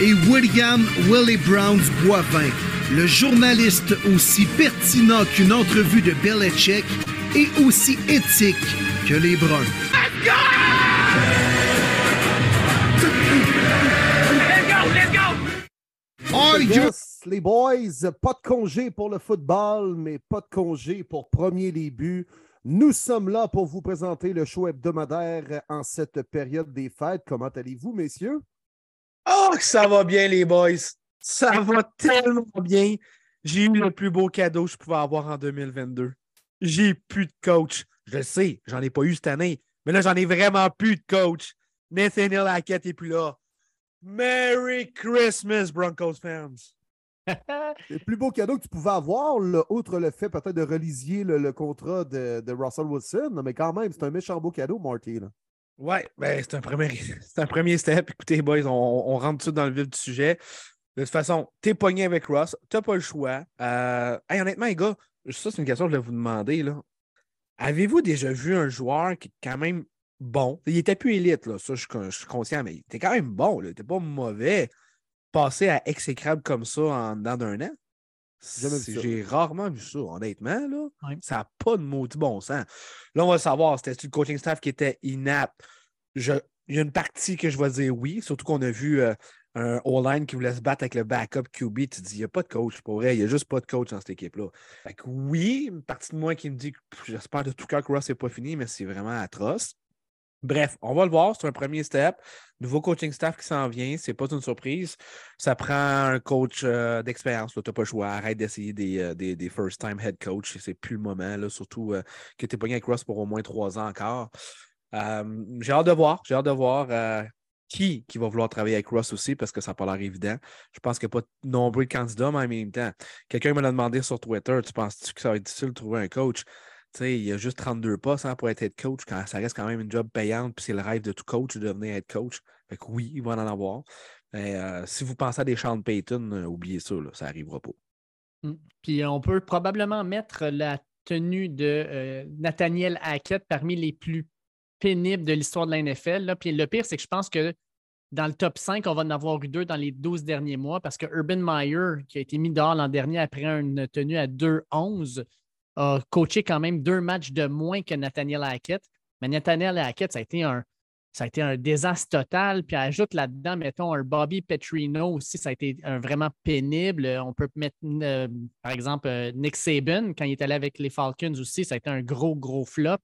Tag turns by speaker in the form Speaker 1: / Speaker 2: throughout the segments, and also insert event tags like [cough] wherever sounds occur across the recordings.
Speaker 1: Et William Willie Browns Boivin, le journaliste aussi pertinent qu'une entrevue de Belichick et aussi éthique que les Browns. Are you
Speaker 2: Yes, les boys, pas de congé pour le football, mais pas de congé pour premier les buts. Nous sommes là pour vous présenter le show hebdomadaire en cette période des fêtes. Comment allez-vous, messieurs?
Speaker 3: Oh, que ça va bien, les boys. Ça va [laughs] tellement bien. J'ai eu le plus beau cadeau que je pouvais avoir en 2022. J'ai plus de coach. Je le sais, j'en ai pas eu cette année. Mais là, j'en ai vraiment plus de coach. Nathaniel Hackett est plus là. Merry Christmas, Broncos fans. [laughs]
Speaker 2: Le plus beau cadeau que tu pouvais avoir, là, outre le fait peut-être de relisier le, le contrat de, de Russell Wilson, mais quand même, c'est un méchant beau cadeau, Marty. là.
Speaker 3: Ouais, ben, c'est un, premier, [laughs] un premier step. Écoutez, boys, on, rentre tout dans le vif du sujet. De toute façon, t'es pogné avec Ross, t'as pas le choix. Euh, hey, honnêtement, les gars, ça, c'est une question que je voulais vous demander. Avez-vous déjà vu un joueur qui est quand même bon? Il était plus élite, là, ça, je, je suis conscient, mais il était quand même bon, il était pas mauvais. Passer à exécrable comme ça en dedans d'un an? J'ai rarement vu ça, honnêtement. Là. Ça n'a pas de maudit bon sens. Là, on va savoir, c'était le coaching staff qui était inapte? Je- il y a une partie que je vais dire oui, surtout qu'on a vu euh, un O-line qui voulait se battre avec le backup QB. Tu te dis, il n'y a pas de coach, pour vrai, il n'y a juste pas de coach dans cette équipe-là. Fait que oui, une partie de moi qui me dit, j'espère de tout cœur que Ross n'est pas fini, mais c'est vraiment atroce. Bref, on va le voir, c'est un premier step. Nouveau coaching staff qui s'en vient, c'est pas une surprise. Ça prend un coach euh, d'expérience, tu n'as pas choix. Arrête d'essayer des, euh, first-time head coach, c'est plus le moment, là, surtout euh, que tu es pogné avec Ross pour au moins trois ans encore. J'ai hâte de voir, j'ai hâte de voir qui, qui va vouloir travailler avec Ross aussi, parce que ça n'a pas l'air évident. Je pense qu'il n'y a pas de nombreux candidats, mais en même temps, quelqu'un me l'a demandé sur Twitter, tu penses-tu que ça va être difficile de trouver un coach? Il y a juste 32 postes hein, pour être coach. Quand ça reste quand même une job payante, puis c'est le rêve de tout coach de devenir head coach. Oui, il va en avoir. Mais euh, si vous pensez à des Sean Payton, euh, oubliez ça, là, ça n'arrivera pas.
Speaker 4: Mm. Puis euh, on peut probablement mettre la tenue de Nathaniel Hackett parmi les plus pénibles de l'histoire de la NFL. là. Puis le pire, c'est que je pense que dans le top 5, on va en avoir eu deux dans les 12 derniers mois parce que Urban Meyer, qui a été mis dehors l'an dernier après une tenue à 2-11, a coaché quand même deux matchs de moins que Nathaniel Hackett. Mais Nathaniel Hackett, ça a été un, ça a été un désastre total. Puis ajoute là-dedans, mettons, un Bobby Petrino aussi, ça a été un vraiment pénible. On peut mettre, euh, par exemple, euh, Nick Saban, quand il est allé avec les Falcons aussi, ça a été un gros, gros flop.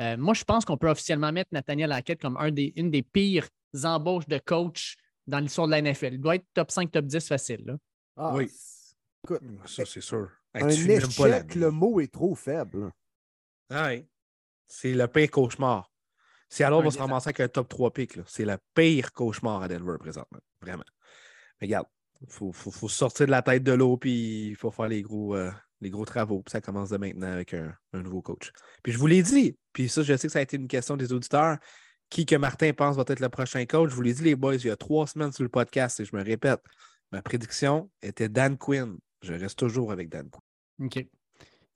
Speaker 4: Euh, moi, je pense qu'on peut officiellement mettre Nathaniel Hackett comme un des, une des pires embauches de coach dans l'histoire de la NFL. Il doit être top 5, top 10 facile. là.
Speaker 2: Ah,
Speaker 3: Oui.
Speaker 2: Écoute,
Speaker 3: Ça, c'est sûr.
Speaker 2: Un échec, le mot est trop faible.
Speaker 3: Oui. C'est le pire cauchemar. Si alors on va se ramasser avec un top 3 pick, là, c'est le pire cauchemar à Denver présentement. Vraiment. Mais regarde, il faut, faut- faut sortir de la tête de l'eau, puis il faut faire les gros, euh, les gros travaux. Puis ça commence de maintenant avec un, un nouveau coach. Puis je vous l'ai dit, puis ça, je sais que ça a été une question des auditeurs. Qui que Martin pense va être le prochain coach? Je vous l'ai dit, les boys, il y a trois semaines sur le podcast, et je me répète, ma prédiction était Dan Quinn. Je reste toujours avec Dan Quinn.
Speaker 4: OK.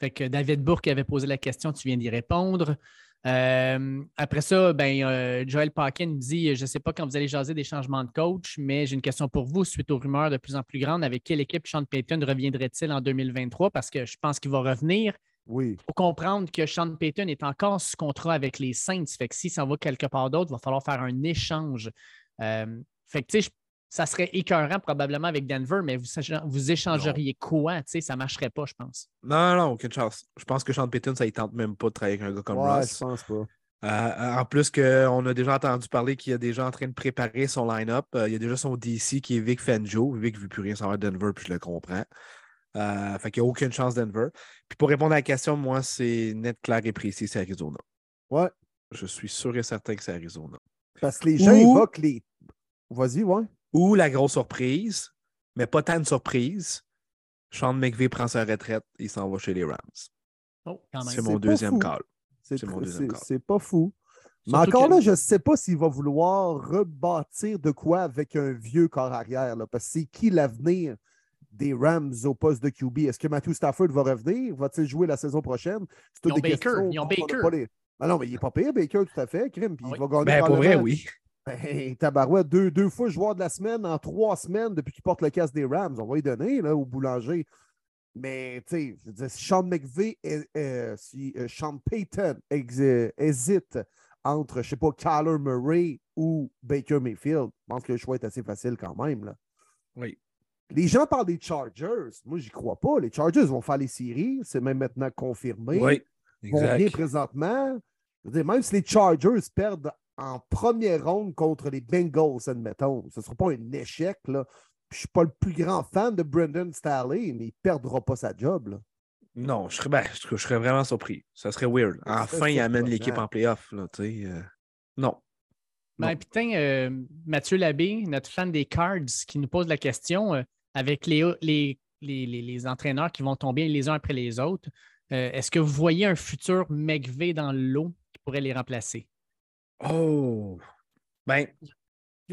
Speaker 4: Fait que David Bourque avait posé la question, tu viens d'y répondre. Euh, après ça, ben, euh, Joël Paquin nous dit Je ne sais pas quand vous allez jaser des changements de coach, mais j'ai une question pour vous. Suite aux rumeurs de plus en plus grandes, avec quelle équipe Sean Payton reviendrait-il en 2023 Parce que je pense qu'il va revenir.
Speaker 2: Oui.
Speaker 4: Il faut comprendre que Sean Payton est encore sous contrat avec les Saints. Fait que s'il s'en va quelque part d'autre, il va falloir faire un échange. Euh, fait que, tu sais, je- ça serait écœurant probablement avec Denver, mais vous, vous échangeriez quoi? Tu sais, ça ne marcherait pas, je pense.
Speaker 3: Non, non, aucune chance. Je pense que Sean Payton, ça ne tente même pas de travailler avec un gars comme
Speaker 2: Ouais,
Speaker 3: Ross.
Speaker 2: je pense pas.
Speaker 3: Euh, en plus qu'on a déjà entendu parler qu'il y a déjà en train de préparer son line-up. Euh, il y a déjà son DC qui est Vic Fangio. Vic ne veut plus rien savoir de Denver, puis je le comprends. Euh, fait qu'il n'y a aucune chance Denver. Puis pour répondre à la question, moi, c'est net, clair et précis, c'est Arizona.
Speaker 2: Ouais.
Speaker 3: Je suis sûr et certain que c'est Arizona.
Speaker 2: Parce que les gens
Speaker 3: Ou-
Speaker 2: évoquent les. Vas-y, ouais.
Speaker 3: Ou la grosse surprise, mais pas tant de surprise. Sean McVay prend sa retraite, il s'en va chez les Rams.
Speaker 4: Oh.
Speaker 3: C'est mon deuxième call.
Speaker 2: C'est
Speaker 3: C'est mon
Speaker 2: tr-
Speaker 3: deuxième
Speaker 2: c'est-
Speaker 3: call.
Speaker 2: c'est pas fou. Mais
Speaker 4: Surtout
Speaker 2: encore
Speaker 4: que-
Speaker 2: là, je ne sais pas s'il va vouloir rebâtir de quoi avec un vieux corps arrière. là, parce que c'est qui l'avenir des Rams au poste de QB? Est-ce que Matthew Stafford va revenir? Va-t-il jouer la saison prochaine? C'est
Speaker 4: Ils ont
Speaker 2: des
Speaker 4: Baker,
Speaker 2: questions
Speaker 4: ils ont Baker.
Speaker 2: Ah non, mais il n'est pas pire, Baker, tout à fait. Crime, puis
Speaker 4: Oui.
Speaker 2: il va gagner
Speaker 3: Ben, pour vrai, oui.
Speaker 2: Ben, tabarouette, deux, deux fois joueur de la semaine en trois semaines depuis qu'il porte le casque des Rams. On va y donner là, au boulanger. Mais, tu sais, je veux dire, si Sean McVay, et- euh, si euh, Sean Payton hésite entre, je sais pas, Kyler Murray ou Baker Mayfield, je pense que le choix est assez facile quand même. Là.
Speaker 3: Oui.
Speaker 2: Les gens parlent des Chargers. Moi, j'y crois pas. Les Chargers vont faire les séries. C'est même maintenant confirmé
Speaker 3: Oui,
Speaker 2: vont bien
Speaker 3: exact.
Speaker 2: présentement. Je veux dire, même si les Chargers perdent en première ronde contre les Bengals, admettons, ce ne sera pas un échec. Là. Je ne suis pas le plus grand fan de Brendan Staley, mais il ne perdra pas sa job. Là.
Speaker 3: Non, je serais, ben, je, je serais vraiment surpris. Ça serait weird.
Speaker 2: Ça
Speaker 3: Enfin, il amène l'équipe en playoff. Là, tu sais, euh, Non.
Speaker 4: Ben,
Speaker 3: Non.
Speaker 4: putain, euh, Mathieu Labbé, notre fan des Cards, qui nous pose la question euh, avec les, les, les, les- les entraîneurs qui vont tomber les uns après les autres, euh, est-ce que vous voyez un futur McVay dans le lot qui pourrait les remplacer?
Speaker 3: Oh! Ben,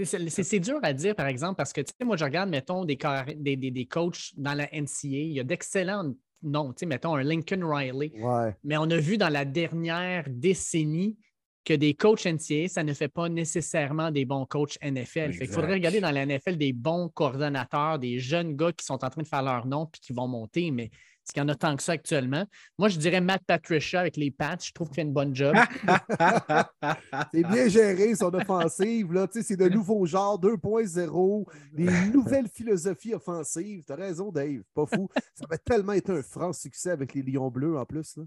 Speaker 4: C'est- dur à dire, par exemple, parce que, tu sais, moi, je regarde, mettons, des, des, des, des coachs dans la NCA. Il y a d'excellents noms, tu sais, mettons, un Lincoln Riley.
Speaker 2: Ouais.
Speaker 4: Mais on a vu dans la dernière décennie que des coachs NCA, ça ne fait pas nécessairement des bons coachs NFL. Fait qu'il faudrait regarder dans la NFL des bons coordonnateurs, des jeunes gars qui sont en train de faire leur nom puis qui vont monter, mais est-ce qu'il y en a tant que ça actuellement? Moi, je dirais Matt Patricia avec les Pats. Je trouve qu'il fait une bonne job. [laughs]
Speaker 2: C'est bien géré, son offensive. Là. C'est de nouveaux genres 2.0, des nouvelles philosophies offensives. Tu as raison, Dave. Pas fou. Ça va tellement être un franc succès avec les Lions Bleus en plus. là.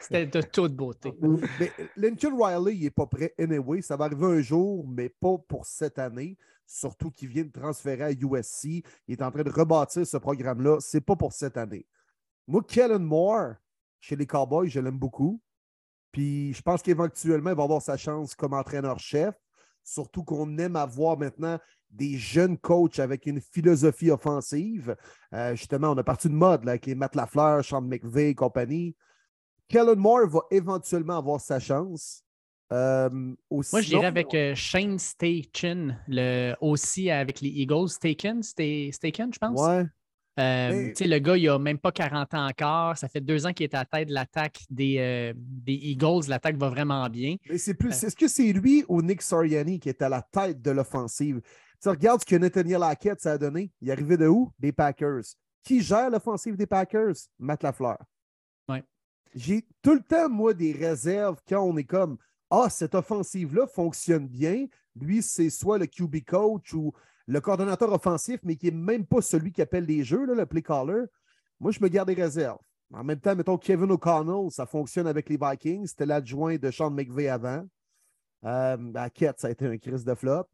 Speaker 4: C'était de toute beauté.
Speaker 2: Mais Lincoln Riley, il n'est pas prêt anyway. Ça va arriver un jour, mais pas pour cette année. Surtout qu'il vient de transférer à USC. Il est en train de rebâtir ce programme-là. C'est pas pour cette année. Moi, Kellen Moore, chez les Cowboys, je l'aime beaucoup. Puis je pense qu'éventuellement, il va avoir sa chance comme entraîneur-chef. Surtout qu'on aime avoir maintenant des jeunes coachs avec une philosophie offensive. Euh, justement, on a parti de mode là, avec les Matt Lafleur, Sean McVay et compagnie. Kellen Moore va éventuellement avoir sa chance. Euh, aussi,
Speaker 4: Moi, je dirais avec euh, Shane Steichen, le, aussi avec les Eagles. Staken, Sta- Staken, je pense.
Speaker 2: Ouais.
Speaker 4: Euh, Le gars, il n'a même pas 40 ans encore. Ça fait deux ans qu'il est à la tête de l'attaque des, euh, des Eagles. L'attaque va vraiment bien.
Speaker 2: Mais c'est plus. Est-ce que c'est lui ou Nick Soriani qui est à la tête de l'offensive? Tu regardes ce que Nathaniel Hackett ça a donné. Il est arrivé de où? Des Packers. Qui gère l'offensive des Packers? Matt Lafleur.
Speaker 4: Ouais.
Speaker 2: J'ai tout le temps, moi, des réserves quand on est comme Ah, cette offensive-là fonctionne bien. Lui, c'est soit le QB coach ou le coordonnateur offensif, mais qui n'est même pas celui qui appelle les jeux, là, le play caller. Moi, je me garde des réserves. En même temps, mettons Kevin O'Connell, ça fonctionne avec les Vikings. C'était l'adjoint de Sean McVay avant. Euh, Hackett, ça a été un crise de flop.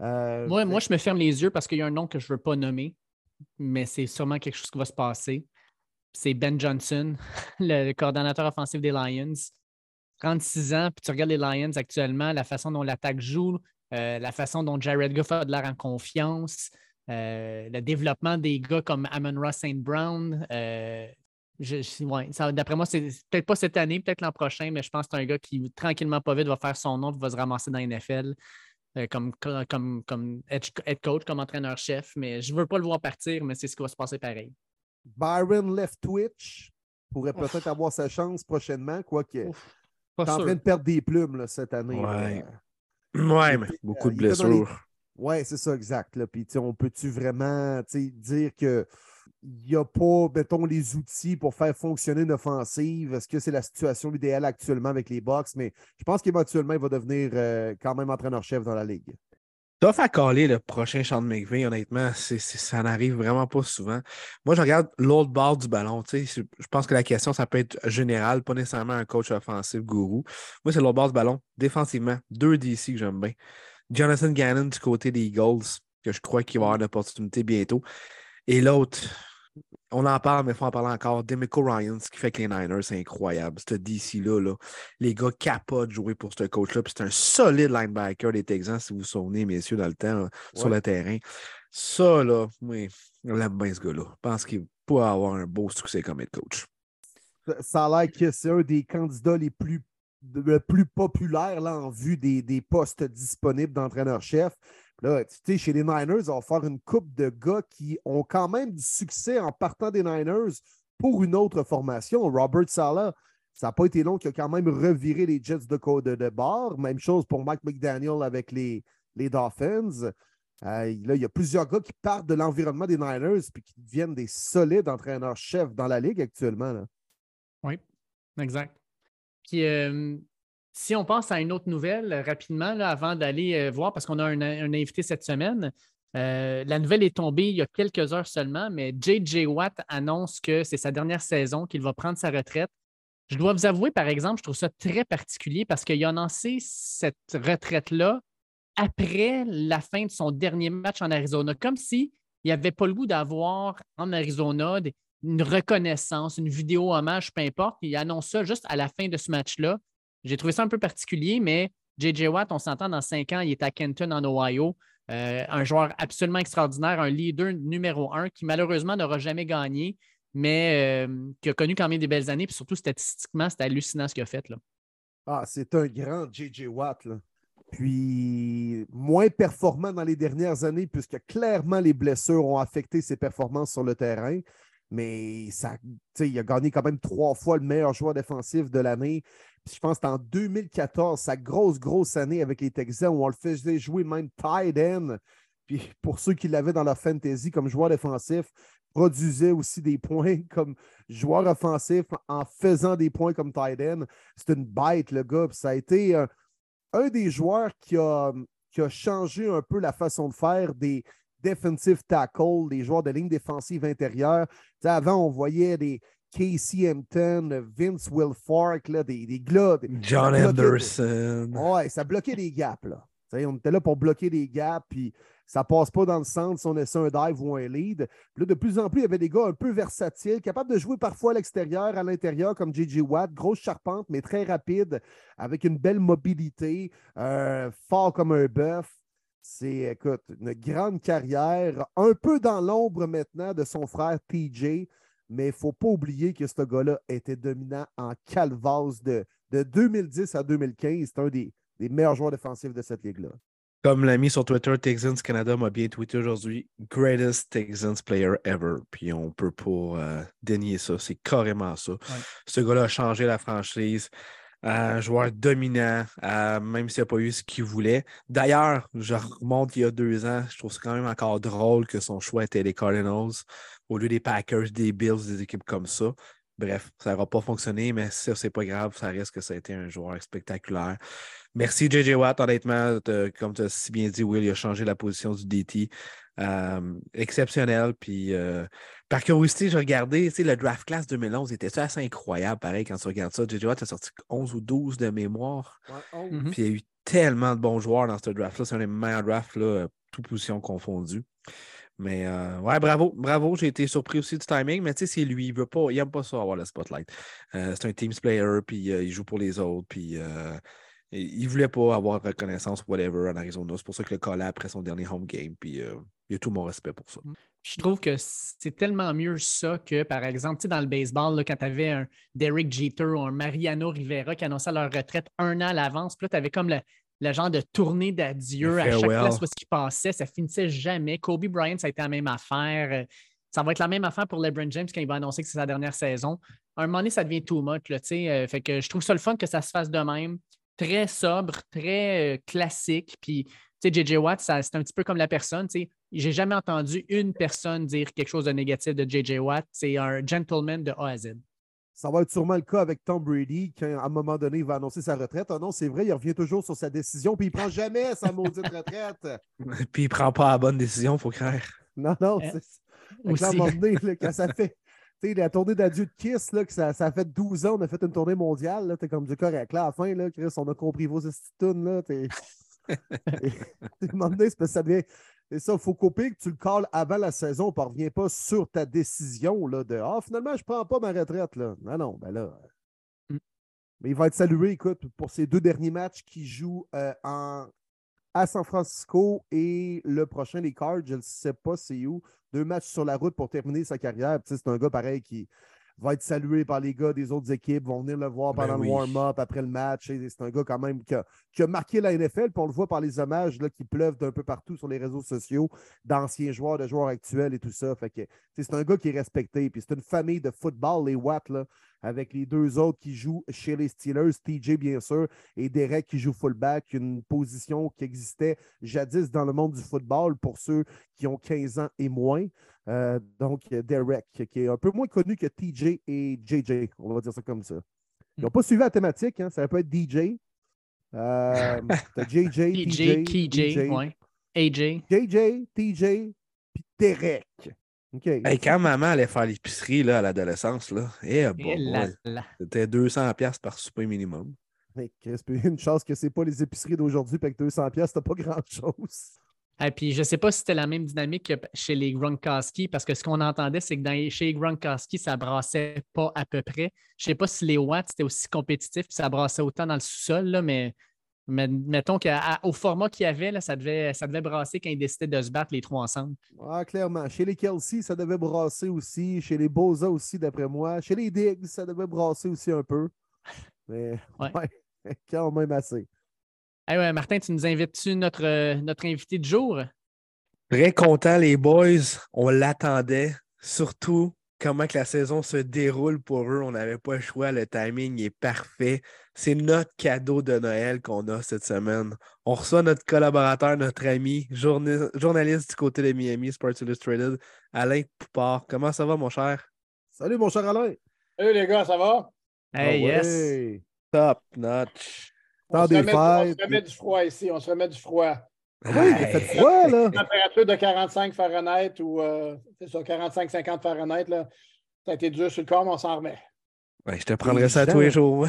Speaker 2: Euh,
Speaker 4: Moi, moi, je me ferme les yeux parce qu'il y a un nom que je ne veux pas nommer, mais c'est sûrement quelque chose qui va se passer. C'est Ben Johnson, [laughs] le coordonnateur offensif des Lions. 36 ans, puis tu regardes les Lions actuellement, la façon dont l'attaque joue, euh, la façon dont Jared Goff a de l'air en confiance, euh, le développement des gars comme Amon Ross St. Brown. euh, je- je- ouais, ça- D'après moi, c'est peut-être pas cette année, peut-être l'an prochain, mais je pense que c'est un gars qui, tranquillement, pas vite, va faire son nom et va se ramasser dans la NFL comme, comme, comme head coach, comme entraîneur-chef. Mais je ne veux pas le voir partir, mais c'est ce qui va se passer pareil.
Speaker 2: Byron Leftwich pourrait peut-être avoir sa chance prochainement, quoique est en train de perdre des plumes là, cette année.
Speaker 3: Ouais. Ouais, mais beaucoup de
Speaker 2: était dans les-
Speaker 3: blessures.
Speaker 2: Oui, c'est ça, exact. Là. Puis, on peut-tu vraiment dire qu'il n'y a pas, mettons, les outils pour faire fonctionner une offensive? Est-ce que c'est la situation idéale actuellement avec les Bucks? Mais je pense qu'éventuellement, il va devenir euh, quand même entraîneur-chef dans la ligue.
Speaker 3: Tough à caler le prochain Sean McVay, honnêtement, c'est, c'est- ça n'arrive vraiment pas souvent. Moi, je regarde l'autre bord du ballon. Je pense que la question, ça peut être générale, pas nécessairement un coach offensif gourou. Moi, c'est l'autre bord du ballon. Défensivement, deux DC que j'aime bien. Jonathan Gannon du côté des Eagles, que je crois qu'il va avoir une opportunité bientôt. Et l'autre, on en parle, mais il faut en parler encore. Demico Ryan, ce qui fait que les Niners, c'est incroyable. Ce DC-là, là, les gars capotent de jouer pour ce coach-là. Puis c'est un solide linebacker des Texans, si vous vous souvenez, messieurs, dans le temps, sur le terrain. Ça, là, oui, on l'aime bien ce gars-là. Je pense qu'il pourrait avoir un beau succès comme head coach.
Speaker 2: Ça a l'air que c'est un des candidats les plus, le plus populaires là, en vue des, des postes disponibles d'entraîneur-chef. Là, tu sais, chez les Niners, on va faire une coupe de gars qui ont quand même du succès en partant des Niners pour une autre formation. Robert Sala, ça n'a pas été long qu'il a quand même reviré les Jets de, de, de bord. Même chose pour Mike McDaniel avec les, les Dolphins. Euh, là, il y a plusieurs gars qui partent de l'environnement des Niners et qui deviennent des solides entraîneurs-chefs dans la ligue actuellement. Là.
Speaker 4: Oui, exact. Puis, euh, si on passe à une autre nouvelle euh, rapidement, avant d'aller voir, parce qu'on a un, invité cette semaine, la nouvelle est tombée il y a quelques heures seulement, mais J.J. Watt annonce que c'est sa dernière saison, qu'il va prendre sa retraite. Je dois vous avouer, par exemple, je trouve ça très particulier parce qu'il a annoncé cette retraite-là après la fin de son dernier match en Arizona, comme s'il n'y avait pas le goût d'avoir en Arizona une reconnaissance, une vidéo hommage, peu importe. Il annonce ça juste à la fin de ce match-là. J'ai trouvé ça un peu particulier, mais J.J. Watt, on s'entend dans cinq ans, il est à Kenton en Ohio. Euh, un joueur absolument extraordinaire, un leader numéro un qui malheureusement n'aura jamais gagné, mais euh, qui a connu quand même des belles années. Puis surtout, statistiquement, c'est hallucinant ce qu'il a fait. Là.
Speaker 2: Ah, c'est un grand J.J. Watt. Là. Puis moins performant dans les dernières années, puisque clairement les blessures ont affecté ses performances sur le terrain. Mais ça, il a gagné quand même trois fois le meilleur joueur défensif de l'année. Je pense que en 2014, sa grosse, grosse année avec les Texans, où on le faisait jouer même tight end. Puis pour ceux qui l'avaient dans leur fantasy comme joueur défensif, produisait aussi des points [laughs] comme joueur offensif en faisant des points comme tight end. C'est une bête, le gars. ça a été un des joueurs qui a, qui a changé un peu la façon de faire des defensive tackles, des joueurs de ligne défensive intérieure. avant, on voyait des Casey Hampton, Vince Wilfork, là, des, des.
Speaker 3: John Anderson.
Speaker 2: ouais, ça bloquait des gaps. Là. on était là pour bloquer des gaps, puis ça passe pas dans le centre si on essaie un dive ou un lead. Puis de plus en plus, il y avait des gars un peu versatiles, capables de jouer parfois à l'extérieur, à l'intérieur, comme J.J. Watt, grosse charpente, mais très rapide, avec une belle mobilité, euh, fort comme un bœuf. C'est, écoute, une grande carrière, un peu dans l'ombre maintenant de son frère TJ, mais il ne faut pas oublier que ce gars-là était dominant en calvas de, de 2010 à 2015. C'est un des, des meilleurs joueurs défensifs de cette ligue-là.
Speaker 3: Comme l'a mis sur Twitter, Texans Canada m'a bien tweeté aujourd'hui Greatest Texans player ever. Puis on peut pas euh, dénier ça. C'est carrément ça. Ce gars-là a changé la franchise. Un joueur dominant, même s'il n'a pas eu ce qu'il voulait. D'ailleurs, je remonte il y a deux ans, je trouve ça quand même encore drôle que son choix était les Cardinals au lieu des Packers, des Bills, des équipes comme ça. Bref, ça n'aura pas fonctionné, mais ça, c'est pas grave. Ça reste que ça a été un joueur spectaculaire. Merci, JJ Watt. Honnêtement, comme tu as si bien dit, Will, il a changé la position du DT. Euh, exceptionnel. Puis, euh, par curiosité, j'ai regardé, le draft class 2011 était assez incroyable, pareil, quand tu regardes ça? JJ Watt a sorti 11 ou 12 de mémoire.
Speaker 2: Mhm.
Speaker 3: Puis, il y a eu tellement de bons joueurs dans ce draft-là. C'est un des meilleurs drafts, là, toutes positions confondues. Mais euh, ouais, bravo, bravo. J'ai été surpris aussi du timing, mais tu sais, c'est lui, il veut pas, il aime pas ça avoir le spotlight. c'est un team player, puis il joue pour les autres, puis il voulait pas avoir reconnaissance, whatever, en Arizona. C'est pour ça que le collait après son dernier home game. Puis euh, il a tout mon respect pour ça. Mm.
Speaker 4: Je trouve que c'est tellement mieux ça que, par exemple, dans le baseball, quand tu avais un Derek Jeter ou un Mariano Rivera qui annonçait leur retraite un an à l'avance, puis là, tu avais comme le, genre de tournée d'adieu à chaque place où ce qui passait, ça finissait jamais. Kobe Bryant, ça a été la même affaire. Ça va être la même affaire pour LeBron James quand il va annoncer que c'est sa dernière saison. À un moment donné, ça devient too much. Là, euh, fait que je trouve ça le fun que ça se fasse de même très sobre, très euh, classique. Puis, tu sais, JJ Watt, c'est un petit peu comme la personne. Tu sais, j'ai jamais entendu une personne dire quelque chose de négatif de JJ Watt. C'est un gentleman de A à Z.
Speaker 2: Ça va être sûrement le cas avec Tom Brady, qui, à un moment donné, il va annoncer sa retraite. Ah non, c'est vrai, il revient toujours sur sa décision, puis il ne prend jamais sa maudite [laughs] retraite.
Speaker 3: puis il ne prend pas la bonne décision, il faut craindre.
Speaker 2: Non, non, euh, c'est. À un moment donné, quand ça [laughs] fait la tournée d'adieu de Kiss, là, que ça, ça, a fait 12 ans, on a fait une tournée mondiale. T'es comme du correct. Là, à la fin, là, Chris, on a compris vos estitunes. Là, t'es. [laughs] c'est ça devient. C'est ça, il faut couper que tu le calls avant la saison, ne reviens pas sur ta décision là, de Ah, finalement, je ne prends pas ma retraite. Là. Non, non, ben là. Mm. Mais il va être salué, écoute, pour ses deux derniers matchs qu'il joue euh, en à San Francisco et le prochain, les Cards, je ne sais pas c'est où. Deux matchs sur la route pour terminer sa carrière. C'est un gars pareil qui va être salué par les gars des autres équipes, vont venir le voir
Speaker 3: Ben
Speaker 2: pendant
Speaker 3: oui.
Speaker 2: le warm-up, après le match. C'est un gars quand même qui a, qui a marqué la NFL, puis on le voit par les hommages là, qui pleuvent d'un peu partout sur les réseaux sociaux, d'anciens joueurs, de joueurs actuels et tout ça. Fait que, c'est un gars qui est respecté. Puis c'est une famille de football, les Watts, là, avec les deux autres qui jouent chez les Steelers, TJ bien sûr, et Derek qui joue fullback, une position qui existait jadis dans le monde du football pour ceux qui ont 15 ans et moins. Euh, donc, Derek, qui est un peu moins connu que TJ et JJ, on va dire ça comme ça. Ils n'ont pas suivi la thématique, hein, ça peut être DJ. Euh, [laughs] t'as JJ,
Speaker 4: TJ,
Speaker 2: TJ,
Speaker 4: KJ, ouais. AJ.
Speaker 2: JJ, TJ, puis Derek. OK.
Speaker 3: Hey, quand maman allait faire l'épicerie là, à l'adolescence, là, eh, bon, ouais,
Speaker 4: là.
Speaker 3: c'était 200$ piastres par souper minimum.
Speaker 2: Une chance que ce n'est pas les épiceries d'aujourd'hui, puis avec 200$, piastres, t'as pas grand-chose.
Speaker 4: Et puis, je ne sais pas si c'était la même dynamique que chez les Gronkowski, parce que ce qu'on entendait, c'est que dans, chez les Gronkowski, ça brassait pas à peu près. Je ne sais pas si les Watts étaient aussi compétitifs, puis ça brassait autant dans le sous-sol, là, mais, mais mettons qu'au format qu'il y avait, là, ça, devait, ça devait brasser quand ils décidaient de se battre les trois ensemble.
Speaker 2: Ah, clairement. Chez les Kelsey, ça devait brasser aussi. Chez les Boza aussi, d'après moi. Chez les Diggs, ça devait brasser aussi un peu. Mais
Speaker 4: Ouais. [laughs]
Speaker 2: ouais, quand même assez.
Speaker 4: Eh ouais, Martin, tu nous invites-tu notre, euh, notre invité du jour?
Speaker 3: Très content, les boys. On l'attendait. Surtout comment que la saison se déroule pour eux. On n'avait pas le choix. Le timing est parfait. C'est notre cadeau de Noël qu'on a cette semaine. On reçoit notre collaborateur, notre ami, journa- journaliste du côté de Miami, Sports Illustrated, Alain Poupard. Comment ça va, mon cher?
Speaker 2: Salut, mon cher Alain.
Speaker 5: Salut les gars, ça va?
Speaker 4: Hey,
Speaker 2: Ah
Speaker 4: yes.
Speaker 2: ouais.
Speaker 3: Top notch.
Speaker 2: Temps
Speaker 5: on, se
Speaker 2: des
Speaker 5: remet, on se
Speaker 2: fêtes.
Speaker 5: remet du froid ici, on se remet du froid.
Speaker 2: Oui, il fait froid, là.
Speaker 5: Température de 45 Fahrenheit ou euh, c'est ça, 45-50 Fahrenheit, là. ça a été dur sur le corps, mais on s'en remet.
Speaker 3: Ouais, je te prendrai
Speaker 2: Les
Speaker 3: ça
Speaker 2: gens-
Speaker 3: tous les jours.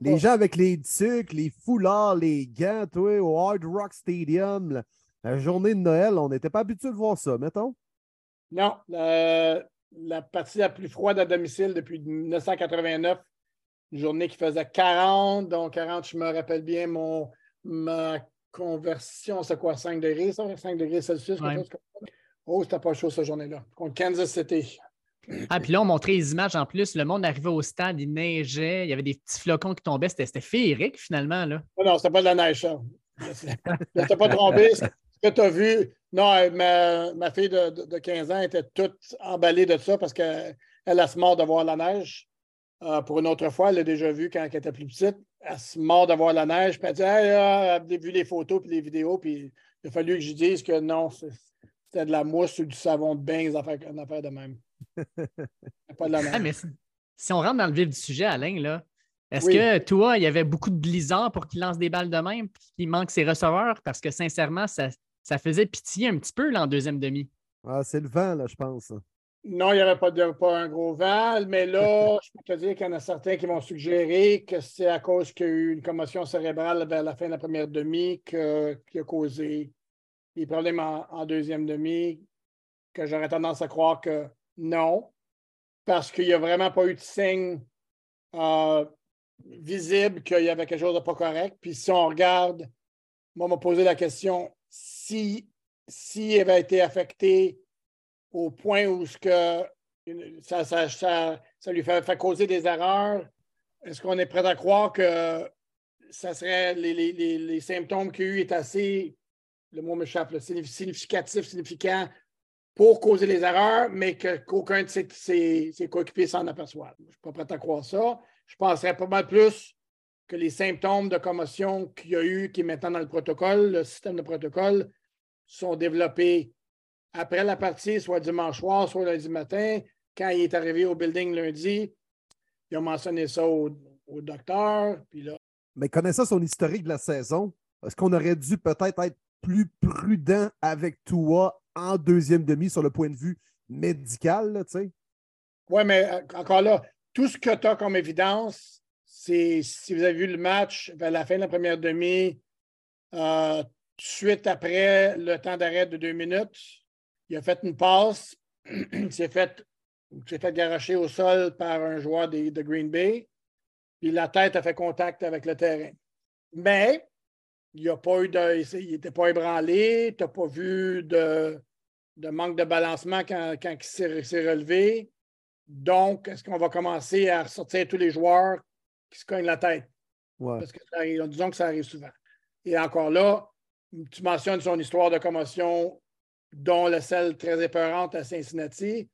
Speaker 2: Les gens avec les tucs, les foulards, les gants, toi, au Hard Rock Stadium, la, la journée de Noël, on n'était pas habitué de voir ça, mettons.
Speaker 5: Non, la, la partie la plus froide à domicile depuis 1989, une journée qui faisait 40, donc 40, je me rappelle bien, mon, ma conversion, c'est quoi, 5 degrés, ça? 5 degrés Celsius?
Speaker 4: Ouais.
Speaker 5: chose comme ça? Oh, c'était pas chaud cette journée-là. Contre Kansas City.
Speaker 4: Ah, puis là, on montrait les images en plus. Le monde arrivait au stade, il neigeait, il y avait des petits flocons qui tombaient. C'était c'était féerique, finalement. Là.
Speaker 5: Non, non, c'était pas de la neige, ça. Je ne t'ai pas trompé. Ce que tu as vu, non, euh, ma, ma fille de, de- de 15 ans était toute emballée de ça parce qu'elle elle se mord de voir la neige. Euh, pour une autre fois, elle l'a déjà vu quand elle était plus petite. Elle se mord de voir la neige. Puis elle dit Hey, ah, elle a vu les photos puis les vidéos? Puis il a fallu que je dise que non, c'était de la mousse ou du savon de bain, une affaire, une affaire de même. [laughs] pas de la
Speaker 4: Ah,
Speaker 5: neige.
Speaker 4: mais si, si on rentre dans le vif du sujet, Alain, là, est-ce
Speaker 5: Oui.
Speaker 4: que toi, il y avait beaucoup de blizzard pour qu'il lance des balles de même puis qu'il manque ses receveurs? Parce que sincèrement, ça, ça faisait pitié un petit peu là, en deuxième demi.
Speaker 2: Ah, c'est le vent, là, je pense.
Speaker 5: Non, il n'y avait pas, de, un gros vent, mais là, je peux te dire qu'il y en a certains qui m'ont suggéré que c'est à cause qu'il y a eu une commotion cérébrale vers la fin de la première demi que- qui a causé des problèmes en, en deuxième demi, que j'aurais tendance à croire que non, parce qu'il n'y a vraiment pas eu de signe euh, visible qu'il y avait quelque chose de pas correct. Puis si on regarde, moi, on m'a posé la question si, s'il avait été affecté au point où que ça, ça, lui fait, causer des erreurs, est-ce qu'on est prêt à croire que ça serait les, symptômes qu'il a eu est assez, le mot m'échappe, significatif, significant pour causer les erreurs, mais qu'aucun de ses- ses coéquipiers s'en aperçoive? Je ne suis pas prêt à croire ça. Je penserais pas mal plus que les symptômes de commotion qu'il y a eu, qui est maintenant dans le protocole, le système de protocole, sont développés après la partie, soit dimanche soir, soit lundi matin. Quand il est arrivé au building lundi, il a mentionné ça au, au docteur. Puis là,
Speaker 2: Mais connaissant son historique de la saison, est-ce qu'on aurait dû peut-être être plus prudent avec Tua en deuxième demi sur le point de vue médical, là, tu sais?
Speaker 5: Oui, mais euh, encore là, tout ce que tu as comme évidence, c'est si vous avez vu le match vers la fin de la première demi, euh, suite après le temps d'arrêt de deux minutes, il a fait une passe, il [clears throat] s'est fait, fait garocher au sol par un joueur de Green Bay, puis la tête a fait contact avec le terrain. Mais il n'a pas eu de. Il n'était pas ébranlé, tu n'as pas vu de, de, manque de balancement quand, quand il s'est relevé. Donc, est-ce qu'on va commencer à ressortir tous les joueurs qui se cognent la tête? Parce que disons que ça arrive souvent. Et encore là, tu mentionnes son histoire de commotion, dont la celle très épeurante à Cincinnati.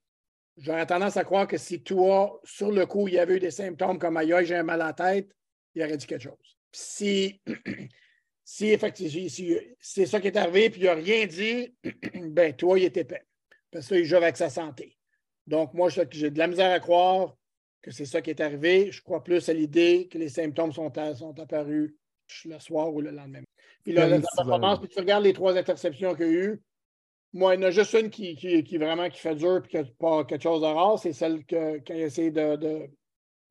Speaker 5: J'aurais tendance à croire que si toi, sur le coup, il y avait eu des symptômes comme aïe, j'ai un mal à la tête, il aurait dit quelque chose. Si, [clears throat] si effectivement, si, c'est ça qui est arrivé, puis il n'a rien dit, [clears throat] ben toi, il était épais. Parce qu'il joue avec sa santé. Donc, moi, j'ai de la misère à croire que c'est ça qui est arrivé. Je crois plus à l'idée que les symptômes sont, sont apparus le soir ou le lendemain. Puis là, la performance, puis tu regardes les trois interceptions qu'il y a eu. Moi, il y en a juste une qui, qui, vraiment qui fait dur et qui n'a pas quelque chose de rare. C'est celle que, il a essayé de,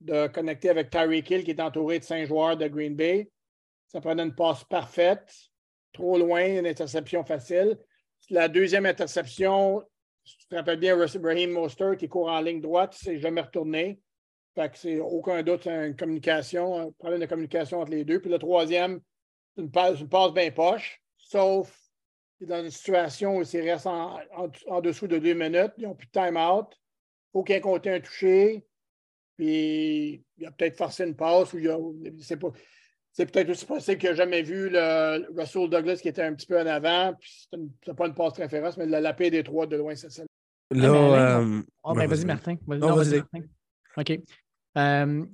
Speaker 5: de, connecter avec Tyreek Hill, qui est entouré de cinq joueurs de Green Bay. Ça prenait une passe parfaite, trop loin, une interception facile. La deuxième interception, si tu te rappelles bien, Raheem Mostert qui court en ligne droite, s'est jamais retourné. Fait que c'est aucun doute une communication, un problème de communication entre les deux. Puis le troisième, c'est une passe, une passe bien poche, sauf dans une situation où il reste en, en, dessous de deux minutes, ils n'ont plus de time-out. Il faut qu'il ait compté un touché. Puis il a peut-être forcé une passe ou c'est pas. C'est peut-être aussi possible qu'il n'a jamais vu le Russell Douglas qui était un petit peu en avant. Puis c'est pas une passe très féroce, mais la, la paix des trois de loin, c'est ça.
Speaker 4: Là, ah, euh, oh, ben, vas-y, Martin. Vas-y, Martin. OK. Euh,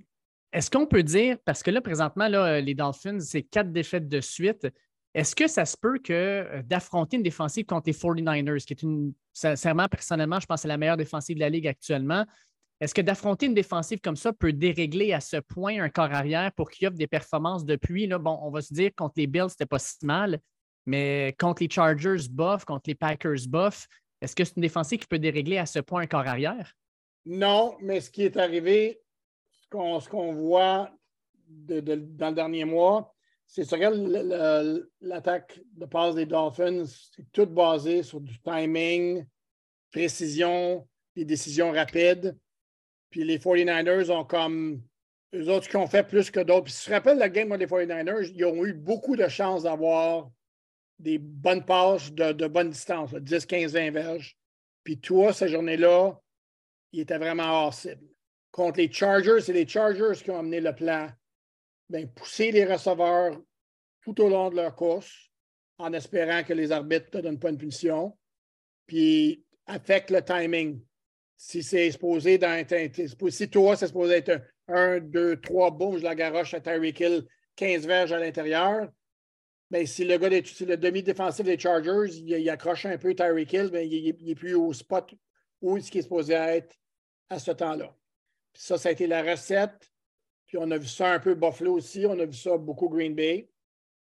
Speaker 4: est-ce qu'on peut dire, parce que là, présentement, là, les Dolphins, c'est quatre défaites de suite. Est-ce que ça se peut que euh, d'affronter une défensive contre les 49ers, qui est une, sincèrement, personnellement, je pense que c'est la meilleure défensive de la Ligue actuellement, est-ce que d'affronter une défensive comme ça peut dérégler à ce point un corps arrière pour qu'il offre des performances depuis? Là, bon, on va se dire contre les Bills, c'était pas si mal, mais contre les Chargers, bof, contre les Packers, bof, est-ce que c'est une défensive qui peut dérégler à ce point un corps arrière?
Speaker 5: Non, mais ce qui est arrivé, ce qu'on voit dans le dernier mois, c'est que l'attaque de passe des Dolphins, c'est tout basé sur du timing, précision, des décisions rapides. Puis les 49ers ont comme eux autres qui ont fait plus que d'autres. Puis si tu te rappelles la game des 49ers, ils ont eu beaucoup de chances d'avoir des bonnes passes de, de bonne distance, 10, 15, 20 verges. Puis toi, cette journée-là, il était vraiment hors cible contre les Chargers, c'est les Chargers qui ont amené le plan. Bien, pousser les receveurs tout au long de leur course en espérant que les arbitres ne te donnent pas une punition. Puis, affecte le timing. Si c'est exposé dans si toi, c'est supposé être un, deux, trois, boum, je la garoche à Tyreek Hill, 15 verges à l'intérieur. Bien, si le gars, si le demi-défensif des Chargers, il, accroche un peu Tyreek Hill, bien, il n'est plus au spot où ce qui est supposé être à ce temps-là ça, ça a été la recette. Puis on a vu ça un peu Buffalo aussi. On a vu ça beaucoup Green Bay.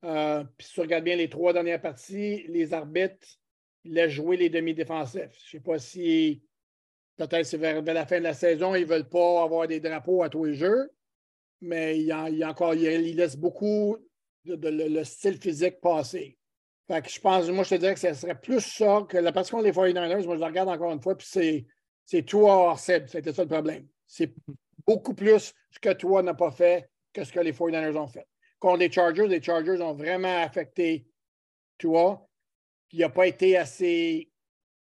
Speaker 5: Euh, puis si tu regardes bien les trois dernières parties, les arbitres laissent jouer les demi-défensifs. Je ne sais pas si peut-être c'est vers, la fin de la saison, ils ne veulent pas avoir des drapeaux à tous les jeux, mais il, y a, encore, il, laisse beaucoup de, le, style physique passer. Fait que je pense, moi, je te dirais que ce serait plus ça que la partie contre les 49ers. Moi, je la regarde encore une fois, puis c'est, c'est tout hors C'était ça le problème. C'est beaucoup plus ce que toi n'as pas fait que ce que les 49ers ont fait. Contre les Chargers, les Chargers ont vraiment affecté toi. Il n'a pas été assez,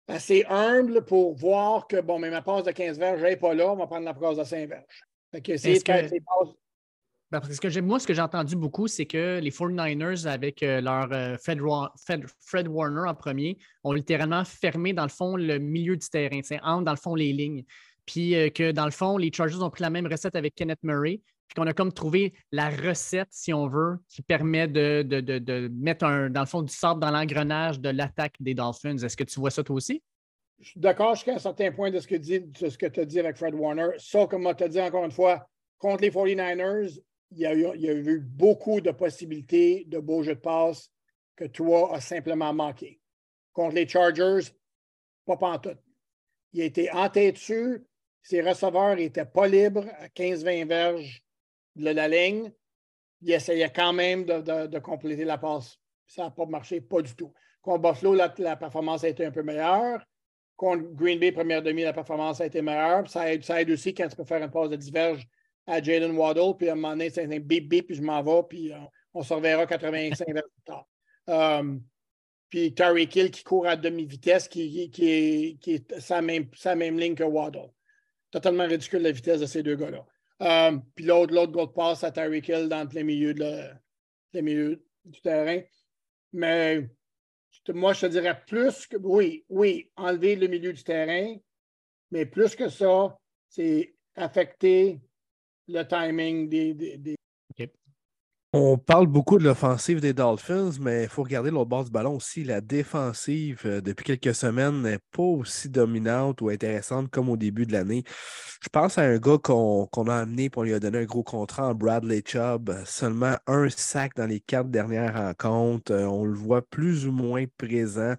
Speaker 5: assez humble pour voir que, bon, mais ma passe de 15 verges, je n'est pas là, on va prendre la passe de 5 verges. c'est
Speaker 4: ben, parce que moi, ce que j'ai entendu beaucoup, c'est que les 49ers, avec euh, leur euh, Fred, Warner en premier, ont littéralement fermé, dans le fond, le milieu du terrain, entre, dans le fond, les lignes. Puis euh, que dans le fond, les Chargers ont pris la même recette avec Kenneth Murray. Puis qu'on a comme trouvé la recette, si on veut, qui permet de, mettre un, dans le fond du sable dans l'engrenage de l'attaque des Dolphins. Est-ce que tu vois ça toi aussi?
Speaker 5: Je suis d'accord jusqu'à un certain point de ce que, tu as dit avec Fred Warner. Ça, comme tu as dit encore une fois, contre les 49ers, il y, a eu, a beaucoup de possibilités de beaux jeux de passe que toi as simplement manqué. Contre les Chargers, pas pantoute. Il a été en tête dessus, ses receveurs n'étaient pas libres à 15-20 verges de la ligne. Il essayait quand même de, compléter la passe. Ça n'a pas marché, pas du tout. Contre Buffalo, la, performance a été un peu meilleure. Contre Green Bay, première demi, la performance a été meilleure. Ça aide, aussi quand tu peux faire une passe de diverge à Jalen Waddle, puis à un moment donné, c'est un bip bip, puis je m'en vais, puis on se reverra 85 vers plus tard. Um, puis Terry Kill qui court à demi-vitesse, qui, qui, est, qui est sa même, sa même ligne que Waddle. Totalement ridicule la vitesse de ces deux gars-là. Um, puis l'autre, l'autre gars passe à Terry Kill dans le milieu, de le, milieu du terrain. Mais moi, je te dirais plus que oui, oui, enlever le milieu du terrain, mais plus que ça, c'est affecter le timing des, des,
Speaker 3: On parle beaucoup de l'offensive des Dolphins, mais il faut regarder l'autre bord du ballon aussi. La défensive, euh, depuis quelques semaines, n'est pas aussi dominante ou intéressante comme au début de l'année. Je pense à un gars qu'on a amené pour lui a donné un gros contrat Bradley Chubb. Seulement un sac dans les quatre dernières rencontres. Euh, on le voit plus ou moins présent.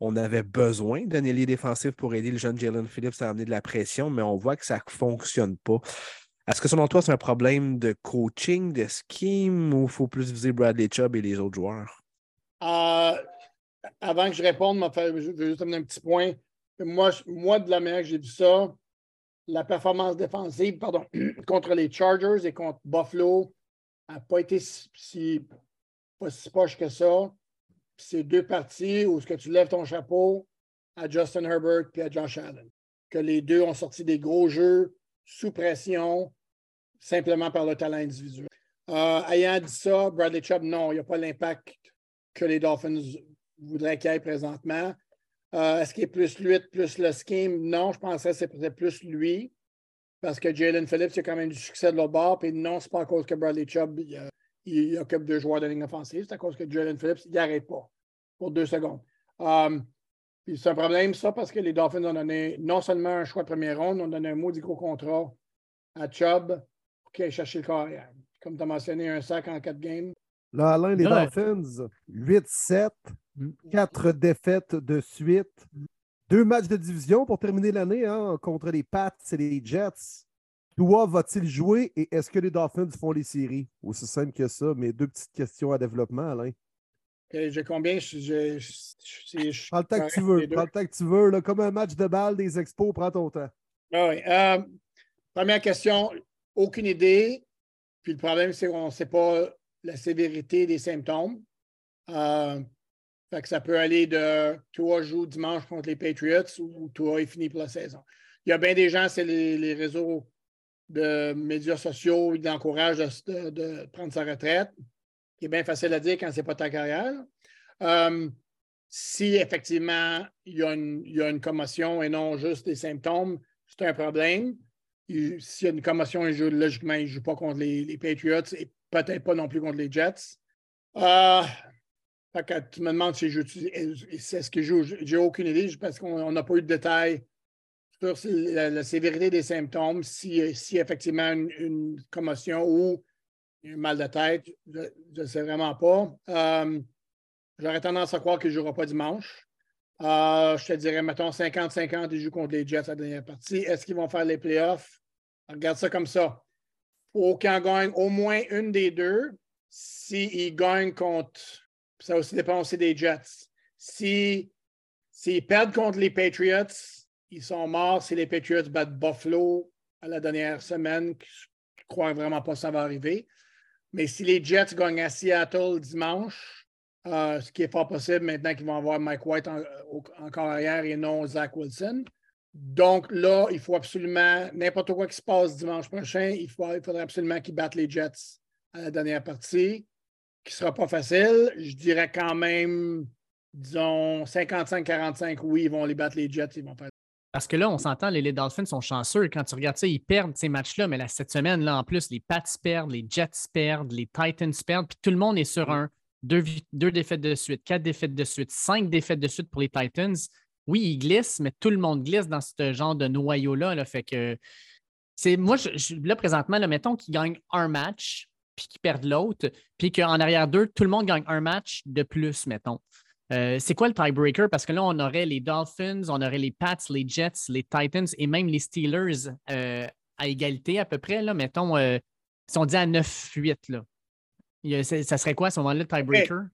Speaker 3: On avait besoin d'un ailier défensif pour aider le jeune Jalen Phillips à amener de la pression, mais on voit que ça ne fonctionne pas. Est-ce que selon toi, c'est un problème de coaching, de scheme ou faut plus viser Bradley Chubb et les autres joueurs?
Speaker 5: Euh, avant que je réponde, je vais juste amener un petit point. Moi, moi de la manière que j'ai vu ça, la performance défensive pardon, [clears throat] contre les Chargers et contre Buffalo n'a pas été si, pas si poche que ça. C'est deux parties où ce que tu lèves ton chapeau à Justin Herbert et à Josh Allen. Que les deux ont sorti des gros jeux sous pression, simplement par le talent individuel. Euh, ayant dit ça, Bradley Chubb, non, il n'y a pas l'impact que les Dolphins voudraient qu'il ait présentement. Euh, est-ce qu'il est plus lui, plus le scheme? Non, je penserais que c'est plus lui. Parce que Jalen Phillips a quand même du succès de l'autre bord. Puis non, c'est pas à cause que Bradley Chubb il, occupe deux joueurs de ligne offensive. C'est à cause que Jalen Phillips, il n'arrête pas pour deux secondes. Euh, puis c'est un problème, ça, parce que les Dolphins ont donné non seulement un choix de première ronde, ont donné un maudit gros contrat à Chubb qui a cherché le carrière. Comme tu as mentionné, un sac en quatre games.
Speaker 2: Là, Alain, les Dolphins, 8-7, 4 mm. défaites de suite, deux matchs de division pour terminer l'année hein, contre les Pats et les Jets. Toi, va-t-il jouer et est-ce que les Dolphins font les séries? Aussi simple que ça, mais deux petites questions à développement, Alain.
Speaker 5: J'ai combien? Je,
Speaker 2: prends le temps que tu veux. Prends le temps que tu veux. comme un match de balle des expos, prends ton temps.
Speaker 5: Ah oui. Euh, première question, aucune idée. Puis le problème, c'est qu'on ne sait pas la sévérité des symptômes. Euh, ça peut aller de toi joues dimanche contre les Patriots ou toi est fini pour la saison. Il y a bien des gens, c'est les, réseaux de médias sociaux, ils l'encouragent de, prendre sa retraite, qui est bien facile à dire quand ce n'est pas ta carrière. Euh, si effectivement il y, a une, commotion et non juste des symptômes, c'est un problème s'il y a une commotion, logiquement, il ne joue pas contre les, Patriots et peut-être pas non plus contre les Jets. Euh, tu me demandes si je ce je joue. J'ai aucune idée parce qu'on n'a pas eu de détails sur la, sévérité des symptômes, si, si effectivement une, commotion ou un mal de tête, je ne sais vraiment pas. Euh, j'aurais tendance à croire qu'il ne jouera pas dimanche. Euh, je te dirais, mettons, 50-50, ils jouent contre les Jets à la dernière partie. Est-ce qu'ils vont faire les playoffs? Regarde ça comme ça. Faut qu'ils gagnent au moins une des deux. S'ils gagnent contre. Ça aussi dépend aussi des Jets. S'ils perdent contre les Patriots, ils sont morts si les Patriots battent Buffalo à la dernière semaine. Je ne crois vraiment pas que ça va arriver. Mais si les Jets gagnent à Seattle dimanche, euh, ce qui est fort possible maintenant qu'ils vont avoir Mike White en, encore arrière et non Zach Wilson. Donc là, il faut absolument, n'importe quoi qui se passe dimanche prochain, il, faut, il faudrait absolument qu'ils battent les Jets à la dernière partie, qui ne sera pas facile. Je dirais quand même, disons, 55-45, oui, ils vont les battre les Jets, ils vont faire.
Speaker 4: Parce que là, on s'entend, les, Dolphins sont chanceux. Quand tu regardes ça, ils perdent ces matchs-là, mais là, cette semaine, là, en plus, les Pats perdent, les Jets perdent, les Titans perdent, puis tout le monde est sur un deux, défaites de suite, quatre défaites de suite, cinq défaites de suite pour les Titans. Oui, ils glissent, mais tout le monde glisse dans ce genre de noyau-là. Là, fait que c'est moi, là, présentement, là, mettons qu'ils gagnent un match, puis qu'ils perdent l'autre, puis qu'en arrière d'eux, tout le monde gagne un match de plus, mettons. Euh, c'est quoi le tiebreaker? Parce que là, on aurait les Dolphins, on aurait les Pats, les Jets, les Titans et même les Steelers euh, à égalité à peu près. Là, mettons, euh, si on dit à 9-8, là ça serait quoi à ce moment-là, le tiebreaker?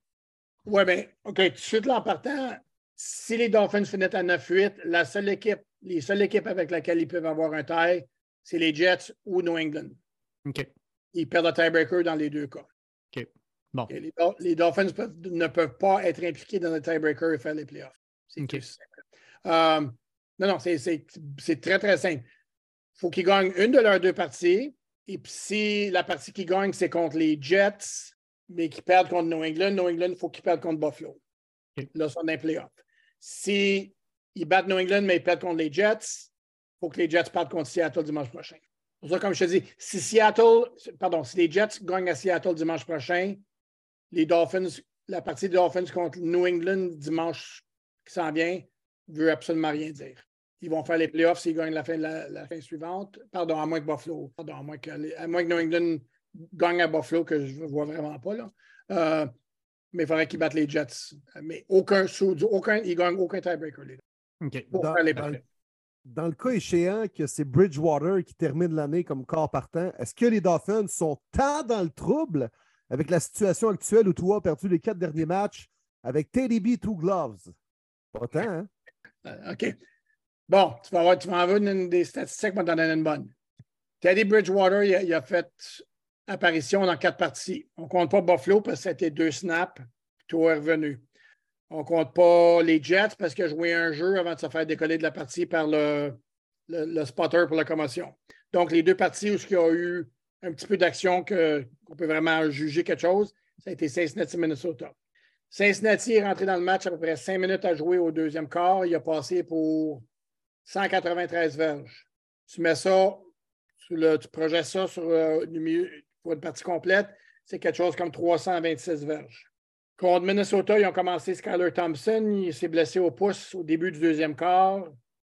Speaker 5: Oui, bien, OK, tout de suite là en partant, si les Dolphins finissent à 9-8, la seule équipe, les seules équipes avec laquelle ils peuvent avoir un tie, c'est les Jets ou New England.
Speaker 4: OK.
Speaker 5: Ils perdent le tiebreaker dans les deux cas.
Speaker 4: OK. Bon.
Speaker 5: Les, Dol- les Dolphins peuvent- ne peuvent pas être impliqués dans le tiebreaker et faire les playoffs. C'est. Euh, non, non, c'est très, très simple. Il faut qu'ils gagnent une de leurs deux parties. Et puis, si la partie qu'ils gagnent, c'est contre les Jets, mais qu'ils perdent contre New England, New England, il faut qu'ils perdent contre Buffalo. Là, dans les playoffs. Si ils battent New England, mais ils perdent contre les Jets, il faut que les Jets perdent contre Seattle dimanche prochain. Pour ça, comme je te dis, si Seattle, pardon, si les Jets gagnent à Seattle dimanche prochain, les Dolphins, la partie des Dolphins contre New England dimanche qui s'en vient, veut absolument rien dire. Ils vont faire les playoffs s'ils gagnent la fin, la, la fin suivante. Pardon, à moins que Buffalo. Pardon, à moins que, les- à moins que New England gagne à Buffalo, que je ne vois vraiment pas. Là. Euh, mais il faudrait qu'ils battent les Jets. Mais aucun sous, aucun, ils gagnent aucun tiebreaker, les deux,
Speaker 4: OK.
Speaker 5: pour
Speaker 2: Dans-
Speaker 5: faire les
Speaker 2: dans-. Dans le cas échéant que c'est Bridgewater qui termine l'année comme corps partant, est-ce que les Dolphins sont tant dans le trouble avec la situation actuelle où toi as perdu les quatre derniers matchs avec Teddy B Two Gloves? Pas tant, hein?
Speaker 5: Euh, OK. Bon, tu vas tu avoir une, des statistiques, moi, t'en donner bonne. Teddy Bridgewater, il a, fait apparition dans quatre parties. On ne compte pas Buffalo parce que c'était deux snaps, puis tout est revenu. On ne compte pas les Jets parce qu'il a joué un jeu avant de se faire décoller de la partie par le, le, spotter pour la commotion. Donc, les deux parties où il y a eu un petit peu d'action qu'on peut vraiment juger quelque chose, ça a été Cincinnati, Minnesota. Cincinnati est rentré dans le match à peu près cinq minutes à jouer au deuxième quart. Il a passé pour 193 verges. Tu mets ça, tu projettes ça sur euh, une partie complète, c'est quelque chose comme 326 verges. Contre Minnesota, ils ont commencé Skyler Thompson. Il s'est blessé au pouce au début du deuxième quart.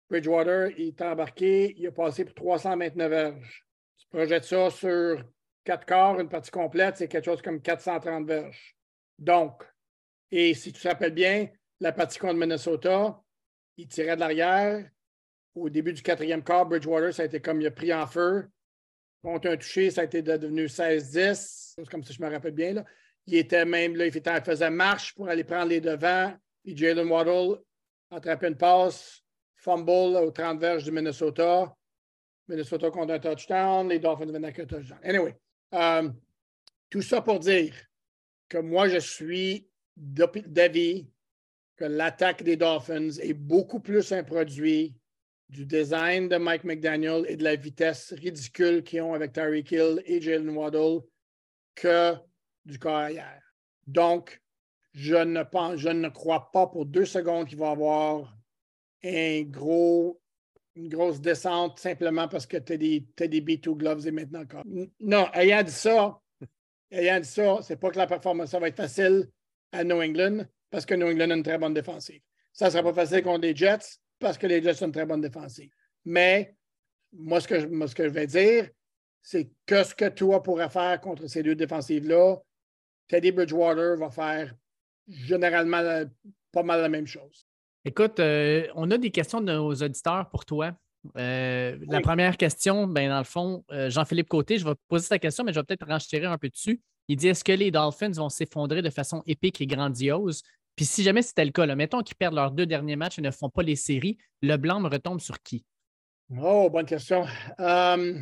Speaker 5: Bridgewater, il est embarqué. Il a passé pour 329 verges. Tu projettes ça sur quatre quarts, une partie complète, c'est quelque chose comme 430 verges. Donc, et si tu te rappelles bien, la partie contre Minnesota, il tirait de l'arrière. Au début du quatrième quart, Bridgewater, ça a été comme il a pris en feu. Contre un touché, ça a été de- devenu 16-10. C'est comme si je me rappelle bien. Là. Il était même là, il faisait marche pour aller prendre les devants. Puis Jalen Waddle attrapait une passe, fumble au 30 verges du Minnesota. Minnesota contre un touchdown, les Dolphins venaient avec un touchdown. Anyway, euh, tout ça pour dire que moi, je suis d'avis que l'attaque des Dolphins est beaucoup plus un produit du design de Mike McDaniel et de la vitesse ridicule qu'ils ont avec Tyreek Hill et Jalen Waddle que du carrière. Donc, je ne, pense, je ne crois pas pour deux secondes qu'il va y avoir une grosse descente simplement parce que t'as des B2 gloves et maintenant encore. Non, ayant dit ça, [laughs] ayant dit ça, c'est pas que la performance va être facile à New England parce que New England a une très bonne défensive. Ça ne sera pas facile contre les Jets parce que les Jets ont une très bonne défensive. Mais moi, ce que je, moi, ce que je vais dire, c'est que ce que toi pourrais faire contre ces deux défensives-là, Teddy Bridgewater va faire généralement la- pas mal la même chose.
Speaker 4: Écoute, euh, on a des questions de nos auditeurs pour toi. Euh, La première question, ben, dans le fond, euh, Jean-Philippe Côté, je vais poser sa question, mais je vais peut-être renchérir un peu dessus. Il dit Est-ce que les Dolphins vont s'effondrer de façon épique et grandiose? Puis si jamais c'était le cas, là, mettons qu'ils perdent leurs deux derniers matchs et ne font pas les séries, le blanc me retombe sur qui?
Speaker 5: Oh, bonne question. Euh,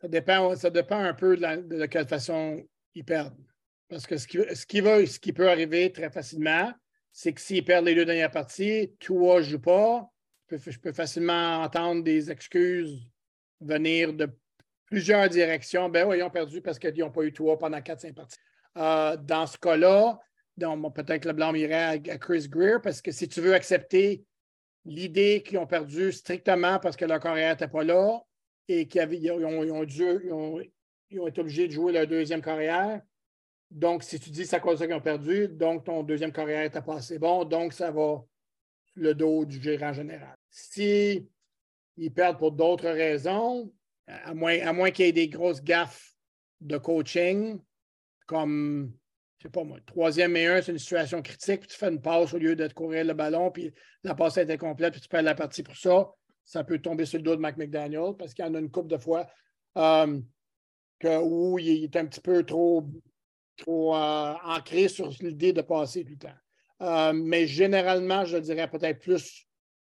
Speaker 5: ça, dépend, ça dépend un peu de, quelle façon ils perdent. Parce que ce qui, ce qui va, ce qui peut arriver très facilement, c'est que s'ils perdent les deux dernières parties, Tua ne joue pas. Je peux, facilement entendre des excuses venir de plusieurs directions. Ben oui, ils ont perdu parce qu'ils n'ont pas eu Tua pendant 4-5 parties. Euh, dans ce cas-là, donc, peut-être le blanc irait à, Chris Greer parce que si tu veux accepter l'idée qu'ils ont perdu strictement parce que leur carrière n'était pas là et qu'ils ont, ont ont, été obligés de jouer leur deuxième carrière. Donc, si tu dis c'est à cause de ça qu'ils ont perdu, donc ton deuxième carrière n'était pas assez bon, donc ça va le dos du gérant général. Si perdent pour d'autres raisons, à moins, à moins qu'il y ait des grosses gaffes de coaching, comme, je sais pas moi, troisième et un, c'est une situation critique, puis tu fais une passe au lieu de courir le ballon, puis la passe est incomplète, puis tu perds la partie pour ça, ça peut tomber sur le dos de Mike McDaniel, parce qu'il y en a une couple de fois euh, où il est un petit peu trop, trop euh, ancré sur l'idée de passer tout le temps. Euh, mais généralement, je dirais peut-être plus,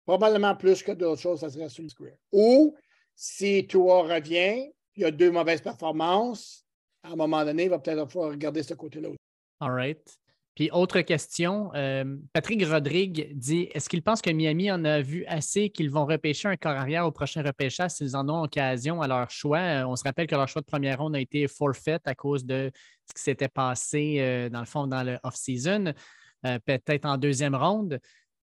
Speaker 5: probablement plus que d'autres choses, ça serait sur le square. Ou si Tua revient, il y a deux mauvaises performances, à un moment donné, il va peut-être regarder ce côté-là.
Speaker 4: All right. Puis autre question, euh, Patrick Rodrigue dit est-ce qu'il pense que Miami en a vu assez qu'ils vont repêcher un corps arrière au prochain repêchage s'ils en ont occasion à leur choix? Euh, on se rappelle que leur choix de première ronde a été forfait à cause de ce qui s'était passé euh, dans le fond dans le off-season, peut-être en deuxième ronde.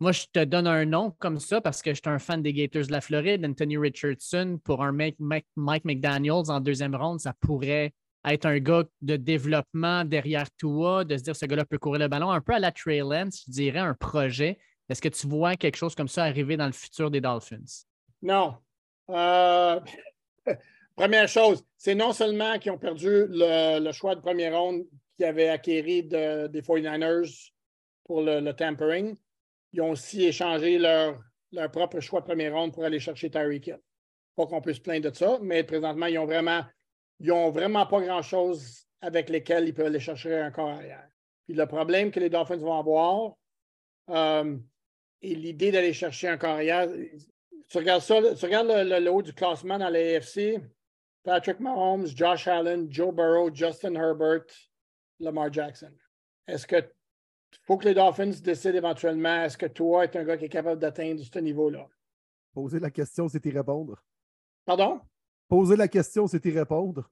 Speaker 4: Moi, je te donne un nom comme ça parce que je suis un fan des Gators de la Floride, Anthony Richardson, pour un Mike, Mike McDaniels en deuxième ronde, ça pourrait être un gars de développement derrière toi, de se dire ce gars-là peut courir le ballon, un peu à la Trey Lance, je dirais un projet. Est-ce que tu vois quelque chose comme ça arriver dans le futur des Dolphins?
Speaker 5: Non. Euh, [laughs] première chose, c'est non seulement qu'ils ont perdu le, choix de première ronde qu'ils avaient acquéri des 49ers pour le, tampering, ils ont aussi échangé leur, leur propre choix de première ronde pour aller chercher Tyreek Hill. Pas qu'on puisse se plaindre de ça, mais présentement, ils ont vraiment ils n'ont vraiment pas grand-chose avec lesquels ils peuvent aller chercher un corps arrière. Puis le problème que les Dolphins vont avoir, euh, et l'idée d'aller chercher un corps arrière, tu regardes ça, tu regardes le, haut du classement dans l'AFC, Patrick Mahomes, Josh Allen, Joe Burrow, Justin Herbert, Lamar Jackson. Est-ce que faut que les Dolphins décident éventuellement, est-ce que toi es un gars qui est capable d'atteindre ce niveau-là?
Speaker 2: Poser la question, c'est y répondre.
Speaker 5: Pardon?
Speaker 2: Poser la question, c'est y répondre.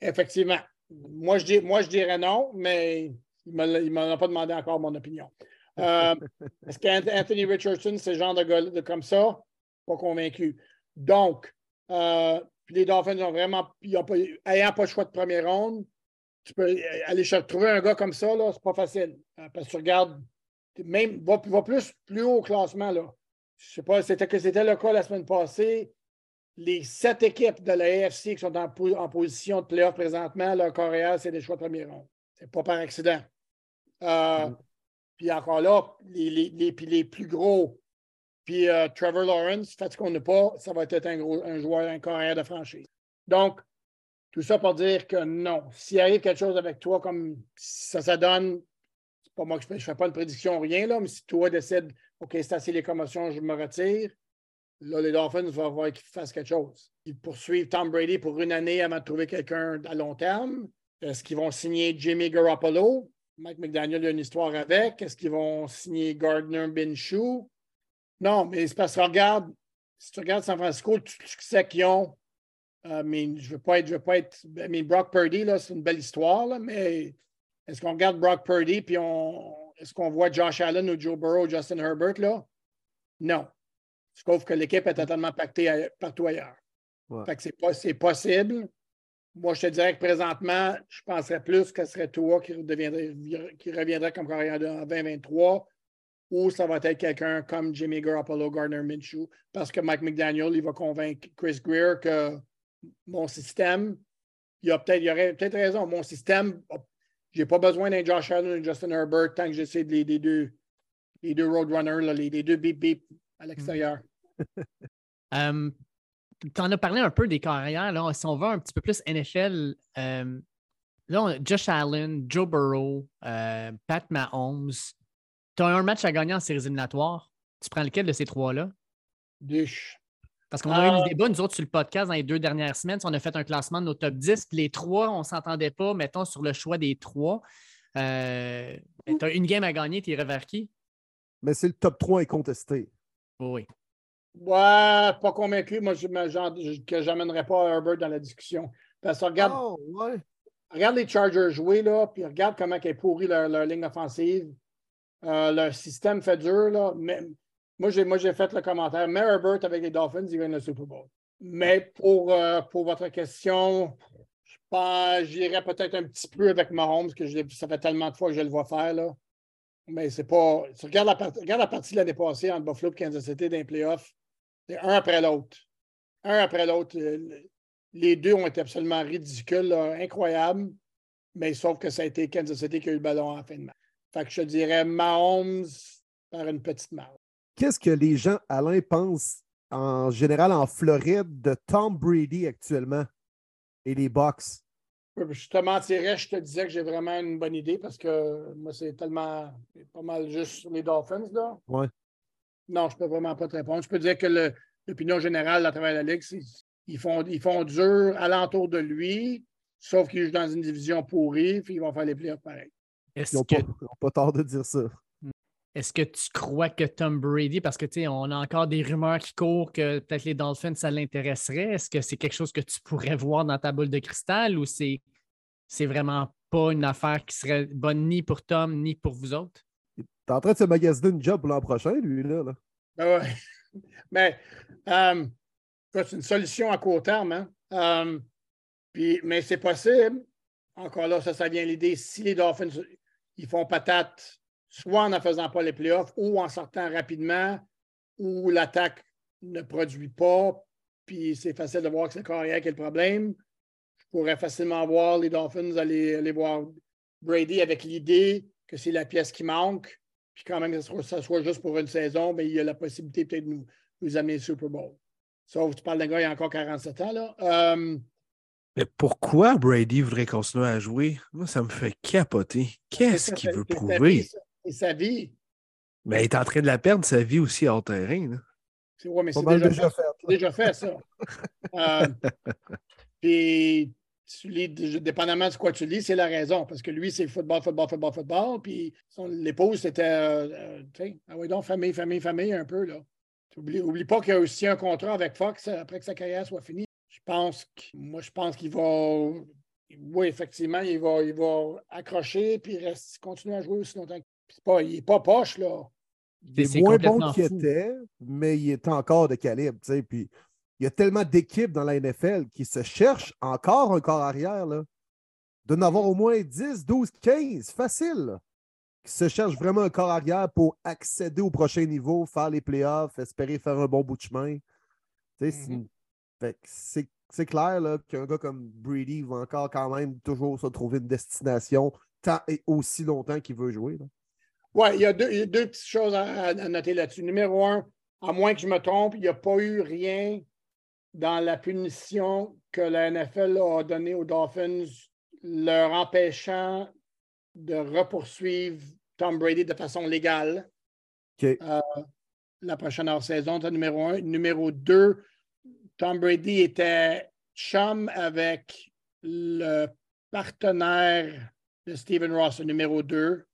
Speaker 5: Effectivement. Moi, je, dis, moi, je dirais non, mais il ne m'en a pas demandé encore mon opinion. Euh, [laughs] est-ce qu'Anthony Richardson, c'est le genre de gars de, comme ça? Pas convaincu. Donc, euh, les Dolphins ont vraiment, ils pas, ayant pas le choix de première ronde, tu peux aller trouver un gars comme ça, là, c'est pas facile. Euh, parce que tu regardes, même, va, va plus, plus haut au classement, là. Je sais pas, c'était que c'était le cas la semaine passée les sept équipes de la AFC qui sont en, position de playoff présentement, leur Coréa, c'est des choix de premier rond. C'est pas par accident. Euh, mm. Puis encore là, les, les, les, plus gros, puis euh, Trevor Lawrence, fait ce qu'on n'a pas, ça va être un, gros, un joueur, un carrière de franchise. Donc, tout ça pour dire que non. S'il arrive quelque chose avec toi, comme ça, ça donne, c'est pas moi que je fais, je fais pas une prédiction, rien, là, mais si toi décides, OK, c'est assez les commotions, je me retire, Là, les Dolphins vont avoir qu'ils fassent quelque chose. Ils poursuivent Tom Brady pour une année avant de trouver quelqu'un à long terme. Est-ce qu'ils vont signer Jimmy Garoppolo? Mike McDaniel a une histoire avec. Est-ce qu'ils vont signer Gardner Minshew? Non, mais c'est parce que regarde, si tu regardes San Francisco, tu, sais qu'ils ont. Euh, mais je ne veux pas être. Je veux pas être mais Brock Purdy, c'est une belle histoire, mais est-ce qu'on regarde Brock Purdy puis on, est-ce qu'on voit Josh Allen ou Joe Burrow ou Justin Herbert là? Non. Je trouve que l'équipe est totalement pactée partout ailleurs. Fait que c'est, possible. Moi, je te dirais que présentement, je penserais plus que ce serait toi qui, qui reviendrait comme carrière en 2023 ou ça va être quelqu'un comme Jimmy Garoppolo, Gardner Minshew, parce que Mike McDaniel, il va convaincre Chris Greer que mon système, il, a peut-être, il aurait peut-être raison, mon système, j'ai pas besoin d'un Josh Allen ou d'un Justin Herbert tant que j'essaie de les, deux, les deux Roadrunners, les, les deux beep beep à l'extérieur. [laughs]
Speaker 4: Euh, tu en as parlé un peu des carrières. Là. Si on va un petit peu plus NFL, euh, là, Josh Allen, Joe Burrow, euh, Pat Mahomes. Tu as un match à gagner en séries éliminatoires. Tu prends lequel de ces trois-là?
Speaker 5: Dush.
Speaker 4: Parce qu'on a eu le débat, nous autres, sur le podcast dans les deux dernières semaines. On a fait un classement de nos top 10. les trois, on ne s'entendait pas, mettons, sur le choix des trois. tu as une game à gagner, tu irais vers qui?
Speaker 2: Mais c'est le top 3 incontesté.
Speaker 4: Oui.
Speaker 5: Ouais, pas convaincu. Moi, je, que j'amènerais pas Herbert dans la discussion. Parce que regarde,
Speaker 2: oh,
Speaker 5: regarde les Chargers jouer, là, puis regarde comment est pourri leur, ligne offensive. Euh, leur système fait dur. Là. Mais, moi, j'ai, moi, j'ai fait le commentaire. Mais Herbert avec les Dolphins, il gagne le Super Bowl. Mais pour, euh, pour votre question, je pense j'irais peut-être un petit peu avec Mahomes, parce que ça fait tellement de fois que je le vois faire. Là. Mais c'est pas. Regarde la partie de l'année passée entre Buffalo et Kansas City dans les playoffs. C'est un après l'autre. Un après l'autre. Euh, les deux ont été absolument ridicules, incroyables. Mais sauf que ça a été Kansas City qui a eu le ballon en fin de match. Fait que je dirais Mahomes par une petite marge.
Speaker 2: Qu'est-ce que les gens, Alain, pensent en général en Floride de Tom Brady actuellement et les Bucks?
Speaker 5: Je te mentirais, je te disais que j'ai vraiment une bonne idée parce que moi, c'est tellement pas mal juste sur les Dolphins. Là.
Speaker 2: Ouais.
Speaker 5: Non, je ne peux vraiment pas te répondre. Je peux dire que l'opinion générale à travers la Ligue, ils font, ils font dur alentour de lui, sauf qu'il joue dans une division pourrie, puis ils vont faire les playoffs pareil.
Speaker 2: Ils n'ont pas, pas tort de dire ça.
Speaker 4: Est-ce que tu crois que Tom Brady, parce que tu sais, on a encore des rumeurs qui courent que peut-être les Dolphins, ça l'intéresserait. Est-ce que c'est quelque chose que tu pourrais voir dans ta boule de cristal ou c'est, c'est vraiment pas une affaire qui serait bonne ni pour Tom ni pour vous autres?
Speaker 2: Il est en train de se magasiner une job pour l'an prochain, lui, là. [laughs]
Speaker 5: Ben ouais. Mais euh, c'est une solution à court terme, hein? Euh, puis, mais c'est possible. Encore là, ça, ça vient l'idée. Si les Dolphins ils font patate soit en ne faisant pas les playoffs ou en sortant rapidement, ou l'attaque ne produit pas, puis c'est facile de voir que c'est carrière qui est le problème. Je pourrais facilement voir les Dolphins aller, aller voir Brady avec l'idée que c'est la pièce qui manque, puis quand même que ça soit juste pour une saison, mais il y a la possibilité peut-être de nous, nous amener au Super Bowl. Sauf tu parles d'un gars, il a encore 47 ans. Là. Euh,
Speaker 3: mais pourquoi Brady voudrait continuer à jouer? Moi, ça me fait capoter. Qu'est-ce qu'il veut prouver?
Speaker 5: Et sa vie.
Speaker 3: Mais il est en train de la perdre, sa vie aussi en terrain.
Speaker 5: Oui, mais c'est déjà, déjà, fait. déjà fait, ça. euh, [laughs] puis, tu lis, dépendamment de quoi tu lis, c'est la raison. Parce que lui, c'est football, football, football, football. Puis l'épouse, c'était, euh, euh, tu sais, ah oui, donc, famille, famille, famille, un peu, là. Oublie, oublie pas qu'il y a aussi un contrat avec Fox après que sa carrière soit finie. Je pense que, moi, je pense qu'il va, oui, effectivement, il va, il va accrocher puis reste, continuer à jouer aussi longtemps pas, il n'est pas poche, là.
Speaker 2: Il est, moins bon qu'il était, mais il est encore de calibre. Puis il y a tellement d'équipes dans la NFL qui se cherchent encore un corps arrière. Là. De n'avoir au moins 10, 12, 15, facile. Qui se cherchent vraiment un corps arrière pour accéder au prochain niveau, faire les playoffs, espérer faire un bon bout de chemin. Mm-hmm. C'est clair qu'un gars comme Brady va encore quand même toujours se trouver une destination tant et aussi longtemps qu'il veut jouer. Là.
Speaker 5: Oui, il y, a deux, petites choses à, noter là-dessus. Numéro un, à moins que je me trompe, il n'y a pas eu rien dans la punition que la NFL a donnée aux Dolphins leur empêchant de repoursuivre Tom Brady de façon légale.
Speaker 2: Euh,
Speaker 5: la prochaine hors-saison, numéro un. Numéro deux, Tom Brady était chum avec le partenaire de Stephen Ross, numéro deux.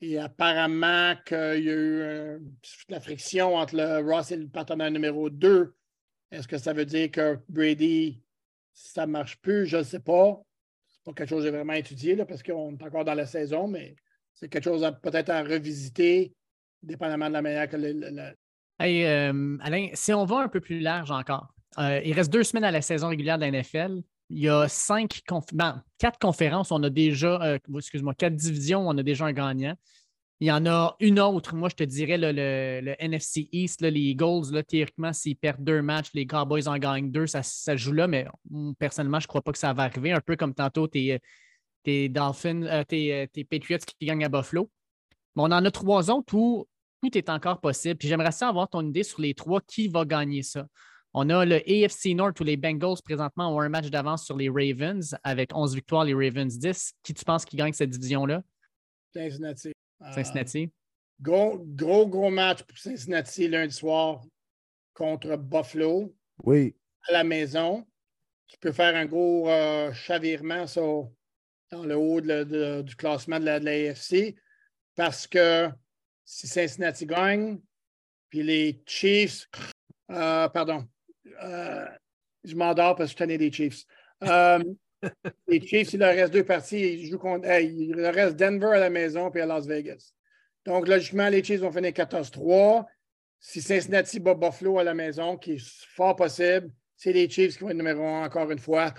Speaker 5: Et apparemment qu'il y a eu la friction entre le Ross et le partenaire numéro 2. Est-ce que ça veut dire que Brady, ça ne marche plus? Je ne sais pas. Ce n'est pas quelque chose que j'ai vraiment étudié là, parce qu'on est encore dans la saison, mais c'est quelque chose peut-être à revisiter, dépendamment de la manière que le.
Speaker 4: Hey, euh, Alain, si on va un peu plus large encore, euh, il reste deux semaines à la saison régulière de la NFL il y a cinq ben, quatre conférences, on a déjà, euh, excuse-moi, quatre divisions, on a déjà un gagnant. Il y en a une autre, moi je te dirais le, NFC East, les Eagles, là, théoriquement, s'ils perdent deux matchs, les Cowboys en gagnent deux, ça, ça joue là, mais personnellement, je ne crois pas que ça va arriver. Un peu comme tantôt tes, Dolphins, euh, tes, Patriots qui gagnent à Buffalo. Mais on en a trois autres où tout est encore possible. Puis j'aimerais savoir avoir ton idée sur les trois, qui va gagner ça. On a le AFC North où les Bengals présentement ont un match d'avance sur les Ravens avec 11 victoires, les Ravens 10. Qui tu penses qui gagne cette division-là?
Speaker 5: Cincinnati.
Speaker 4: Cincinnati.
Speaker 5: gros, gros, gros match pour Cincinnati lundi soir contre Buffalo.
Speaker 2: Oui.
Speaker 5: À la maison. Qui peut faire un gros euh, chavirement dans le haut du classement de la, AFC. Parce que si Cincinnati gagne, puis les Chiefs, euh, pardon, euh, je m'endors parce que je tenais des Chiefs. Euh, [laughs] les Chiefs, il leur reste deux parties. Ils jouent contre, il leur reste Denver à la maison et à Las Vegas. Donc, logiquement, les Chiefs vont finir 14-3. Si Cincinnati bat Buffalo à la maison, qui est fort possible, c'est les Chiefs qui vont être numéro un encore une fois.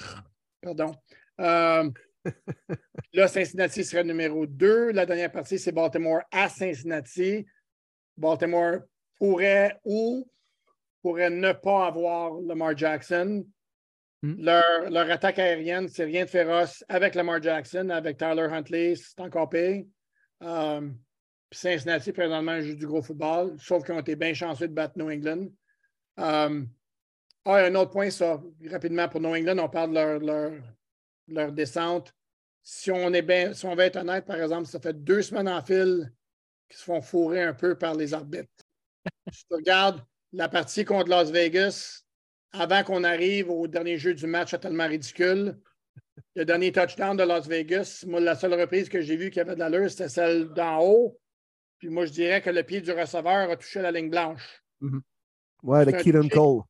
Speaker 5: Pardon. Euh, [laughs] là, Cincinnati serait numéro 2. La dernière partie, c'est Baltimore à Cincinnati. Baltimore pourrait ou pourrait ne pas avoir Lamar Jackson. Hmm. Leur, attaque aérienne, c'est rien de féroce avec Lamar Jackson, avec Tyler Huntley, c'est encore pire. Um, Cincinnati, présentement, joue du gros football, sauf qu'ils ont été bien chanceux de battre New England. Um, ah, un autre point, ça, rapidement pour New England, on parle de leur, leur, descente. Si on, est bien, si on va être honnête, par exemple, ça fait deux semaines en fil qu'ils se font fourrer un peu par les arbitres. [laughs] Si tu regardes la partie contre Las Vegas, avant qu'on arrive au dernier jeu du match tellement ridicule, le dernier touchdown de Las Vegas, moi, la seule reprise que j'ai vue qui avait de l'allure, c'était celle d'en haut. Puis moi, je dirais que le pied du receveur a touché la ligne blanche.
Speaker 2: Ouais, de
Speaker 5: C'est un
Speaker 2: Keelan
Speaker 5: touché.
Speaker 2: Cole.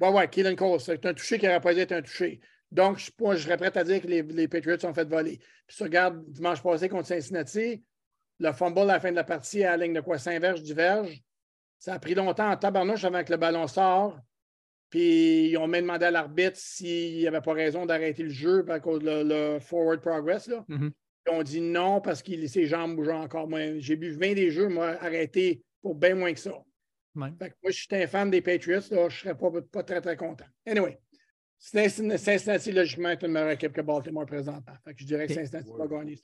Speaker 5: Oui, oui, Keelan Cole. C'est un touché qui n'aurait pas dû être un touché. Donc, je, moi, je serais prêt à dire que les, les Patriots sont fait voler. Puis, tu regardes dimanche passé contre Cincinnati, le fumble à la fin de la partie à la ligne de quoi? 5 verges, 10 verges. Ça a pris longtemps en tabarnouche avant que le ballon sort. Puis, ils ont même demandé à l'arbitre s'il n'y avait pas raison d'arrêter le jeu à cause de le, le forward progress. Là.
Speaker 4: Mhm.
Speaker 5: Ils ont dit non parce que ses jambes bougeaient encore moins. J'ai vu 20 des jeux, moi, arrêté pour bien moins que ça.
Speaker 4: Ouais.
Speaker 5: Fait que moi, je suis un fan des Patriots, là, je ne serais pas, pas très, très content. Anyway, Cincinnati, logiquement, est une meilleure équipe que Baltimore présentement. Fait que je dirais que. Cincinnati va gagner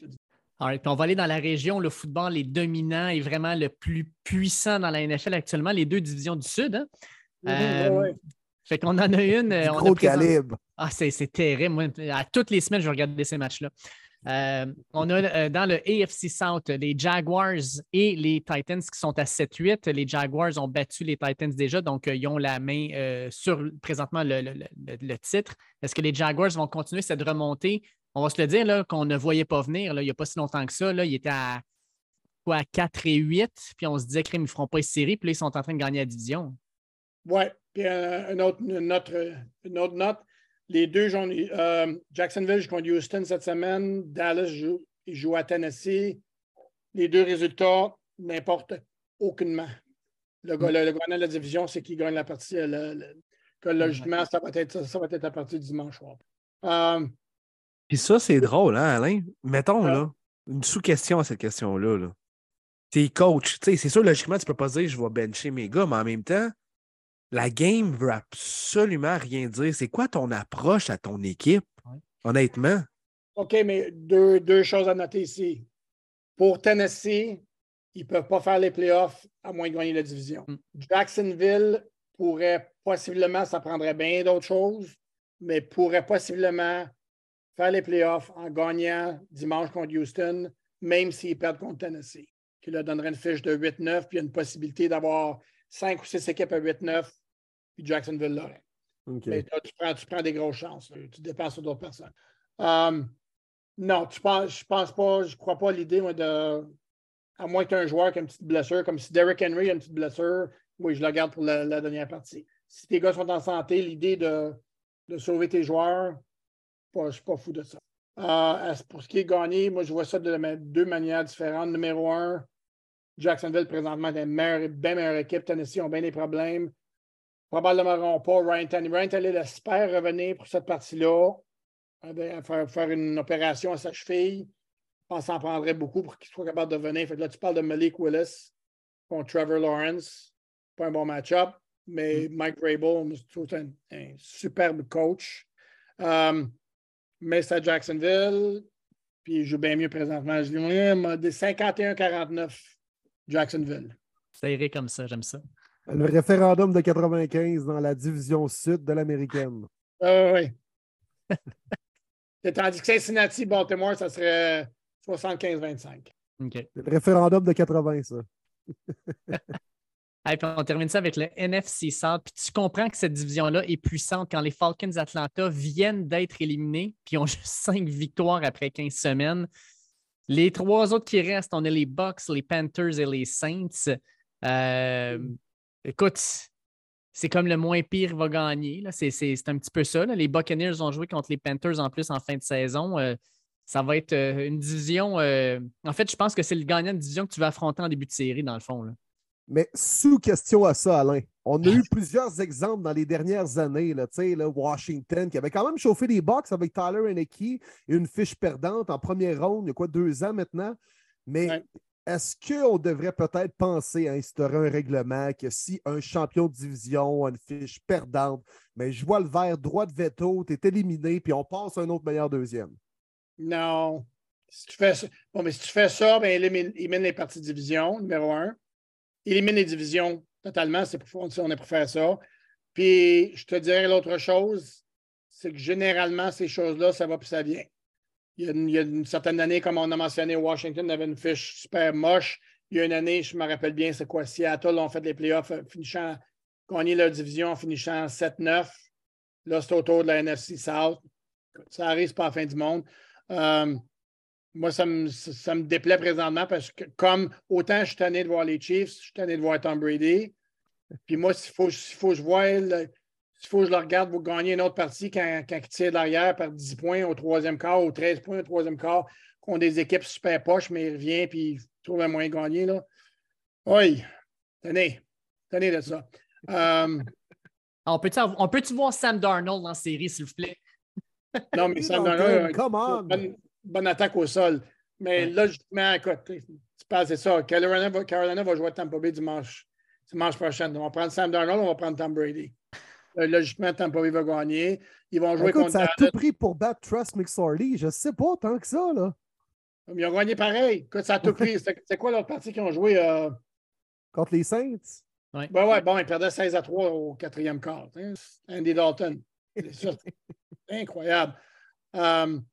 Speaker 4: right, puis on va aller dans la région. Le football est dominant et vraiment le plus puissant dans la NFL actuellement, les deux divisions du Sud. hein. Euh,
Speaker 5: Mhm, ouais.
Speaker 4: Fait qu'on en a une.
Speaker 2: Du
Speaker 4: euh, a présent-
Speaker 2: calibre.
Speaker 4: Ah, c'est c'est terrible. Moi, à toutes les semaines, je regarde ces matchs-là. Euh, on a euh, dans le AFC South les Jaguars et les Titans qui sont à 7-8. Les Jaguars ont battu les Titans déjà, donc euh, ils ont la main euh, sur présentement le, le- le- le titre. Est-ce que les Jaguars vont continuer cette remontée? On va se le dire là, qu'on ne voyait pas venir là, il n'y a pas si longtemps que ça. Là, ils étaient à, quoi, à 4 et 8, puis on se disait qu'ils ne feront pas une série, puis là, ils sont en train de gagner la division.
Speaker 5: Oui, puis euh, une, autre, une, autre, une autre note. Les deux, euh, Jacksonville joue contre Houston cette semaine. Dallas joue, il joue à Tennessee. Les deux résultats n'importent aucunement. Le, le gagnant de la division, c'est qui gagne la partie. le- le- que logiquement, ça va, être, ça va être à partir du dimanche soir. Euh,
Speaker 3: Puis ça, c'est drôle, hein, Alain? Mettons, là, une sous-question à cette question-là. Là. T'es coach. Tu sais, c'est sûr, logiquement, tu peux pas dire je vais bencher mes gars, mais en même temps, la game veut absolument rien dire. C'est quoi ton approche à ton équipe,
Speaker 4: Ouais.
Speaker 3: honnêtement?
Speaker 5: OK, mais deux, deux choses à noter ici. Pour Tennessee, ils ne peuvent pas faire les playoffs à moins de gagner la division.
Speaker 4: Mm.
Speaker 5: Jacksonville pourrait possiblement, ça prendrait bien d'autres choses, mais pourrait possiblement faire les playoffs en gagnant dimanche contre Houston, même s'ils perdent contre Tennessee, qui leur donnerait une fiche de 8-9, puis une possibilité d'avoir cinq ou six équipes à 8-9, puis Jacksonville l'aurait. Mais tu prends, tu prends des grosses chances. là. Tu dépends sur d'autres personnes. Euh, non, tu penses, je pense pas, je crois pas à l'idée de. À moins que tu aies un joueur qui a une petite blessure, comme si Derrick Henry a une petite blessure, oui, je la garde pour la, la dernière partie. Si tes gars sont en santé, l'idée de, de sauver tes joueurs, pas- je ne suis pas fou de ça. Euh, pour ce qui est gagné, moi, je vois ça de deux manières différentes. Numéro un, Jacksonville, présentement, est meilleure, bien meilleure équipe. Tennessee ont bien des problèmes probablement pas Ryan Tannehill. Ryan Tannehill espère revenir pour cette partie-là, faire, faire une opération à sa cheville. Je pense que ça en prendrait beaucoup pour qu'il soit capable de venir. Fait que là, tu parles de Malik Willis contre Trevor Lawrence. Pas un bon match-up, mais Mike je trouve que c'est un, un superbe coach. Euh, mais c'est à Jacksonville, puis il joue bien mieux présentement. Je dis, ouais, moi, des 51-49, Jacksonville.
Speaker 4: Ça irait comme ça, j'aime ça.
Speaker 2: Le référendum de 95 dans la division sud de l'américaine.
Speaker 5: Ah oui. Tandis que Cincinnati, Baltimore, ça serait 75-25.
Speaker 4: OK.
Speaker 2: C'est le référendum de 80, ça. [laughs]
Speaker 4: Et puis on termine ça avec le NFC South. Puis tu comprends que cette division-là est puissante quand les Falcons Atlanta viennent d'être éliminés, puis ont [laughs] juste cinq victoires après 15 semaines. Les trois autres qui restent, on a les Bucks, les Panthers et les Saints. Euh, écoute, c'est comme le moins pire va gagner. C'est, un petit peu ça. là. Les Buccaneers ont joué contre les Panthers en plus en fin de saison. Euh, ça va être euh, une division. En fait, je pense que c'est le gagnant de division que tu vas affronter en début de série, dans le fond. là.
Speaker 2: Mais sous question à ça, Alain, on a eu plusieurs exemples dans les dernières années. Là, là, Washington, qui avait quand même chauffé les box avec Tyler Henneke et une fiche perdante en première ronde, il y a quoi, deux ans maintenant. Mais
Speaker 5: Ouais.
Speaker 2: est-ce qu'on devrait peut-être penser à instaurer un règlement que si un champion de division a une fiche perdante, mais je vois le vert droit de veto, tu es éliminé, puis on passe à un autre meilleur deuxième?
Speaker 5: Non. Si tu fais ça, bon, mais si tu fais ça, ben, élimine, élimine les parties de division, numéro un. Élimine les divisions totalement, c'est pour, pour faire ça. Puis, je te dirais l'autre chose, c'est que généralement, ces choses-là, ça va puis ça vient. Il y, a une, il y a une certaine année, comme on a mentionné, Washington avait une fiche super moche. Il y a une année, je me rappelle bien, c'est quoi? Seattle ont fait les playoffs, euh, finissant, gagné leur division en finissant 7-9. Là, c'est autour de la NFC South. ça arrive pas à la fin du monde. Euh, moi, ça me, ça me déplaît présentement parce que, comme autant je suis tanné de voir les Chiefs, je suis tanné de voir Tom Brady. Puis moi, s'il faut, faut que je vois, s'il faut que je le regarde pour gagner une autre partie quand, quand il tire de l'arrière par 10 points au troisième quart, ou 13 points au troisième quart, qu'on des équipes super poches, mais il revient puis il trouve un moyen de gagner. Là. Oui, tenez, tenez de ça. Euh, [laughs]
Speaker 4: on peut-tu peut voir Sam Darnold en série, s'il vous plaît?
Speaker 5: Non, mais Sam Darnold, bonne, bonne, attaque au sol. Mais là, logiquement, écoute, tu passes ça. Carolina va, Carolina va jouer à Tampa Bay dimanche, dimanche prochain. On va prendre Sam Darnold, on va prendre Tom Brady. logiquement, Tampa Bay va gagner. Ils vont jouer
Speaker 2: écoute, contre. Ça a tout pris pour battre Trust McSorley. Je ne sais pas tant que ça. Là.
Speaker 5: Ils ont gagné pareil. Écoute, ça a tout pris. [laughs] C'est quoi l'autre partie qu'ils ont joué? Euh...
Speaker 2: Contre les Saints?
Speaker 5: Oui. Ben ouais, bon, ils perdaient 16 à 3 au quatrième quart. Hein. Andy Dalton. C'est [laughs] incroyable. Um,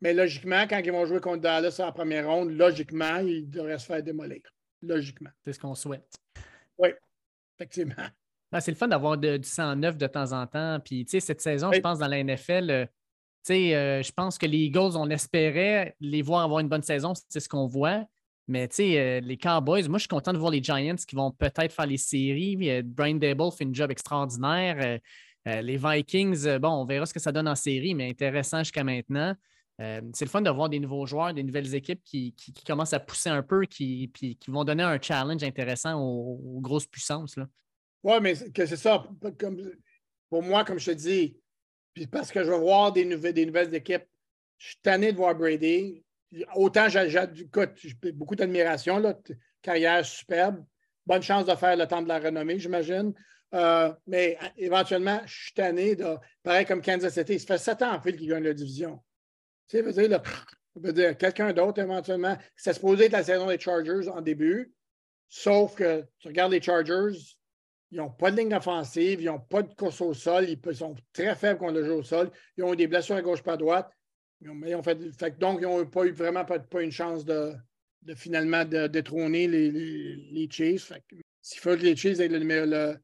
Speaker 5: mais logiquement, quand ils vont jouer contre Dallas en première ronde, logiquement, ils devraient se faire démolir. Logiquement.
Speaker 4: C'est ce qu'on souhaite.
Speaker 5: Oui, effectivement.
Speaker 4: Ah, c'est le fun d'avoir du 109 de temps en temps. Puis, tu sais, cette saison, je pense, dans la NFL, euh, tu sais, euh, je pense que les Eagles, on espérait les voir avoir une bonne saison. C'est ce qu'on voit. Mais tu sais, euh, les Cowboys, moi, je suis content de voir les Giants qui vont peut-être faire les séries. Brian Dable fait une job extraordinaire. les Vikings, bon, on verra ce que ça donne en série, mais intéressant jusqu'à maintenant. Euh, c'est le fun de voir des nouveaux joueurs, des nouvelles équipes qui, commencent à pousser un peu, qui, qui vont donner un challenge intéressant aux, grosses puissances.
Speaker 5: Oui, mais c'est ça. pour moi, comme je te dis, puis parce que je veux voir des, nouvelles, des nouvelles équipes, je suis tanné de voir Brady. Autant j'ai beaucoup d'admiration, carrière superbe. Bonne chance de faire le temps de la renommée, j'imagine. Euh, mais éventuellement, je suis tanné de. Pareil comme Kansas City. Ça fait sept ans en qu'ils gagnent la division. Tu sais, veut dire, quelqu'un d'autre éventuellement. C'est supposé être la saison des Chargers en début, sauf que tu regardes les Chargers, ils n'ont pas de ligne offensive, ils n'ont pas de course au sol, ils sont très faibles on le joue au sol, ils ont eu des blessures à gauche pas à droite. Ils ont, fait, donc, ils n'ont pas eu vraiment pas, une chance de, finalement de, détrôner les, les, Chiefs. S'il faut que les Chiefs aient le,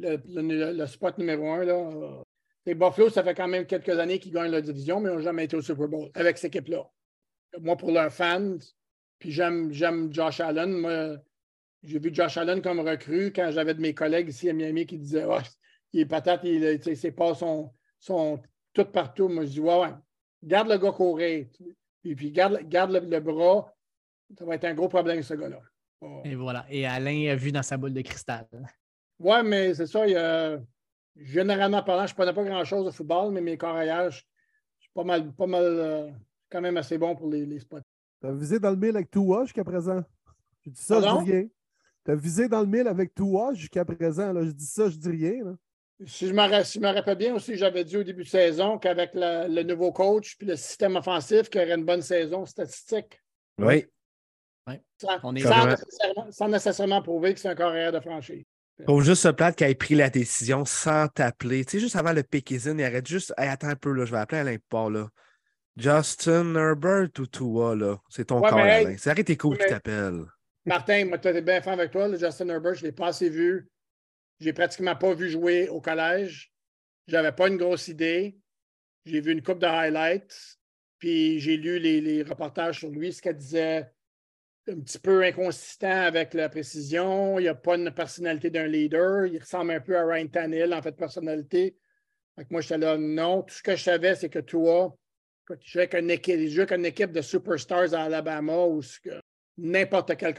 Speaker 5: le, le, spot numéro un, là, les Buffalo, ça fait quand même quelques années qu'ils gagnent la division, mais ils n'ont jamais été au Super Bowl avec cette équipe-là. Moi, pour leurs fans, puis j'aime, j'aime Josh Allen. Moi, j'ai vu Josh Allen comme recrue quand j'avais de mes collègues ici à Miami qui disaient oh, il est patate, il, ses pas sont, sont tout partout. Moi, je dis Ouais, ouais, garde le gars courir. Et puis garde, garde le, bras. Ça va être un gros problème, ce gars-là.
Speaker 4: Et voilà. Et Alain a vu dans sa boule de cristal.
Speaker 5: Oui, mais c'est ça. Il y a généralement parlant, je ne connais pas grand-chose au football, mais mes carrières, je, suis pas mal, pas mal euh, quand même assez bon pour les, les spots.
Speaker 2: Tu as visé dans le mille avec Toua jusqu'à présent? Je dis ça, je dis rien. Tu as visé dans le mille avec Toua jusqu'à présent. Là. Je dis ça, je dis rien.
Speaker 5: Si je, me, rappelle bien aussi, j'avais dit au début de saison qu'avec le nouveau coach puis le système offensif, qu'il y aurait une bonne saison statistique.
Speaker 3: Oui.
Speaker 5: Sans, nécessairement, sans, nécessairement, prouver que c'est un carrière de franchise.
Speaker 3: Pour juste ce plate qui a pris la décision sans t'appeler. Tu sais, juste avant le pick il arrête juste. attends un peu, là, je vais appeler Alain Paul, là. Justin Herbert ou toi, là? C'est ton corps, Alain. C'est arrêté cool qui t'appelle.
Speaker 5: Martin, moi, tu es bien fin avec toi. Là, Justin Herbert, je ne l'ai pas assez vu. Je l'ai pratiquement pas vu jouer au collège. J'avais pas une grosse idée. J'ai vu une coupe de highlights. Puis j'ai lu les, les reportages sur lui, ce qu'elle disait un petit peu inconsistant avec la précision. Il n'a pas une personnalité d'un leader. Il ressemble un peu à Ryan Tannehill en fait de personnalité. moi, j'étais là, non. Tout ce que je savais, c'est que toi, tu jouais avec une équipe, de superstars à Alabama où n'importe quel,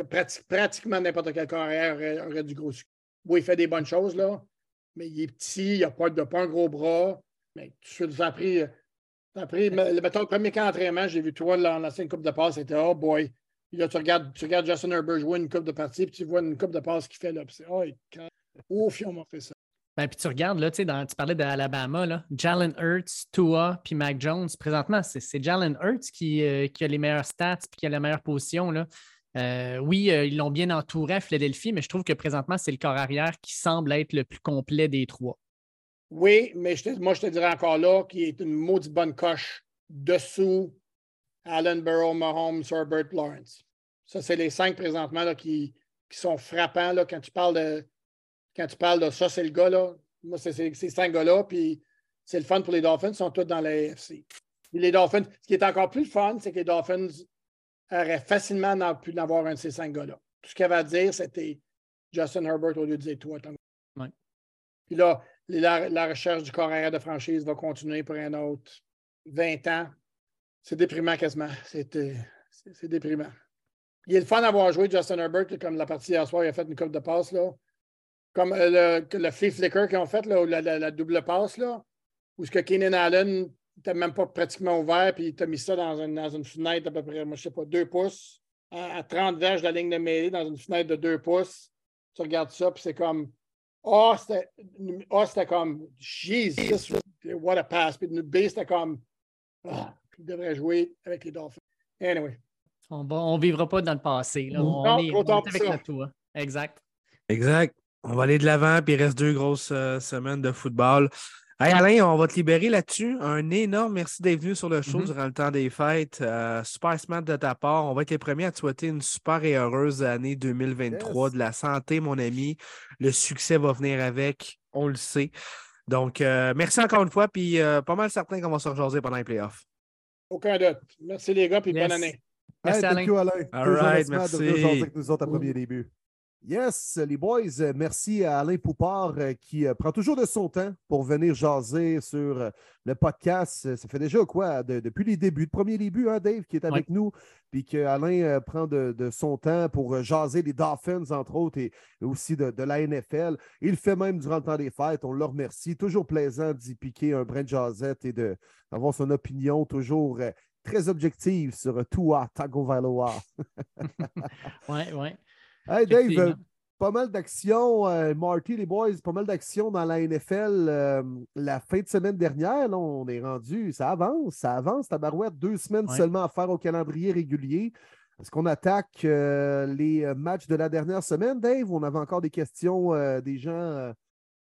Speaker 5: pratiquement n'importe quel carrière aurait, du gros succès. Oui, il fait des bonnes choses, là, mais il est petit, il n'a pas, pas un gros bras. Mais tu as pris, as pris le premier camp d'entraînement, j'ai vu toi lancer une coupe de passe, c'était oh boy, là, tu regardes, tu regardes Justin Herbert jouer une coupe de partie, puis tu vois une coupe de passe qu'il fait là. Puis c'est, oh, ouf, on m'a fait ça.
Speaker 4: Ben, puis tu regardes, là, tu parlais d'Alabama, là, Jalen Hurts, Tua, puis Mac Jones. Présentement, c'est Jalen Hurts qui, euh, qui, a les meilleures stats puis qui a la meilleure position. Là. Euh, oui, euh, ils l'ont bien entouré à Philadelphie, mais je trouve que présentement, c'est le corps arrière qui semble être le plus complet des trois.
Speaker 5: Oui, mais je moi, je te dirais encore là qu'il est une maudite bonne coche dessous Allen Burrow, Mahomes, Herbert, Lawrence. Ça, c'est les cinq présentement là, qui, qui, sont frappants là, quand tu parles de quand tu parles de ça, c'est le gars là. Moi, c'est ces cinq gars-là. Puis c'est le fun pour les Dolphins, ils sont tous dans la AFC. les Dolphins, ce qui est encore plus fun, c'est que les Dolphins auraient facilement pu en avoir un de ces cinq gars-là. Tout ce qu'il avait à dire, c'était Justin Herbert au lieu de dire toi. Puis là, la, recherche du corps de franchise va continuer pour un autre 20 ans. C'est déprimant quasiment. Euh, c'est déprimant. Il est le fun d'avoir joué Justin Herbert, comme la partie hier soir, il a fait une coupe de passe. Là. Comme euh, le, le flicker qu'ils ont fait, là, la, double passe, là, où ce que Keenan Allen n'était même pas pratiquement ouvert, puis il t'a mis ça dans une, dans une fenêtre à peu près, moi, je sais pas, deux pouces, à, 30 verges de la ligne de mêlée, dans une fenêtre de deux pouces. Tu regardes ça, puis c'est comme Oh, c'était comme Jesus, what a pass. Puis B, c'était comme ah, devrait jouer avec les Dolphins. Anyway.
Speaker 4: On ne vivra pas dans le passé. Là. On, est, avec le tour. Exact.
Speaker 3: Exact. On va aller de l'avant, puis il reste deux grosses euh, semaines de football. Hey Alain, on va te libérer là-dessus. Un énorme merci d'être venu sur le show mm-hmm. durant le temps des fêtes. Euh, super smart de ta part. On va être les premiers à te souhaiter une super et heureuse année 2023. De la santé, mon ami. Le succès va venir avec, on le sait. Donc, euh, merci encore une fois, puis euh, pas mal certain qu'on va se rejoindre pendant les playoffs.
Speaker 5: Aucun doute. Merci les gars, puis bonne année.
Speaker 2: Merci, Alain. Alain.
Speaker 3: All right, merci.
Speaker 2: De avec nous autres à premier début. Yes, les boys, euh, merci à Alain Poupard euh, qui euh, prend toujours de son temps pour venir jaser sur le podcast. Ça fait déjà quoi, depuis les débuts, le premier début, hein, Dave, qui est avec nous, puis qu'Alain prend de, son temps pour jaser les Dolphins, entre autres, et aussi de, la NFL. Il le fait même durant le temps des fêtes. On le remercie. Toujours plaisant d'y piquer un brin de jasette et d'avoir son opinion toujours très objective sur Tua Tagovailoa. [laughs]
Speaker 4: oui, oui.
Speaker 2: Hey Dave, euh, pas mal d'actions, euh, Marty, les boys, pas mal d'actions dans la NFL euh, la fin de semaine dernière. Là, on est rendu, ça avance, ça avance, tabarouette, deux semaines seulement à faire au calendrier régulier. Est-ce qu'on attaque les matchs de la dernière semaine, Dave? On avait encore des questions des gens.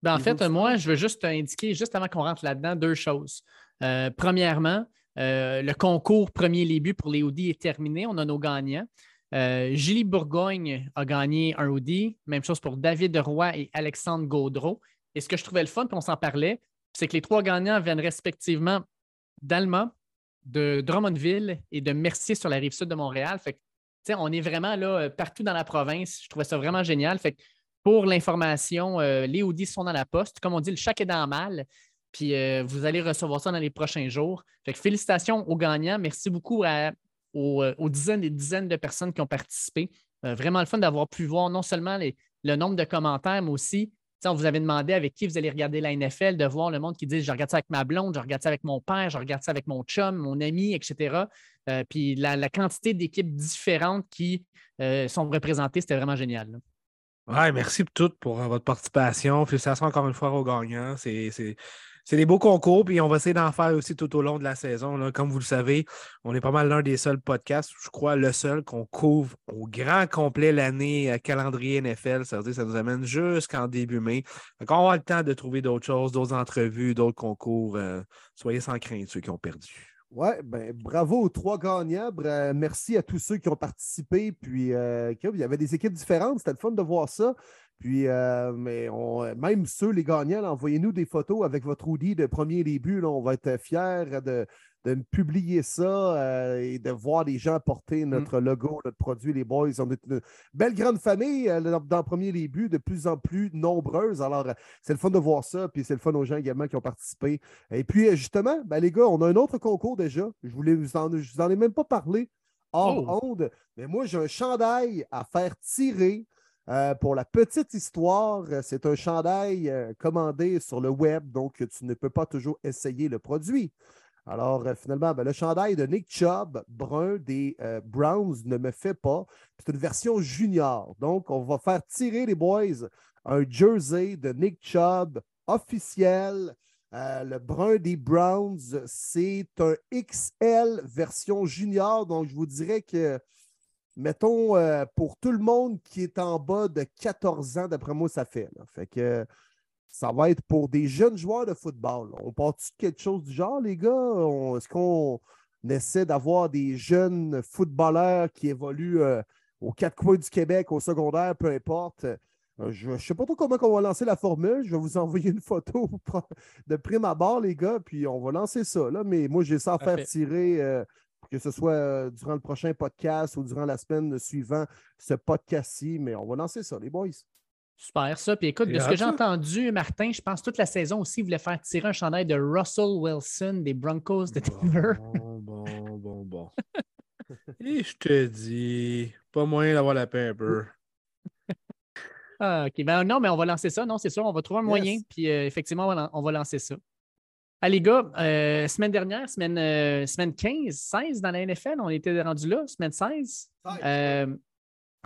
Speaker 4: Ben, en fait, moi, je veux juste indiquer, juste avant qu'on rentre là-dedans, deux choses. premièrement, le concours premier début pour les Audi est terminé. On a nos gagnants. Euh, Julie Bourgogne a gagné un Audi. Même chose pour David Roy et Alexandre Gaudreau. Et ce que je trouvais le fun, puis on s'en parlait, c'est que les trois gagnants viennent respectivement d'Alma, de Drummondville et de Mercier sur la rive sud de Montréal. Fait on est vraiment là euh, partout dans la province. Je trouvais ça vraiment génial. Fait pour l'information, euh, les Audi sont dans la poste. Comme on dit, le chac est dans le mal. Puis vous allez recevoir ça dans les prochains jours. Fait félicitations aux gagnants. Merci beaucoup à euh, aux, dizaines et dizaines de personnes qui ont participé. Euh, vraiment le fun d'avoir pu voir non seulement le nombre de commentaires, mais aussi, on vous avait demandé avec qui vous allez regarder la NFL, de voir le monde qui dit Je regarde ça avec ma blonde, je regarde ça avec mon père, je regarde ça avec mon chum, mon ami, etc. Euh, puis la, quantité d'équipes différentes qui sont représentées, c'était vraiment génial.
Speaker 3: Oui, merci pour tout pour votre participation. Félicitations encore une fois aux gagnants. C'est c'est des beaux concours, puis on va essayer d'en faire aussi tout au long de la saison. Comme vous le savez, on est pas mal l'un des seuls podcasts, je crois le seul qu'on couvre au grand complet l'année euh, calendrier NFL. Ça veut dire ça nous amène jusqu'en début mai. Donc, on avoir le temps de trouver d'autres choses, d'autres entrevues, d'autres concours. Euh, soyez sans crainte, ceux qui ont perdu.
Speaker 2: Oui, ben, bravo aux trois gagnants. merci à tous ceux qui ont participé. Puis, euh, il y avait des équipes différentes. C'était le fun de voir ça. Puis, euh, mais même ceux, les gagnants, envoyez-nous des photos avec votre hoodie de premier début. on va être fiers de, publier ça euh, et de voir les gens porter mm. notre logo, notre produit, les boys. On est une belle grande famille euh, dans, le premier début, de plus en plus nombreuse. Alors, c'est le fun de voir ça, puis c'est le fun aux gens également qui ont participé. Et puis, justement, ben, les gars, on a un autre concours déjà. Je voulais vous en, vous en ai même pas parlé hors oh. mais moi, j'ai un chandail à faire tirer euh, pour la petite histoire, euh, c'est un chandail euh, commandé sur le web, donc tu ne peux pas toujours essayer le produit. Alors, finalement, ben, le chandail de Nick Chubb, brun des Browns, ne me fait pas. C'est une version junior. Donc, on va faire tirer les boys un jersey de Nick Chubb officiel. le brun des Browns, c'est un XL version junior. Donc, je vous dirais que mettons, euh, pour tout le monde qui est en bas de 14 ans, d'après moi, ça fait. Fait que ça va être pour des jeunes joueurs de football. On part-tu de quelque chose du genre, les gars? Est-ce qu'on essaie d'avoir des jeunes footballeurs qui évoluent euh, aux quatre coins du Québec, au secondaire, peu importe? Euh, Je ne sais pas trop comment on va lancer la formule. Je vais vous envoyer une photo [laughs] de prime abord, les gars, puis on va lancer ça. Là. Mais moi, j'ai ça à faire tirer, euh, que ce soit durant le prochain podcast ou durant la semaine suivant ce podcast-ci. Mais on va lancer ça, les boys.
Speaker 4: Super, ça. Puis écoute, de ce que j'ai entendu, Martin, je pense toute la saison aussi, il voulait faire tirer un chandail de Russell Wilson des Broncos de Denver.
Speaker 3: Bon, bon, bon, bon. [laughs] Et je te dis, pas moyen d'avoir la paix un peu.
Speaker 4: Ah, OK. Ben non, mais on va lancer ça. Non, c'est sûr, on va trouver un moyen. Puis euh, effectivement, on va, lan- on va lancer ça. Les gars, euh, semaine dernière, semaine, euh, semaine 15, 16 dans la NFL, on était rendu là, semaine 16. Euh,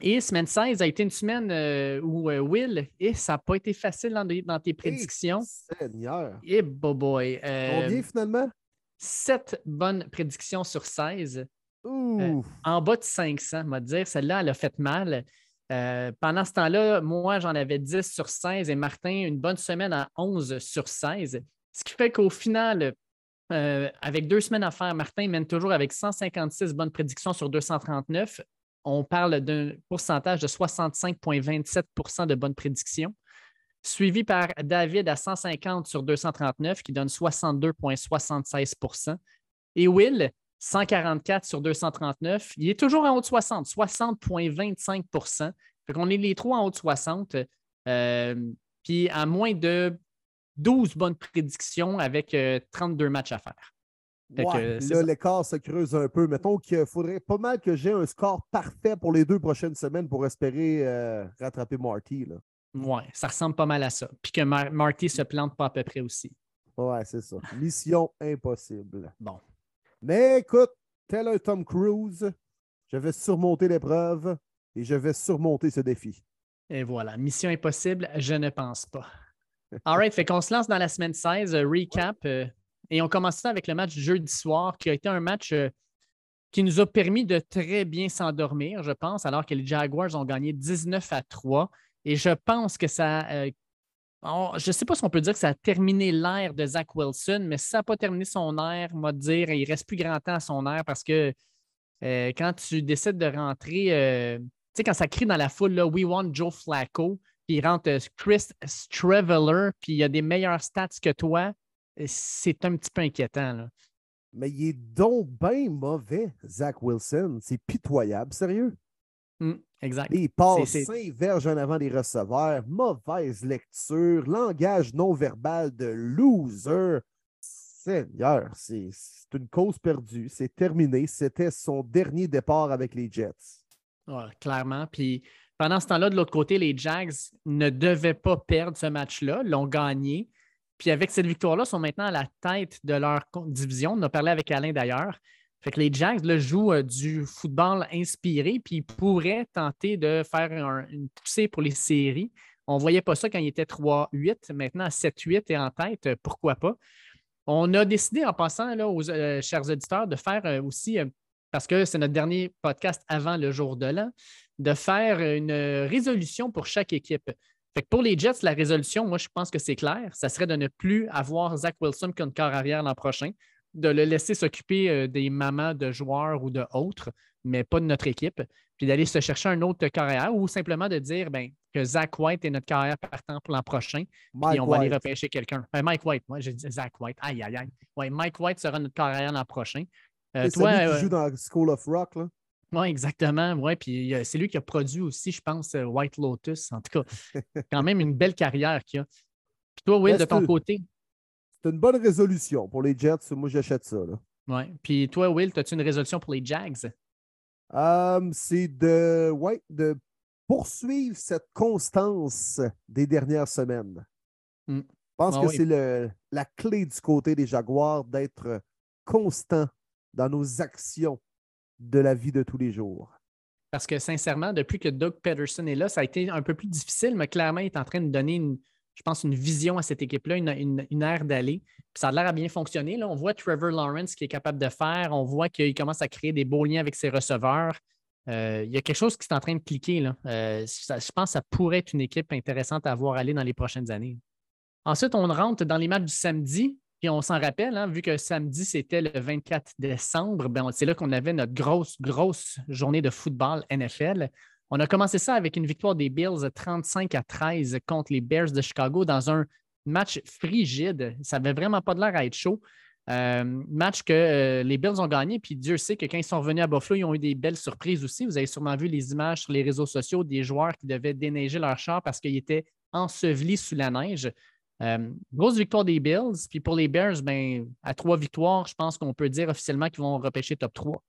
Speaker 4: et semaine 16 a été une semaine euh, où euh, Will, et ça n'a pas été facile dans, dans tes prédictions.
Speaker 2: Seigneur.
Speaker 4: Et boy, euh,
Speaker 2: Combien finalement?
Speaker 4: 7 bonnes prédictions sur 16.
Speaker 2: Ouh.
Speaker 4: en bas de 500, on va dire. Celle-là, elle a fait mal. Euh, pendant ce temps-là, moi, j'en avais 10 sur 16 et Martin, une bonne semaine à 11 sur 16. Ce qui fait qu'au final, euh, avec deux semaines à faire, Martin mène toujours avec 156 bonnes prédictions sur 239. On parle d'un pourcentage de 65,27% de bonnes prédictions. Suivi par David à 150 sur 239, qui donne 62,76% Et Will, 144 sur 239. Il est toujours en haut de 60, 60,25 Fait qu'on est les trois en haut de 60. euh, puis à moins de 12 bonnes prédictions avec euh, 32 matchs à faire. Que,
Speaker 2: là, l'écart se creuse un peu. Mettons qu'il faudrait pas mal que j'ai un score parfait pour les deux prochaines semaines pour espérer euh, rattraper Marty. Là.
Speaker 4: Ouais, ça ressemble pas mal à ça. Puis que Mar- Marty se plante pas à peu près aussi.
Speaker 2: Ouais, c'est ça. Mission [laughs] impossible.
Speaker 4: Bon.
Speaker 2: Mais écoute, tel un Tom Cruise, je vais surmonter l'épreuve et je vais surmonter ce défi.
Speaker 4: Et voilà, mission impossible, je ne pense pas. All right, fait qu'on se lance dans la semaine 16, euh, recap. euh, et on commence ça avec le match jeudi soir, qui a été un match euh, qui nous a permis de très bien s'endormir, je pense, alors que les Jaguars ont gagné 19 à 3. Et je pense que ça. euh, je ne sais pas si on peut dire que ça a terminé l'ère de Zach Wilson, mais ça n'a pas terminé son ère, on va dire, il reste plus grand temps à son ère parce que euh, quand tu décides de rentrer, tu sais, quand ça crie dans la foule, là, We want Joe Flacco, puis il rentre Chris Streveler, puis il a des meilleurs stats que toi, c'est un petit peu inquiétant. Là.
Speaker 2: Mais il est donc bien mauvais, Zach Wilson. C'est pitoyable, sérieux.
Speaker 4: Hmm, exact.
Speaker 2: Il passe cinq verges en avant des receveurs, mauvaise lecture, langage non verbal de loser. Seigneur, c'est c'est une cause perdue. C'est terminé. C'était son dernier départ avec les Jets.
Speaker 4: Ouais, clairement. Puis pendant ce temps-là, de l'autre côté, les Jags ne devaient pas perdre ce match-là, l'ont gagné. Puis avec cette victoire-là, ils sont maintenant à la tête de leur division. On a parlé avec Alain d'ailleurs. Fait que les Jags là, jouent euh, du football inspiré, puis ils pourraient tenter de faire un- une poussée pour les séries. On ne voyait pas ça quand il était 3-8. Maintenant, à 7-8 et en tête, euh, pourquoi pas? On a décidé, en passant là, aux euh, chers auditeurs, de faire aussi, parce que c'est notre dernier podcast avant le jour de l'an, de faire une résolution pour chaque équipe. Fait que pour les Jets, la résolution, moi, je pense que c'est clair. Ça serait de ne plus avoir Zach Wilson comme corps arrière l'an prochain, de le laisser s'occuper euh, des mamans de joueurs ou de autres, mais pas de notre équipe, puis d'aller se chercher un autre corps arrière ou simplement de dire ben, que Zach White est notre carrière partant pour l'an prochain, puis
Speaker 2: Mike
Speaker 4: on va aller repêcher quelqu'un. Ben, Mike White, moi, j'ai dit Zach White. Aïe, aïe, aïe. Ouais, Mike White sera notre carrière l'an prochain. Euh, toi,
Speaker 2: celui qui
Speaker 4: euh,
Speaker 2: joue dans School of Rock. Là.
Speaker 4: Oui, exactement. Ouais, puis euh, c'est lui qui a produit aussi, je pense, euh, White Lotus. En tout cas, quand même une belle carrière qu'il a. Puis toi, Will, de ton côté,
Speaker 2: C'est une bonne résolution pour les Jets. Moi, j'achète ça.
Speaker 4: ouais. Puis toi, Will, as-tu une résolution pour les Jags?
Speaker 2: C'est de, ouais, de poursuivre cette constance des dernières semaines.
Speaker 4: Mm.
Speaker 2: Je pense
Speaker 4: Ah
Speaker 2: que
Speaker 4: oui.
Speaker 2: c'est la clé du côté des Jaguars d'être constant dans nos actions de la vie de tous les jours.
Speaker 4: Parce que sincèrement, depuis que Doug Peterson est là, ça a été un peu plus difficile, mais clairement, il est en train de donner, une, je pense, une vision à cette équipe-là, une, une, ère d'aller. Ça a l'air à bien fonctionner. Là. On voit Trevor Lawrence qui est capable de faire. On voit qu'il commence à créer des beaux liens avec ses receveurs. Euh, il y a quelque chose qui est en train de cliquer. Là. Euh, je pense que ça pourrait être une équipe intéressante à voir aller dans les prochaines années. Ensuite, on rentre dans les matchs du samedi. Puis on s'en rappelle, hein, vu que samedi, c'était le 24 décembre, ben, c'est là qu'on avait notre grosse, grosse journée de football NFL. On a commencé ça avec une victoire des Bills 35 à 13 contre les Bears de Chicago dans un match frigide. Ça n'avait vraiment pas de l'air à être chaud. Euh, match que euh, les Bills ont gagné, puis Dieu sait que quand ils sont revenus à Buffalo, ils ont eu des belles surprises aussi. Vous avez sûrement vu les images sur les réseaux sociaux des joueurs qui devaient déneiger leur char parce qu'ils étaient ensevelis sous la neige. Euh, grosse victoire des Bills. Puis pour les Bears, ben, à trois victoires, je pense qu'on peut dire officiellement qu'ils vont repêcher top 3.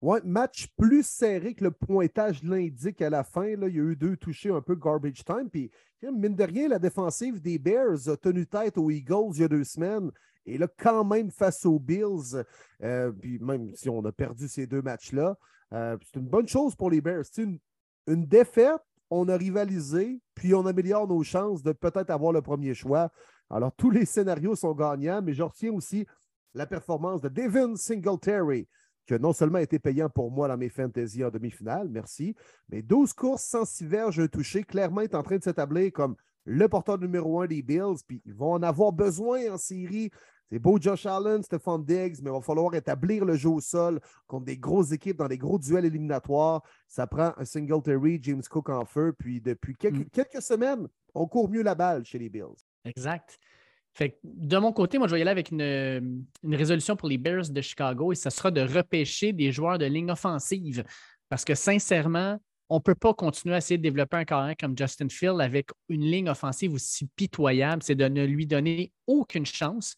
Speaker 2: Ouais, match plus serré que le pointage l'indique à la fin. Là. Il y a eu deux touchés un peu garbage time. Puis, mine de rien, la défensive des Bears a tenu tête aux Eagles il y a deux semaines. Et là, quand même, face aux Bills, euh, puis même si on a perdu ces deux matchs-là, euh, c'est une bonne chose pour les Bears. Une, une, défaite, on a rivalisé, puis on améliore nos chances de peut-être avoir le premier choix. Alors, tous les scénarios sont gagnants, mais je retiens aussi la performance de Devin Singletary, qui a non seulement été payant pour moi dans mes fantasy en demi-finale, merci, mais 12 courses, 106 verges, un touché, clairement est en train de s'établir comme le porteur numéro un des Bills, puis ils vont en avoir besoin en série c'est beau Josh Allen, Stephon Diggs, mais il va falloir établir le jeu au sol contre des grosses équipes dans des gros duels éliminatoires. Ça prend un Singletary, James Cook en feu. Puis depuis quelques, mm. semaines, on court mieux la balle chez les Bills.
Speaker 4: Exact. Fait de mon côté, moi, je vais y aller avec une, résolution pour les Bears de Chicago et ce sera de repêcher des joueurs de ligne offensive. Parce que sincèrement, on ne peut pas continuer à essayer de développer un carrière comme Justin Field avec une ligne offensive aussi pitoyable. C'est de ne lui donner aucune chance.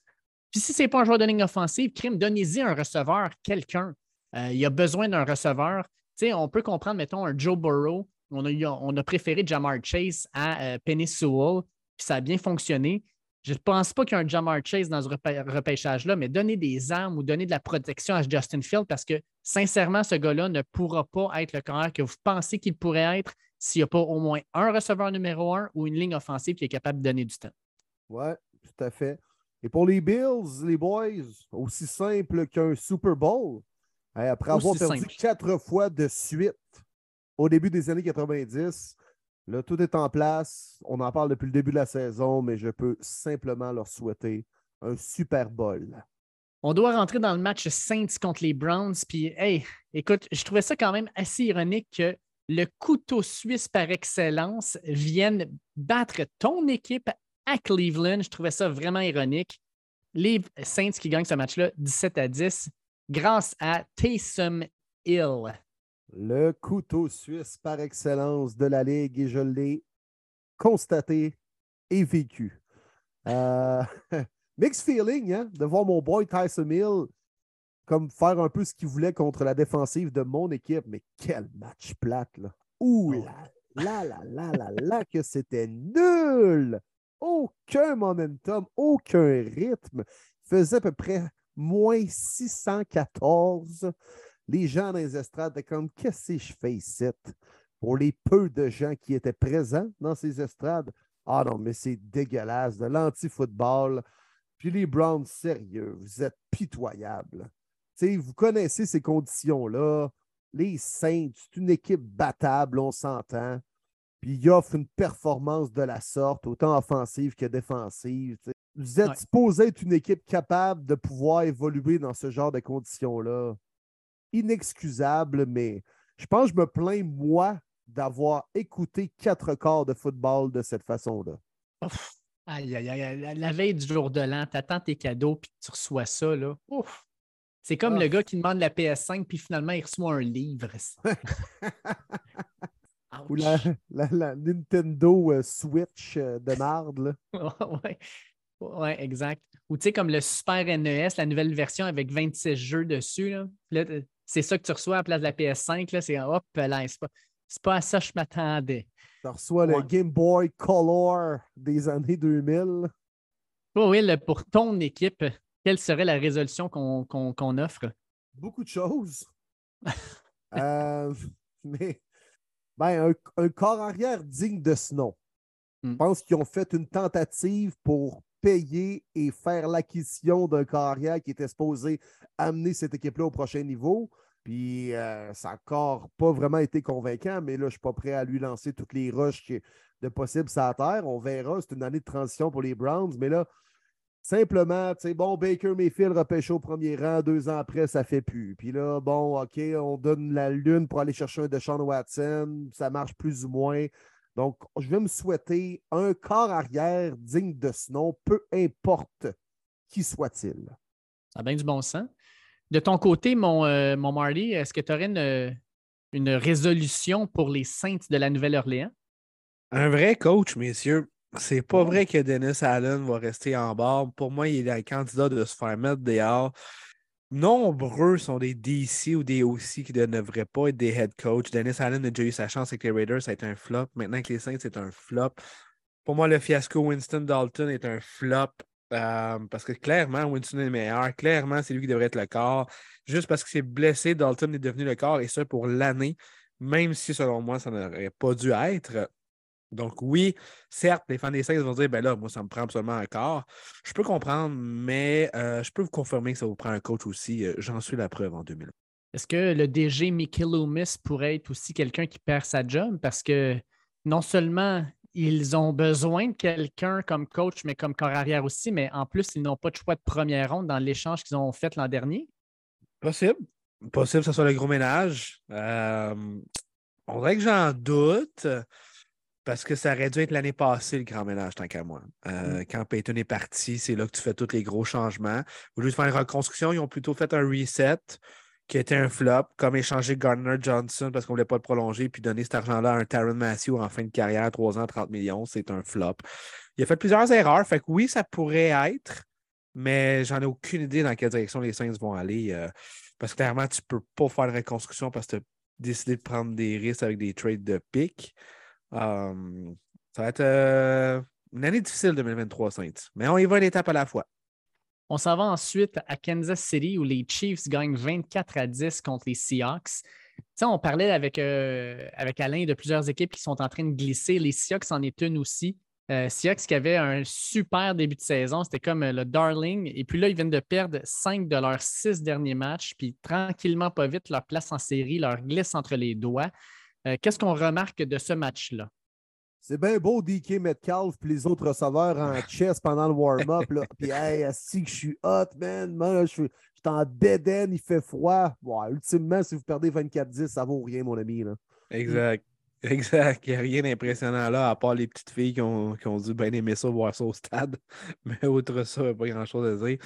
Speaker 4: Puis si ce n'est pas un joueur de ligne offensive, crime, donnez-y un receveur, quelqu'un. Euh, il a besoin d'un receveur. on peut comprendre, mettons, un Joe Burrow. On a, on a préféré Jamar Chase à euh, Penny Sewell, puis ça a bien fonctionné. Je ne pense pas qu'il y a un Jamar Chase dans ce repêchage-là, mais donnez des armes ou donnez de la protection à Justin Field parce que, sincèrement, ce gars-là ne pourra pas être le carrière que vous pensez qu'il pourrait être s'il n'y a pas au moins un receveur numéro un ou une ligne offensive qui est capable de donner du temps.
Speaker 2: Oui, tout à fait. Et pour les Bills, les boys, aussi simple qu'un Super Bowl, après avoir perdu quatre fois de suite au début des années 90, là, tout est en place. On en parle depuis le début de la saison, mais je peux simplement leur souhaiter un Super Bowl.
Speaker 4: On doit rentrer dans le match Saints contre les Browns. Puis, hey, écoute, je trouvais ça quand même assez ironique que le couteau suisse par excellence vienne battre ton équipe à Cleveland. Je trouvais ça vraiment ironique. Les Saints qui gagnent ce match-là 17 à 10 grâce à Taysom Hill.
Speaker 2: Le couteau suisse par excellence de la Ligue et je l'ai constaté et vécu. Euh, [laughs] mixed feeling hein, de voir mon boy Tyson Hill comme faire un peu ce qu'il voulait contre la défensive de mon équipe. Mais quel match plate, là. Ouh oh. là, là, là, là, là, que c'était nul! Aucun momentum, aucun rythme. Il faisait à peu près moins 614. Les gens dans les estrades étaient comme Qu'est-ce que je fais ici? Pour les peu de gens qui étaient présents dans ces estrades, ah non, mais c'est dégueulasse, de l'anti-football. Puis les Browns, sérieux, vous êtes pitoyables. vous connaissez ces conditions-là. Les Saints, c'est une équipe battable, on s'entend puis il offre une performance de la sorte, autant offensive que défensive. Vous êtes supposé être une équipe capable de pouvoir évoluer dans ce genre de conditions-là. Inexcusable, mais je pense que je me plains, moi, d'avoir écouté quatre quarts de football de cette façon-là.
Speaker 4: Aïe, aïe, aïe. La veille du jour de l'an, attends tes cadeaux puis tu reçois ça. Là. C'est comme le gars qui demande la PS5 puis finalement il reçoit un livre. [laughs]
Speaker 2: Ou la, Nintendo euh, Switch euh, de marde. [laughs]
Speaker 4: oui, ouais, exact. Ou tu sais, comme le Super NES, la nouvelle version avec 26 jeux dessus. Là. c'est ça que tu reçois à la place de la PS5. C'est hop, là, c'est pas, pas à ça que je m'attendais.
Speaker 2: Tu reçois le Game Boy Color des années 2000.
Speaker 4: oui, pour ton équipe, quelle serait la résolution qu'on offre?
Speaker 2: Beaucoup de choses. [laughs] Euh, mais ben, un, corps arrière digne de ce nom. Je hmm. pense qu'ils ont fait une tentative pour payer et faire l'acquisition d'un corps arrière qui était supposé amener cette équipe-là au prochain niveau. Puis euh, ça n'a encore pas vraiment été convaincant, mais là, je ne suis pas prêt à lui lancer toutes les rushs de possible sur la terre. On verra. C'est une année de transition pour les Browns, mais là, Simplement, tu sais, bon, Baker Mayfield repêché au premier rang, deux ans après, ça fait plus. Puis là, bon, OK, on donne la lune pour aller chercher un Deshaun Watson, ça marche plus ou moins. Donc, je vais me souhaiter un corps arrière digne de ce nom, peu importe qui soit-il.
Speaker 4: Ça a bien du bon sens. De ton côté, mon, euh, mon Marty, est-ce que tu aurais une, une résolution pour les Saints de la Nouvelle-Orléans?
Speaker 3: Un vrai coach, messieurs. C'est pas vrai que Dennis Allen va rester en bas. Pour moi, il est un candidat de se faire mettre dehors. Nombreux sont des DC ou des OC qui ne devraient pas être des head coach. Dennis Allen a déjà eu sa chance avec les Raiders, ça a été un flop. Maintenant avec les Saints, c'est un flop. Pour moi, le fiasco Winston Dalton est un flop. Euh, parce que clairement, Winston est le meilleur. Clairement, c'est lui qui devrait être le corps. Juste parce que c'est blessé, Dalton est devenu le corps, et ça pour l'année, même si selon moi, ça n'aurait pas dû être. Donc, oui, certes, les fans des Saints vont dire ben là, moi, ça me prend absolument un corps. Je peux comprendre, mais euh, je peux vous confirmer que ça vous prend un coach aussi. Euh, j'en suis la preuve en 2000.
Speaker 4: Est-ce que le DG Mickey Loomis pourrait être aussi quelqu'un qui perd sa job? Parce que non seulement ils ont besoin de quelqu'un comme coach, mais comme corps arrière aussi, mais en plus, ils n'ont pas de choix de première ronde dans l'échange qu'ils ont fait l'an dernier?
Speaker 3: Possible. Possible que ce soit le gros ménage. Euh, on dirait que j'en doute. Parce que ça aurait dû être l'année passée, le grand ménage, tant qu'à moi. Euh, mm. Quand Peyton est parti, c'est là que tu fais tous les gros changements. Au lieu de faire une reconstruction, ils ont plutôt fait un reset qui était un flop, comme échanger Gardner Johnson parce qu'on ne voulait pas le prolonger, puis donner cet argent-là à un Taron Matthew en fin de carrière, 3 ans, 30 millions, c'est un flop. Il a fait plusieurs erreurs, fait que oui, ça pourrait être, mais j'en ai aucune idée dans quelle direction les Saints vont aller. Euh, parce que clairement, tu ne peux pas faire de reconstruction parce que tu as décidé de prendre des risques avec des trades de pick. Um, ça va être euh, une année difficile 2023 Saints, mais on y va une étape à la fois.
Speaker 4: On s'en va ensuite à Kansas City où les Chiefs gagnent 24 à 10 contre les Seahawks. on parlait avec, euh, avec Alain de plusieurs équipes qui sont en train de glisser. Les Seahawks en est une aussi. Euh, Seahawks qui avait un super début de saison, c'était comme le darling. Et puis là, ils viennent de perdre 5 de leurs 6 derniers matchs. Puis tranquillement, pas vite, leur place en série leur glisse entre les doigts. Euh, qu'est-ce qu'on remarque de ce match-là?
Speaker 2: C'est bien beau DK Metcalf puis les autres receveurs en [laughs] chess pendant le warm-up. Puis, hey, si je suis hot, man. Moi, je suis en bédaine, il fait froid. ultimement, si vous perdez 24-10, ça vaut rien, mon ami. Là.
Speaker 3: Exact. Exact. Il n'y a rien d'impressionnant là, à part les petites filles qui ont, qui ont dû bien aimer ça, voir ça au stade. [laughs] Mais outre ça, il n'y a pas grand-chose à dire.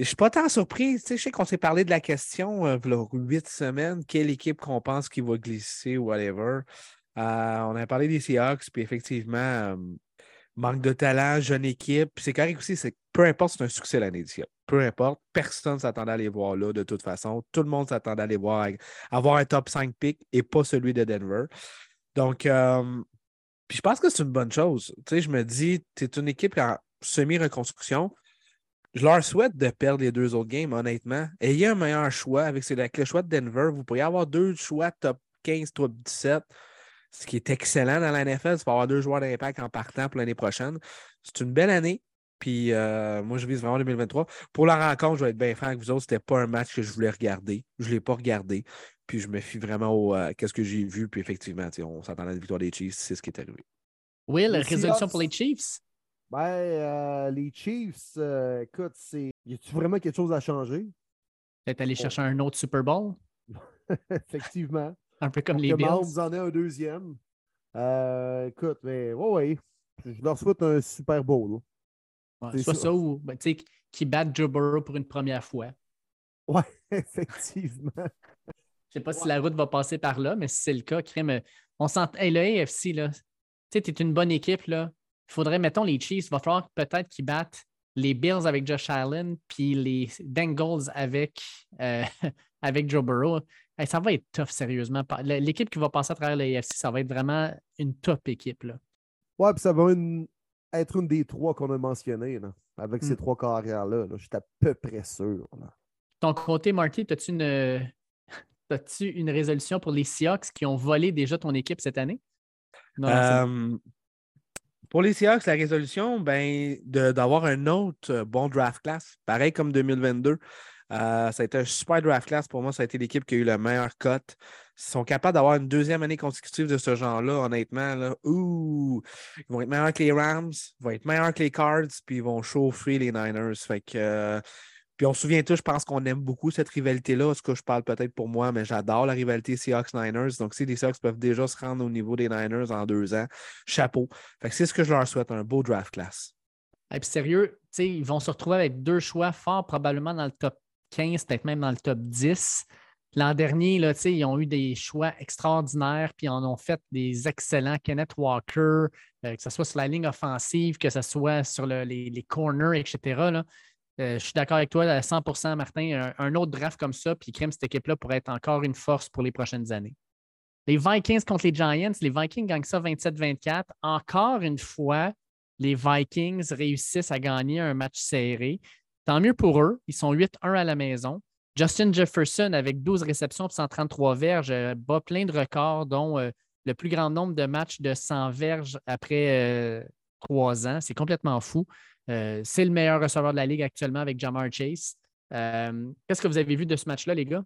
Speaker 3: Je suis pas tant surpris. je sais qu'on s'est parlé de la question euh, huit semaines, quelle équipe qu'on pense qui va glisser ou whatever. Euh, on a parlé des Seahawks, puis effectivement, euh, manque de talent, jeune équipe. C'est correct aussi, c'est peu importe, c'est un succès l'année d'édition. Peu importe, personne ne s'attendait à les voir là de toute façon. Tout le monde s'attendait à les voir, avoir un top 5 pick et pas celui de Denver. Donc, puis je pense que c'est une bonne chose. Tu sais, je me dis, tu es une équipe en semi-reconstruction je leur souhaite de perdre les deux autres games, honnêtement. Ayez un meilleur choix avec, le choix de Denver. Vous pourriez avoir deux choix top 15, top 17, ce qui est excellent dans la NFL. C'est pour avoir deux joueurs d'impact en partant pour l'année prochaine. C'est une belle année. Puis euh, moi, je vise vraiment 2023. Pour la rencontre, je vais être bien franc avec vous autres. Ce n'était pas un match que je voulais regarder. Je ne l'ai pas regardé. Puis je me fie vraiment au euh, ce que j'ai vu. Puis effectivement, on s'attendait à la victoire des Chiefs. C'est ce qui est arrivé.
Speaker 4: Will, résolution pour les Chiefs?
Speaker 2: Ben, euh, les Chiefs, euh, écoute, c'est. Y a-tu vraiment quelque chose à changer?
Speaker 4: Peut-être aller chercher un autre Super Bowl? [laughs]
Speaker 2: Effectivement.
Speaker 4: un peu comme les Bills?
Speaker 2: Vous en avez un deuxième. Euh, écoute, mais ouais, ouais. Je leur souhaite un Super Bowl.
Speaker 4: soit ça, ou ben, tu sais, qui battent Joe Burrow pour une première fois.
Speaker 2: Ouais, [laughs] effectivement.
Speaker 4: Je sais pas si la route va passer par là, mais si c'est le cas, crème. On sent. Hey, le AFC, là. Tu sais, tu es une bonne équipe, là il faudrait, mettons, les Chiefs, il va falloir peut-être qu'ils battent les Bills avec Josh Allen, puis les Bengals avec, euh, [laughs] avec Joe Burrow. ça va être tough, sérieusement. L'équipe qui va passer à travers l'AFC, ça va être vraiment une top équipe. Là.
Speaker 2: Ouais, puis ça va être une des trois qu'on a mentionnées, avec ces hmm. trois carrières-là. je suis à peu près sûr.
Speaker 4: Ton côté, Marty, as-tu une, [laughs] as une résolution pour les Seahawks qui ont volé déjà ton équipe cette année?
Speaker 3: Non, pour les Seahawks, la résolution, ben, d'avoir un autre euh, bon draft class, pareil comme 2022. Euh, ça a été un super draft class. Pour moi, ça a été l'équipe qui a eu le meilleur cut. S'ils sont capables d'avoir une deuxième année consécutive de ce genre-là, honnêtement, ouh, ils vont être meilleurs que les Rams, ils vont être meilleurs que les Cards, puis ils vont chauffer les Niners. Fait que, euh, puis on se souvient tous, je pense qu'on aime beaucoup cette rivalité-là. Ce que je parle peut-être pour moi, mais j'adore la rivalité Seahawks-Niners. Donc, si les Seahawks peuvent déjà se rendre au niveau des Niners en deux ans, chapeau. Fait que c'est ce que je leur souhaite, un beau draft class.
Speaker 4: Et puis sérieux, ils vont se retrouver avec deux choix forts, probablement dans le top 15, peut-être même dans le top 10. L'an dernier, là, ils ont eu des choix extraordinaires, puis en ont fait des excellents. Kenneth Walker, euh, que ce soit sur la ligne offensive, que ce soit sur les, corners, etc. Euh, je suis d'accord avec toi à 100% Martin. Un, autre draft comme ça, puis crème cette équipe-là pourrait être encore une force pour les prochaines années. Les Vikings contre les Giants, les Vikings gagnent ça 27-24. Encore une fois, les Vikings réussissent à gagner un match serré. Tant mieux pour eux. Ils sont 8-1 à la maison. Justin Jefferson, avec 12 réceptions et 133 verges, euh, bat plein de records, dont euh, le plus grand nombre de matchs de 100 verges après trois ans. C'est complètement fou. c'est le meilleur receveur de la Ligue actuellement avec Jamar Chase. Qu'est-ce que vous avez vu de ce match-là, les gars?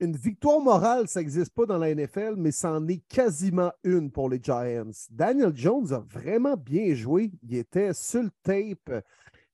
Speaker 2: Une victoire morale, ça n'existe pas dans la NFL, mais c'en est quasiment une pour les Giants. Daniel Jones a vraiment bien joué. Il était sur le tape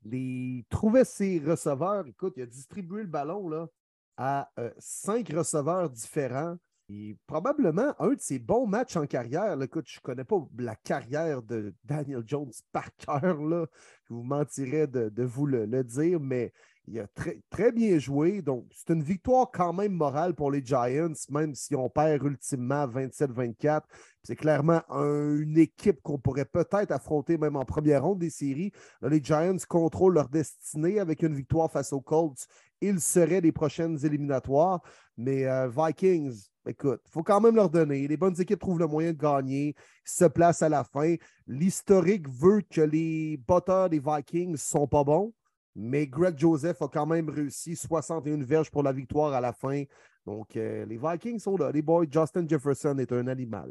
Speaker 2: les, trouvait ses receveurs. Écoute, il a distribué le ballon à euh, cinq receveurs différents. Et probablement un de ses bons matchs en carrière. écoute, je ne connais pas la carrière de Daniel Jones par cœur. Je vous mentirais de, vous le, dire, mais il a très, bien joué. Donc, c'est une victoire quand même morale pour les Giants, même si on perd ultimement 27-24. C'est clairement une équipe qu'on pourrait peut-être affronter même en première ronde des séries. les Giants contrôlent leur destinée avec une victoire face aux Colts. Ils seraient les prochaines éliminatoires. Mais euh, Vikings, écoute, il faut quand même leur donner. Les bonnes équipes trouvent le moyen de gagner, se placent à la fin. L'historique veut que les batteurs des Vikings ne sont pas bons. Mais Greg Joseph a quand même réussi 61 verges pour la victoire à la fin. Donc, euh, les Vikings sont là. Les boys, Justin Jefferson est un animal.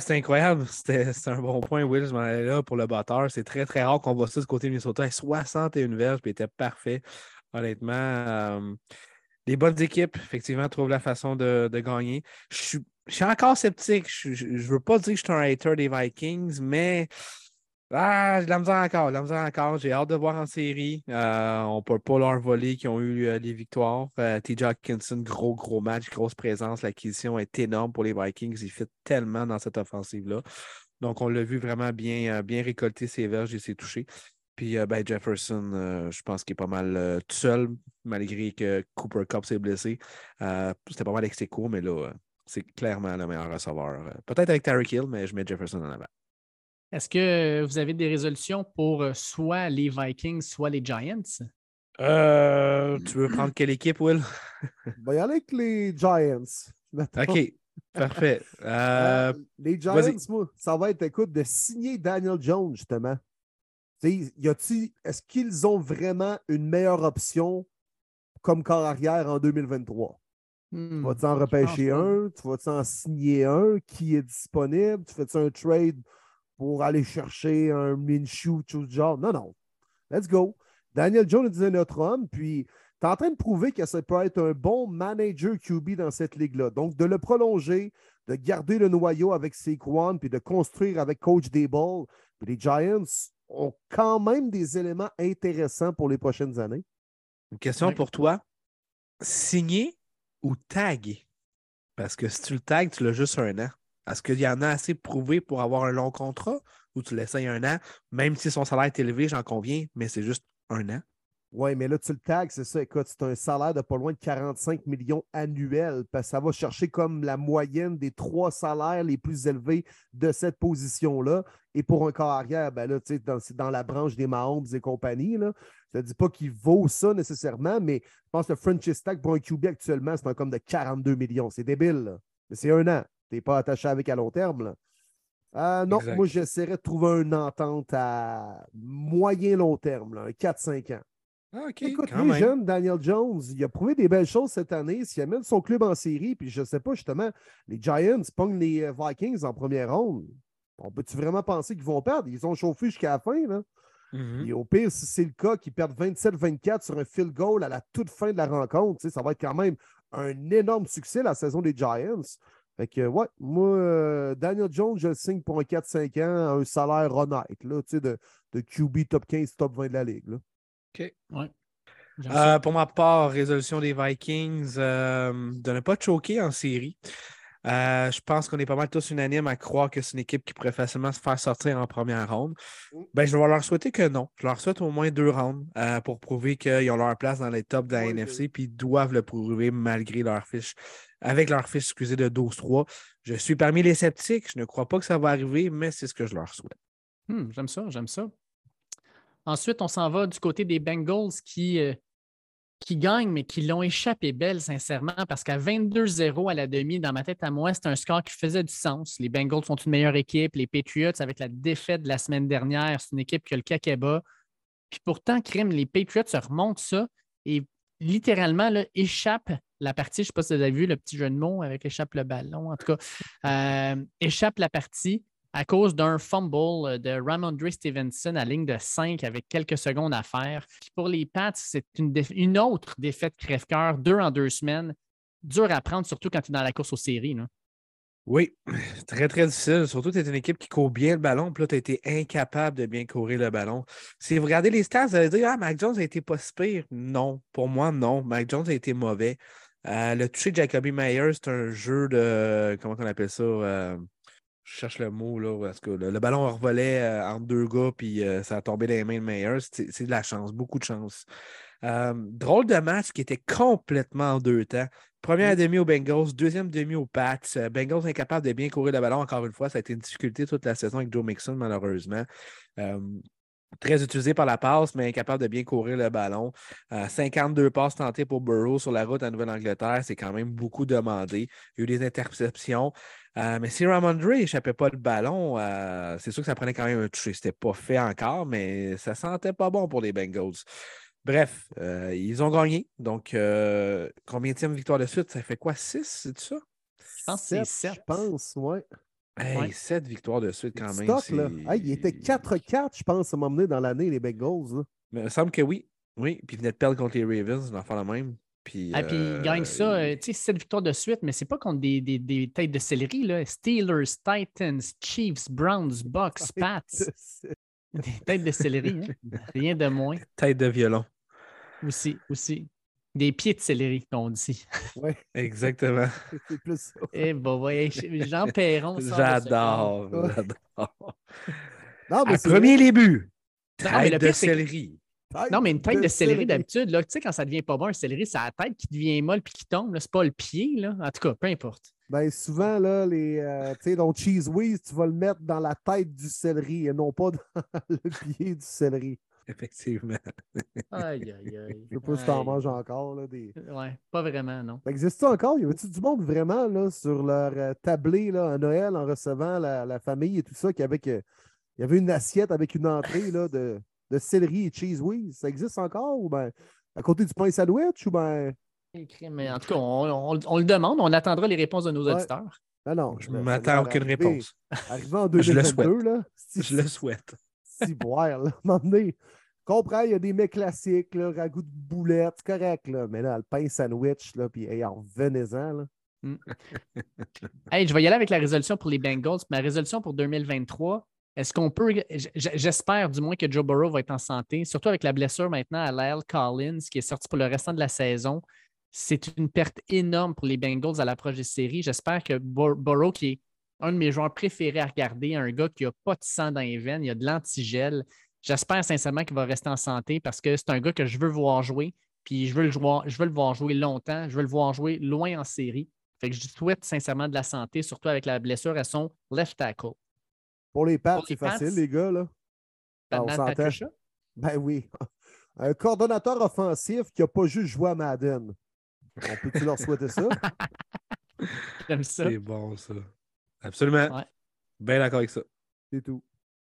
Speaker 3: C'est incroyable. [laughs] C'était un bon point, Will. Je m'en allais là pour le batteur. C'est très, très rare qu'on voit ça du côté Minnesota. 61 verges, puis était parfait. Honnêtement, euh, les bonnes équipes, effectivement, trouvent la façon de, gagner. Je suis, je suis, encore sceptique. Je ne veux pas dire que je suis un hater des Vikings, mais ah, j'ai la misère encore, la misère encore. J'ai hâte de voir en série. Euh, on peut pas leur voler qui ont eu euh, les victoires. Euh, TJ gros, gros match, grosse présence. L'acquisition est énorme pour les Vikings. Il fit tellement dans cette offensive-là. Donc, on l'a vu vraiment bien, bien récolter ses verges et ses touchés. Puis ben, Jefferson, je pense qu'il est pas mal tout seul, malgré que Cooper Cup s'est blessé. C'était pas mal avec ses cours, mais là, c'est clairement le meilleur receveur. Peut-être avec Tarek Hill, mais je mets Jefferson en avant.
Speaker 4: Est-ce que vous avez des résolutions pour euh, soit les Vikings, soit les Giants?
Speaker 3: Euh, tu veux prendre [clears throat] quelle équipe, Will?
Speaker 2: On va y aller avec les Giants.
Speaker 3: OK, parfait. [laughs] Euh,
Speaker 2: les Giants, moi, ça va être, écoute, de signer Daniel Jones, justement. Est-ce qu'ils ont vraiment une meilleure option comme corps arrière en 2023? Tu hmm, vas-tu en repêcher un? Tu vas-tu en signer un? Qui est disponible? Tu fais-tu un trade pour aller chercher un Minshew, tout genre. Non, non. Let's go. Daniel Jones est notre homme, puis tu es en train de prouver que ça peut être un bon manager QB dans cette ligue-là. Donc, de le prolonger, de garder le noyau avec Saquon, puis de construire avec Coach Dable. Puis les Giants ont quand même des éléments intéressants pour les prochaines années.
Speaker 3: Une question pour toi. Signer ou taguer? Parce que si tu le tags, tu l'as juste un an. Est-ce qu'il y en a assez prouvé pour avoir un long contrat ou tu l'essayes un an, même si son salaire est élevé, j'en conviens, mais c'est juste un an?
Speaker 2: Oui, mais là, tu le tags, c'est ça. Écoute, c'est un salaire de pas loin de 45 millions annuels. Parce que ça va chercher comme la moyenne des trois salaires les plus élevés de cette position-là. Et pour un corps arrière, ben là, tu sais, dans, la branche des Mahomes et compagnie, là, je ne dis pas qu'il vaut ça nécessairement, mais je pense que le French Stack pour un QB actuellement, c'est un comme de 42 millions. C'est débile, Mais c'est un an. Tu n'es pas attaché avec à long terme. Là. Euh, non, moi, j'essaierais de trouver une entente à moyen-long terme, un 4-5 ans.
Speaker 3: Ah.
Speaker 2: Écoute, lui, jeune, Daniel Jones, il a prouvé des belles choses cette année. S'il amène son club en série, puis je ne sais pas, justement, les Giants pognent les euh, Vikings en première ronde. On peut-tu vraiment penser qu'ils vont perdre? Ils ont chauffé jusqu'à la fin. Là. Mm-hmm. Et au pire, si c'est le cas, qu'ils perdent 27-24 sur un field goal à la toute fin de la rencontre, ça va être quand même un énorme succès la saison des Giants. Fait que, ouais, moi, euh, Daniel Jones, je le signe pour un 4-5 ans à un salaire honnête, là, tu sais, de, de QB top 15, top 20 de la ligue. Là.
Speaker 3: OK.
Speaker 4: Ouais.
Speaker 3: Euh, pour ma part, résolution des Vikings euh, de ne pas choquer en série. Euh, je pense qu'on est pas mal tous unanimes à croire que c'est une équipe qui pourrait facilement se faire sortir en première ronde.
Speaker 2: Mm.
Speaker 3: Ben, je vais leur souhaiter que non. Je leur souhaite au moins deux rounds euh, pour prouver qu'ils ont leur place dans les tops de la
Speaker 2: Oui,
Speaker 3: NFC, puis ils doivent le prouver malgré leur fiche, avec leur fiche excusez, de 12-3. Je suis parmi les sceptiques. Je ne crois pas que ça va arriver, mais c'est ce que je leur souhaite.
Speaker 4: Hmm, j'aime ça, j'aime ça. Ensuite, on s'en va du côté des Bengals qui, euh, qui gagnent, mais qui l'ont échappé belle, sincèrement, parce qu'à 22-0 à la demi, dans ma tête à moi, c'est un score qui faisait du sens. Les Bengals sont une meilleure équipe. Les Patriots, avec la défaite de la semaine dernière, c'est une équipe qui a le caquet-bas. Puis pourtant, crime, les Patriots se remontent ça et littéralement là, échappent la partie. Je ne sais pas si vous avez vu le petit jeu de mots avec échappe le ballon. En tout cas, euh, échappe la partie à cause d'un fumble de Ramondre Stevenson à ligne de 5 avec quelques secondes à faire. Pour les Pats, c'est une, autre défaite crève-cœur, deux en deux semaines. Dur à prendre, surtout quand tu es dans la course aux séries. là.
Speaker 3: Oui, très, très difficile. Surtout, tu es une équipe qui court bien le ballon, puis là, tu as été incapable de bien courir le ballon. Si vous regardez les stats, vous allez dire Ah, Mac Jones a été pas. Non, pour moi, non. Mac Jones a été mauvais. Euh, le toucher de Jacoby Myers, c'est un jeu de. Comment on appelle ça Euh, Je cherche le mot, là. Parce que le, le ballon revolait euh, entre deux gars, puis euh, ça a tombé dans les mains de Myers. C'est de la chance, beaucoup de chance. Drôle de match qui était complètement en deux temps. Première demi aux Bengals, deuxième demi aux Pats. Bengals incapable de bien courir le ballon encore une fois. Ça a été une difficulté toute la saison avec Joe Mixon, malheureusement. Euh, très utilisé par la passe, mais incapable de bien courir le ballon. Euh, 52 passes tentées pour Burrow sur la route à Nouvelle-Angleterre, c'est quand même beaucoup demandé. Il y a eu des interceptions. Euh, mais si Ramondre n'échappait pas le ballon, euh, c'est sûr que ça prenait quand même un toucher. C'était pas fait encore, mais ça sentait pas bon pour les Bengals. Bref, euh, ils ont gagné. Donc, euh, combien de victoire de suite? Ça fait quoi? 6, c'est ça?
Speaker 4: Je pense que c'est.
Speaker 2: Je pense, ouais.
Speaker 3: Hey,
Speaker 4: Ouais.
Speaker 3: 7 victoires de suite quand même.
Speaker 2: Stock, là.
Speaker 3: c'est-
Speaker 2: Hey, il était 4-4, je pense, à m'emmener dans l'année, les Bengals. là.
Speaker 3: Mais il me semble que oui. Oui, puis ils venaient de perdre contre les Ravens, on va faire la même. Puis,
Speaker 4: Ah, puis ils gagnent ça,
Speaker 3: euh,
Speaker 4: euh, tu sais, sept victoires de suite, mais c'est pas contre des, des- des têtes de céleri. Là. Steelers, Titans, Chiefs, Browns, Bucks, Pats. Des têtes de céleri, hein. [laughs] rien de moins.
Speaker 3: Tête de violon.
Speaker 4: Aussi, aussi. Des pieds de céleri, qu'on dit.
Speaker 2: ouais,
Speaker 3: Exactement. [laughs]
Speaker 2: c'est plus ça.
Speaker 4: Eh ben, ouais, Jean Perron.
Speaker 3: J'adore. J'adore.
Speaker 2: Non, mais
Speaker 3: À premier.
Speaker 4: Non, le
Speaker 3: Tête de
Speaker 4: pire,
Speaker 3: céleri.
Speaker 4: Non, mais une tête de céleri,
Speaker 2: céleri.
Speaker 4: d'habitude, là, tu sais, quand ça devient pas bon, un céleri, c'est la tête qui devient molle puis qui tombe. là. C'est pas le pied. Là. En tout cas, peu importe.
Speaker 2: Ben, souvent, là, les, euh, tu sais, donc Cheese Whiz, tu vas le mettre dans la tête du céleri et non pas dans [laughs] le pied du céleri. [laughs]
Speaker 3: Effectivement.
Speaker 4: Aïe, aïe, aïe.
Speaker 2: Je sais pas si t'en
Speaker 4: Aïe.
Speaker 2: manges encore. Là, des...
Speaker 4: Ouais, pas vraiment, non.
Speaker 2: Ça existe ça encore? Y avait-tu du monde vraiment là, sur leur euh, tablé là, à Noël en recevant la, la famille et tout ça, qui avait que- il y avait une assiette avec une entrée là, de, de céleri et cheese whiz? Ça existe encore? Ou ben à côté du pain sandwich? Ou ben?
Speaker 4: Mais en tout cas, on, on- on le demande. On attendra les réponses de nos
Speaker 2: Ouais.
Speaker 4: auditeurs.
Speaker 2: Non, non.
Speaker 3: Je
Speaker 2: là, ça
Speaker 3: m'attends à aucune
Speaker 2: arriver-
Speaker 3: réponse.
Speaker 2: Arrivé en
Speaker 3: Je le
Speaker 2: 2022, là. si-
Speaker 3: Je le souhaite.
Speaker 2: Si boire, là. [laughs] À un moment donné, comprends, il y a des mets classiques, là, ragoût de boulette, c'est correct, là. Mais là, le pain sandwich, là, puis hey, en revenez-en, là. [laughs]
Speaker 4: Hey, je vais y aller avec la résolution pour les Bengals. Ma résolution pour 2023, est-ce qu'on peut. J'espère du moins que Joe Burrow va être en santé, surtout avec la blessure maintenant à Lyle Collins qui est sorti pour le restant de la saison. C'est une perte énorme pour les Bengals à l'approche des séries. J'espère que Bur- Burrow, qui est un de mes joueurs préférés à regarder, un gars qui n'a pas de sang dans les veines, il a de l'antigel. J'espère sincèrement qu'il va rester en santé parce que c'est un gars que je veux voir jouer. Puis je veux, le jouer, je veux le voir jouer longtemps. Je veux le voir jouer loin en série. Fait que je souhaite sincèrement de la santé, surtout avec la blessure à son left tackle.
Speaker 2: Pour les
Speaker 4: les
Speaker 2: c'est facile, les gars, là. Ah, on s'entend. Ben oui. [laughs] Un coordonnateur offensif qui n'a pas juste joué à Madden. On peut-tu leur souhaiter ça? [laughs]
Speaker 4: J'aime ça.
Speaker 3: C'est bon, ça. Absolument.
Speaker 4: Ouais.
Speaker 3: Bien d'accord avec ça.
Speaker 2: C'est tout.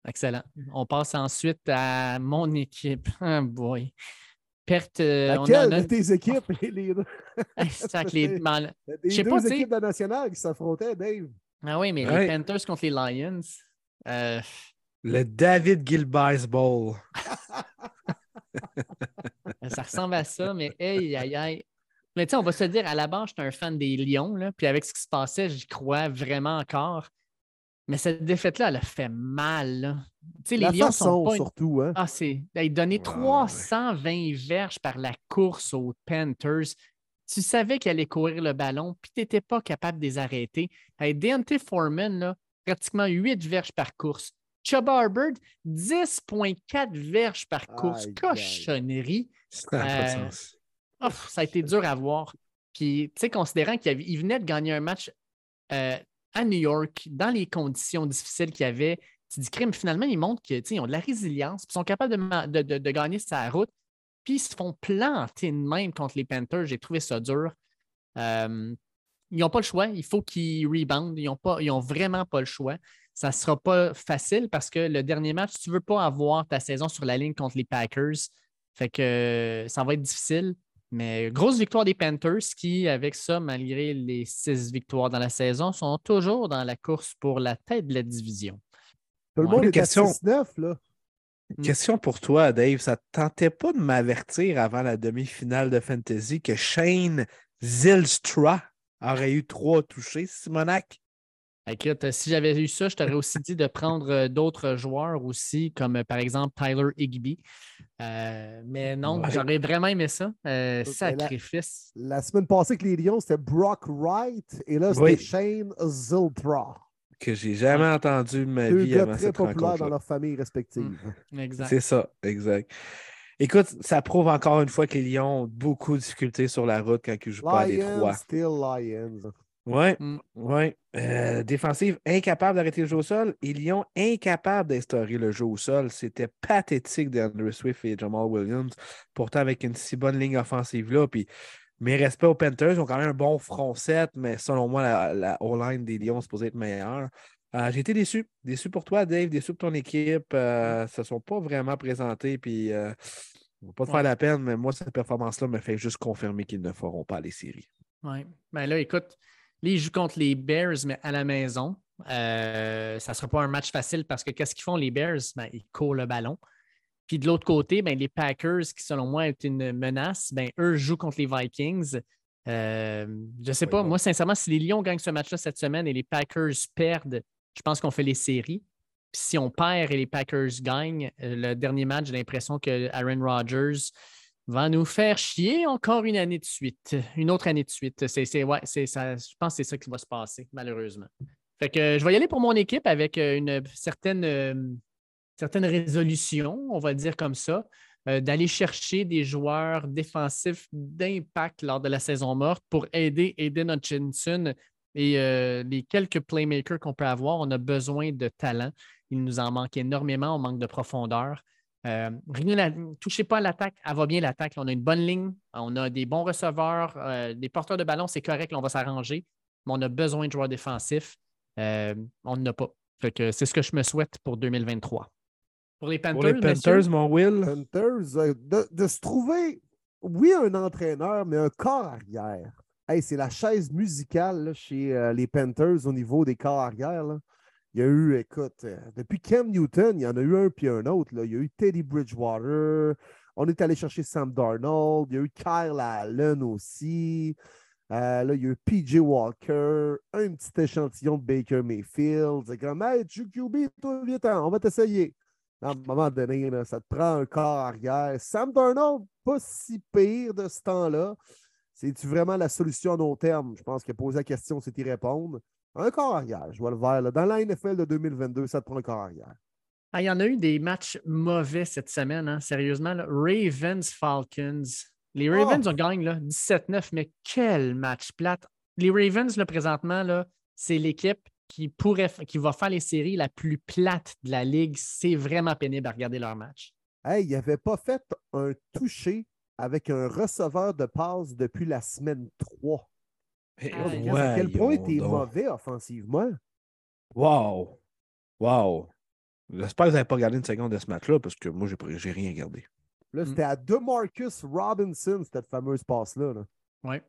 Speaker 4: Excellent. On passe ensuite à mon équipe. [laughs] Ah boy. Perte. euh, on a-
Speaker 2: de tes équipes les [laughs]
Speaker 4: les- [laughs] mal-
Speaker 2: Les
Speaker 4: Je sais
Speaker 2: deux
Speaker 4: pas,
Speaker 2: équipes de la nationale qui s'affrontaient, Dave.
Speaker 4: Ah oui, mais
Speaker 3: Ouais.
Speaker 4: les Panthers contre les Lions. euh,
Speaker 3: Le David Gilbert Bowl.
Speaker 4: ça ressemble à ça, mais hey, aïe, aïe. Mais tu sais, on va se dire, à la base, j'étais un fan des Lions, là, puis avec ce qui se passait, j'y crois vraiment encore. Mais cette défaite-là, elle a fait mal. Tu sais, les Lions sont pas.
Speaker 2: surtout. Hein?
Speaker 4: Ah, c'est. Hey, donner
Speaker 3: Ouais,
Speaker 4: 320 verges par la course aux Panthers. Tu savais qu'ils allaient courir le ballon, puis tu n'étais pas capable de les arrêter. Hey, Deontay Foreman, là, pratiquement 8 verges par course. Chuba Hubbard, 10,4 verges par course.
Speaker 2: Aïe, aïe.
Speaker 4: Cochonnerie.
Speaker 3: Ça n'a pas de sens.
Speaker 4: Ouf, ça a été dur à voir. Puis, tu sais, considérant qu'il venait de gagner un match euh, à New York, dans les conditions difficiles qu'il y avait, tu dis, crime, finalement, ils montrent qu'ils ont de la résilience, puis sont capables de, de- de- gagner sa route, puis ils se font planter de même contre les Panthers. J'ai trouvé ça dur. Euh, ils n'ont pas le choix. Il faut qu'ils reboundent. Ils n'ont vraiment pas le choix. Ça ne sera pas facile parce que le dernier match, tu ne veux pas avoir ta saison sur la ligne contre les Packers. Fait que ça va être difficile. Mais grosse victoire des Panthers qui, avec ça, malgré les six victoires dans la saison, sont toujours dans la course pour la tête de la division.
Speaker 2: Tout le
Speaker 4: Ouais.
Speaker 2: monde est
Speaker 3: Question.
Speaker 2: à 6-9, là.
Speaker 4: Mm.
Speaker 3: Question pour toi, Dave. Ça ne tentait pas de m'avertir avant la demi-finale de Fantasy que Shane Zilstra aurait eu trois touchés, Simonac?
Speaker 4: Écoute, si j'avais eu ça, je t'aurais aussi dit de prendre euh, d'autres joueurs aussi, comme par exemple Tyler Higby. Euh, mais non,
Speaker 3: Ouais.
Speaker 4: j'aurais vraiment aimé ça. Euh, sacrifice.
Speaker 2: La semaine passée, avec les Lions, c'était Brock Wright et là, c'était
Speaker 3: Oui.
Speaker 2: Shane Ziltra.
Speaker 3: Que j'ai jamais entendu de ma
Speaker 2: Deux
Speaker 3: vie
Speaker 2: gars
Speaker 3: avant
Speaker 2: très
Speaker 3: cette
Speaker 2: populaires dans
Speaker 3: rencontre
Speaker 2: leur famille respective.
Speaker 4: Exact.
Speaker 3: C'est ça, exact. Écoute, ça prouve encore une fois que les Lions ont beaucoup de difficultés sur la route quand ils jouent pas à Détroit.
Speaker 2: still Lions.
Speaker 3: Oui,
Speaker 4: Mm.
Speaker 3: oui. Euh, défensive incapable d'arrêter le jeu au sol et Lyon incapable d'instaurer le jeu au sol. C'était pathétique d'Andrew Swift et Jamal Williams. Pourtant, avec une si bonne ligne offensive-là. Puis mes respects aux Panthers, ils ont quand même un bon front set, mais selon moi, la, la O-line des Lions est supposée être meilleure. Euh, J'ai été déçu. Déçu pour toi, Dave, déçu pour ton équipe. Euh, ne se sont pas vraiment présentés. Puis, euh, on va pas te faire la peine, mais moi, cette performance-là me fait juste confirmer qu'ils ne feront pas les séries.
Speaker 4: Oui. Ben là, écoute, là, ils jouent contre les Bears, mais à la maison. Euh, ça ne sera pas un match facile parce que qu'est-ce qu'ils font, les Bears? Ben, ils courent le ballon. Puis de l'autre côté, ben, les Packers, qui selon moi est une menace, ben, eux jouent contre les Vikings. Euh, je ne sais pas,
Speaker 3: bon.
Speaker 4: moi, sincèrement, si les Lions gagnent ce match-là cette semaine et les Packers perdent, je pense qu'on fait les séries. Puis si on perd et les Packers gagnent, euh, le dernier match, j'ai l'impression que Aaron Rodgers va nous faire chier encore une année de suite. Une autre année de suite. Ouais, ça, je pense que c'est ça qui va se passer, malheureusement. Fait que je vais y aller pour mon équipe avec euh, une certaine, euh, certaine résolution, on va dire comme ça, euh, d'aller chercher des joueurs défensifs d'impact lors de la saison morte pour aider Aiden Hutchinson et les quelques playmakers qu'on peut avoir. On a besoin de talent. Il nous en manque énormément. On manque de profondeur. Euh, rien à- touchez pas à l'attaque. Elle va bien l'attaque. On a une bonne ligne. On a des bons receveurs. euh, des porteurs de ballon, c'est correct. là, on va s'arranger. Mais on a besoin de joueurs défensifs. Euh, on n'en a pas. Fait que c'est ce que je me souhaite pour 2023. Pour les Panthers,
Speaker 3: Pour les
Speaker 4: messieurs?
Speaker 3: Panthers, mon Will.
Speaker 2: Panthers, euh, de, de se trouver, oui, un entraîneur, mais un corps arrière. Hey, c'est la chaise musicale là, chez euh, les Panthers au niveau des corps arrière. là. Il y a eu, écoute, euh, depuis Cam Newton, il y en a eu un puis un autre. là. Il y a eu Teddy Bridgewater. On est allé chercher Sam Darnold. Il y a eu Kyle Allen aussi. Euh, là, il y a eu PJ Walker, un petit échantillon de Baker Mayfield. C'est comme, hey, tu QB, toi, viens on va t'essayer. À un moment donné, ça te prend un corps arrière. Sam Darnold, pas si pire de ce temps-là. C'est-tu vraiment la solution à long terme? Je pense a posé la question, c'est y répondre. Un corps arrière, je vois le vert. là. Dans la NFL de 2022, ça te prend un corps arrière.
Speaker 4: Ah, il y en a eu des matchs mauvais cette semaine, hein, sérieusement. là. Ravens-Falcons. Les Ravens
Speaker 2: Oh!
Speaker 4: ont gagné là, 17-9, mais quel match plate. Les Ravens, là, présentement, là, c'est l'équipe qui, pourrait, qui va faire les séries la plus plate de la ligue. C'est vraiment pénible à regarder leur match.
Speaker 2: Hey, il n'avait pas fait un touché avec un receveur de passe depuis la semaine 3.
Speaker 4: Ah,
Speaker 2: à quel point
Speaker 3: voyons
Speaker 2: tu es
Speaker 3: donc.
Speaker 2: mauvais offensivement?
Speaker 3: Wow! Wow! J'espère que vous n'avez pas regardé une seconde de ce match-là parce que moi, j'ai rien regardé.
Speaker 2: Là,
Speaker 4: Mm.
Speaker 2: c'était à DeMarcus Robinson, cette fameuse passe-là. là.
Speaker 4: Ouais.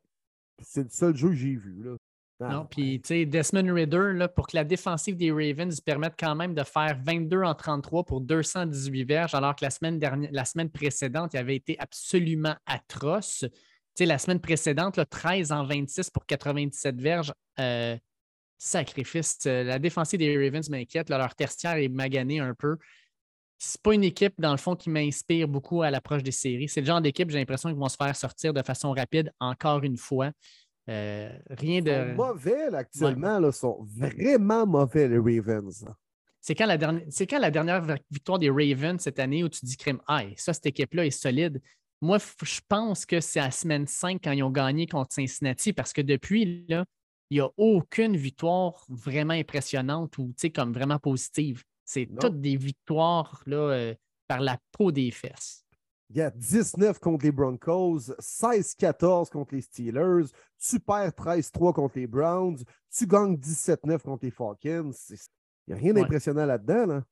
Speaker 2: C'est le seul jeu que j'ai vu. Là. Ah,
Speaker 4: Non, puis tu sais, Desmond Ridder, là, pour que la défensive des Ravens permette quand même de faire 22 en 33 pour 218 verges, alors que la semaine, dernière, la semaine précédente, il avait été absolument atroce. Sais, la semaine précédente, là, 13 en 26 pour 97 verges. Euh, sacrifice. Euh, La défensive des Ravens m'inquiète. Leur tertiaire est magané un peu. C'est pas une équipe, dans le fond, qui m'inspire beaucoup à l'approche des séries. C'est le genre d'équipe, j'ai l'impression qu'ils vont se faire sortir de façon rapide encore une fois. Euh, rien
Speaker 2: Ils sont
Speaker 4: de.
Speaker 2: mauvais, là, actuellement. Là, sont vraiment mauvais, les Ravens.
Speaker 4: C'est quand, la dernière, c'est quand la dernière vi- victoire des Ravens cette année où tu dis crime, ah, ça, cette équipe-là est solide. Moi, je pense que c'est à semaine 5 quand ils ont gagné contre Cincinnati parce que depuis, là, il n'y a aucune victoire vraiment impressionnante ou tu sais, comme vraiment positive. C'est toutes des victoires là, euh, par la peau des fesses.
Speaker 2: Il y a 19 contre les Broncos, 16-14 contre les Steelers, tu perds 13-3 contre les Browns, tu gagnes 17-9 contre les Falcons. Il n'y a rien
Speaker 4: Ouais.
Speaker 2: d'impressionnant là-dedans. Là.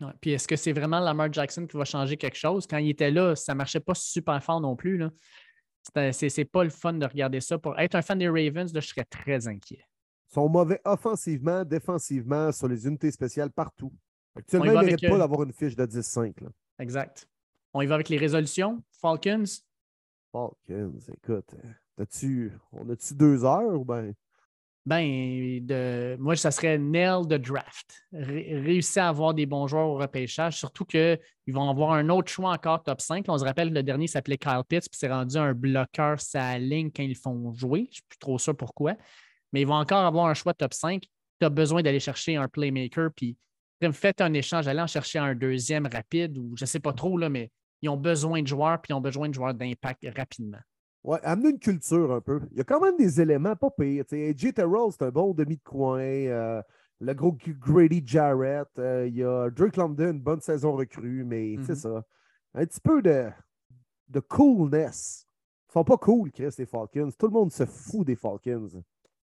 Speaker 4: Ouais. Puis est-ce que c'est vraiment Lamar Jackson qui va changer quelque chose? Quand il était là, ça ne marchait pas super fort non plus. C'est pas le fun de regarder ça. Pour être un fan des Ravens, là, je serais très inquiet.
Speaker 2: Ils sont mauvais offensivement, défensivement, sur les unités spéciales partout. Actuellement, ils
Speaker 4: avec,
Speaker 2: pas
Speaker 4: euh,
Speaker 2: d'avoir une fiche de 10-5. là.
Speaker 4: Exact. On y va avec les résolutions. Falcons,
Speaker 2: Falcons, écoute, euh, as-tu- on a-tu deux heures ou bien?
Speaker 4: Ben, moi, ça serait nail de draft. Ré- réussir à avoir des bons joueurs au repêchage, surtout qu'ils vont avoir un autre choix encore top 5. On se rappelle, le dernier s'appelait Kyle Pitts, puis c'est rendu un bloqueur sa ligne quand ils font jouer. Je ne suis plus trop sûr pourquoi. Mais ils vont encore avoir un choix top 5. Tu as besoin d'aller chercher un playmaker, puis faites un échange, allez en chercher un deuxième rapide ou je ne sais pas trop, là, mais ils ont besoin de joueurs, puis ils ont besoin de joueurs d'impact rapidement.
Speaker 2: Ouais, amener une culture un peu. Il y a quand même des éléments pas pires. AJ Terrell, c'est un bon demi de coin. euh, le gros Grady Jarrett. euh, il y a Drake London, une bonne saison recrue, mais c'est
Speaker 4: Mhm.
Speaker 2: ça. Un petit peu de, de coolness. Ils sont pas cool, Chris, les Falcons. Tout le monde se fout des Falcons.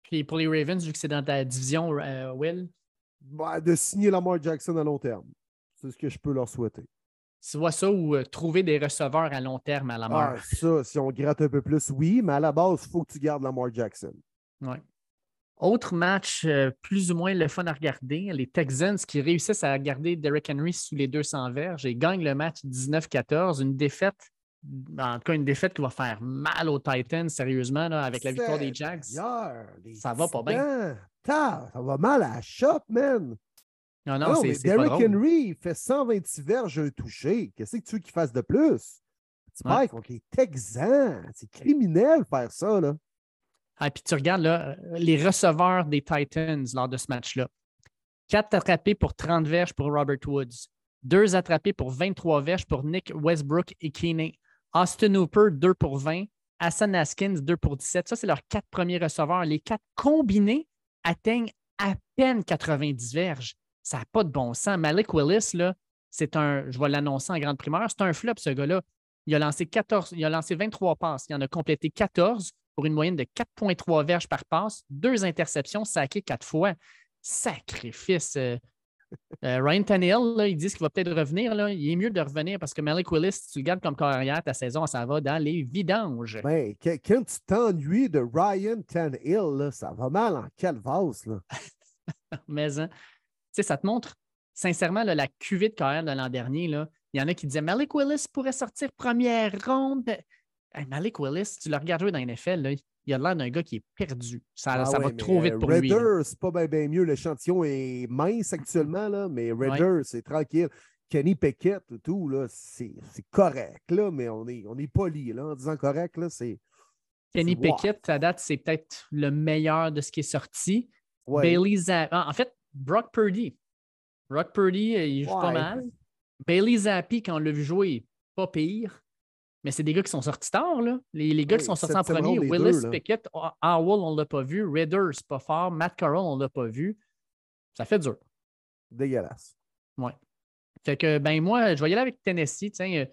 Speaker 4: Puis pour les Ravens, vu que c'est dans ta division, euh, Will,
Speaker 2: Ouais, de signer Lamar Jackson à long terme. C'est ce que je peux leur souhaiter.
Speaker 4: Soit ça ou euh, trouver des receveurs à long terme à la
Speaker 2: Ah,
Speaker 4: mort.
Speaker 2: ça, si on gratte un peu plus, oui, mais à la base, il faut que tu gardes Lamar Jackson.
Speaker 4: Ouais. Autre match euh, plus ou moins le fun à regarder, les Texans qui réussissent à garder Derrick Henry sous les 200 verges et gagnent le match 19-14. Une défaite, en tout cas une défaite qui va faire mal aux Titans, sérieusement, là, avec la victoire des Jags. Ça va pas bien.
Speaker 2: Ça va mal à la shop, man.
Speaker 4: Non, non,
Speaker 2: mais Derrick. Henry, fait 126 verges, un touché. Qu'est-ce que tu veux qu'il fasse de plus? Tu
Speaker 4: Ouais.
Speaker 2: perds contre les Texans. C'est criminel faire ça, là.
Speaker 4: Ah, puis tu regardes là, les receveurs des Titans lors de ce match-là. Quatre attrapés pour 30 verges pour Robert Woods. Deux attrapés pour 23 verges pour Nick Westbrook et Keeney. Austin Hooper, 2 pour 20. Hassan Haskins, 2 pour 17. Ça, c'est leurs quatre premiers receveurs. Les quatre combinés atteignent à peine 90 verges. Ça n'a pas de bon sens. Malik Willis, là, c'est un, je vais l'annoncer en grande primeur, c'est un flop, ce gars-là. Il a lancé 14, il a lancé 23 passes. Il en a complété 14 pour une moyenne de 4,3 verges par passe, deux interceptions, saquées quatre fois. Sacrifice. euh. Euh, Ryan Tannehill, là, ils disent qu'il va peut-être revenir. Là. Il est mieux de revenir parce que Malik Willis, si tu le gardes comme carrière, ta saison, ça va dans les vidanges.
Speaker 2: Ben, quand tu t'ennuies de Ryan Tannehill, là, ça va mal en calvasse, là. [laughs]
Speaker 4: Mais hein, sais, ça te montre, sincèrement, là, la cuvée de carrière de l'an dernier. Là, il y en a qui disaient Malik Willis pourrait sortir première ronde. Hey, Malik Willis, tu le regardes jouer dans NFL, là, il a l'air d'un gars qui est perdu. Ça,
Speaker 2: Ah
Speaker 4: ça
Speaker 2: ouais,
Speaker 4: va trop vite
Speaker 2: euh,
Speaker 4: pour lui.
Speaker 2: Raider, c'est pas bien mieux. L'échantillon est mince actuellement, là, mais Raider, c'est tranquille. Kenny Pickett et tout, là, c'est c'est correct, là, mais on est, on est poli, là, en disant correct, là, c'est.
Speaker 4: Kenny
Speaker 2: c'est- wow.
Speaker 4: Pickett, à date, c'est peut-être le meilleur de ce qui est sorti.
Speaker 2: Ouais.
Speaker 4: Bailey Zappi. En fait, Brock Purdy. Brock Purdy, euh, il joue pas
Speaker 2: Ouais.
Speaker 4: mal. Bailey Zappi, quand on l'a vu jouer, pas pire. Mais c'est des gars qui sont sortis tard, là. Les, les gars qui sont sortis en premier, Willis,
Speaker 2: deux.
Speaker 4: Pickett, Howell, on ne l'a pas vu. Raiders, c'est pas fort. Matt Carroll, on ne l'a pas vu. Ça fait dur.
Speaker 2: Dégueulasse.
Speaker 4: Fait que, ben moi, je vais y aller avec Tennessee. Tiens, euh,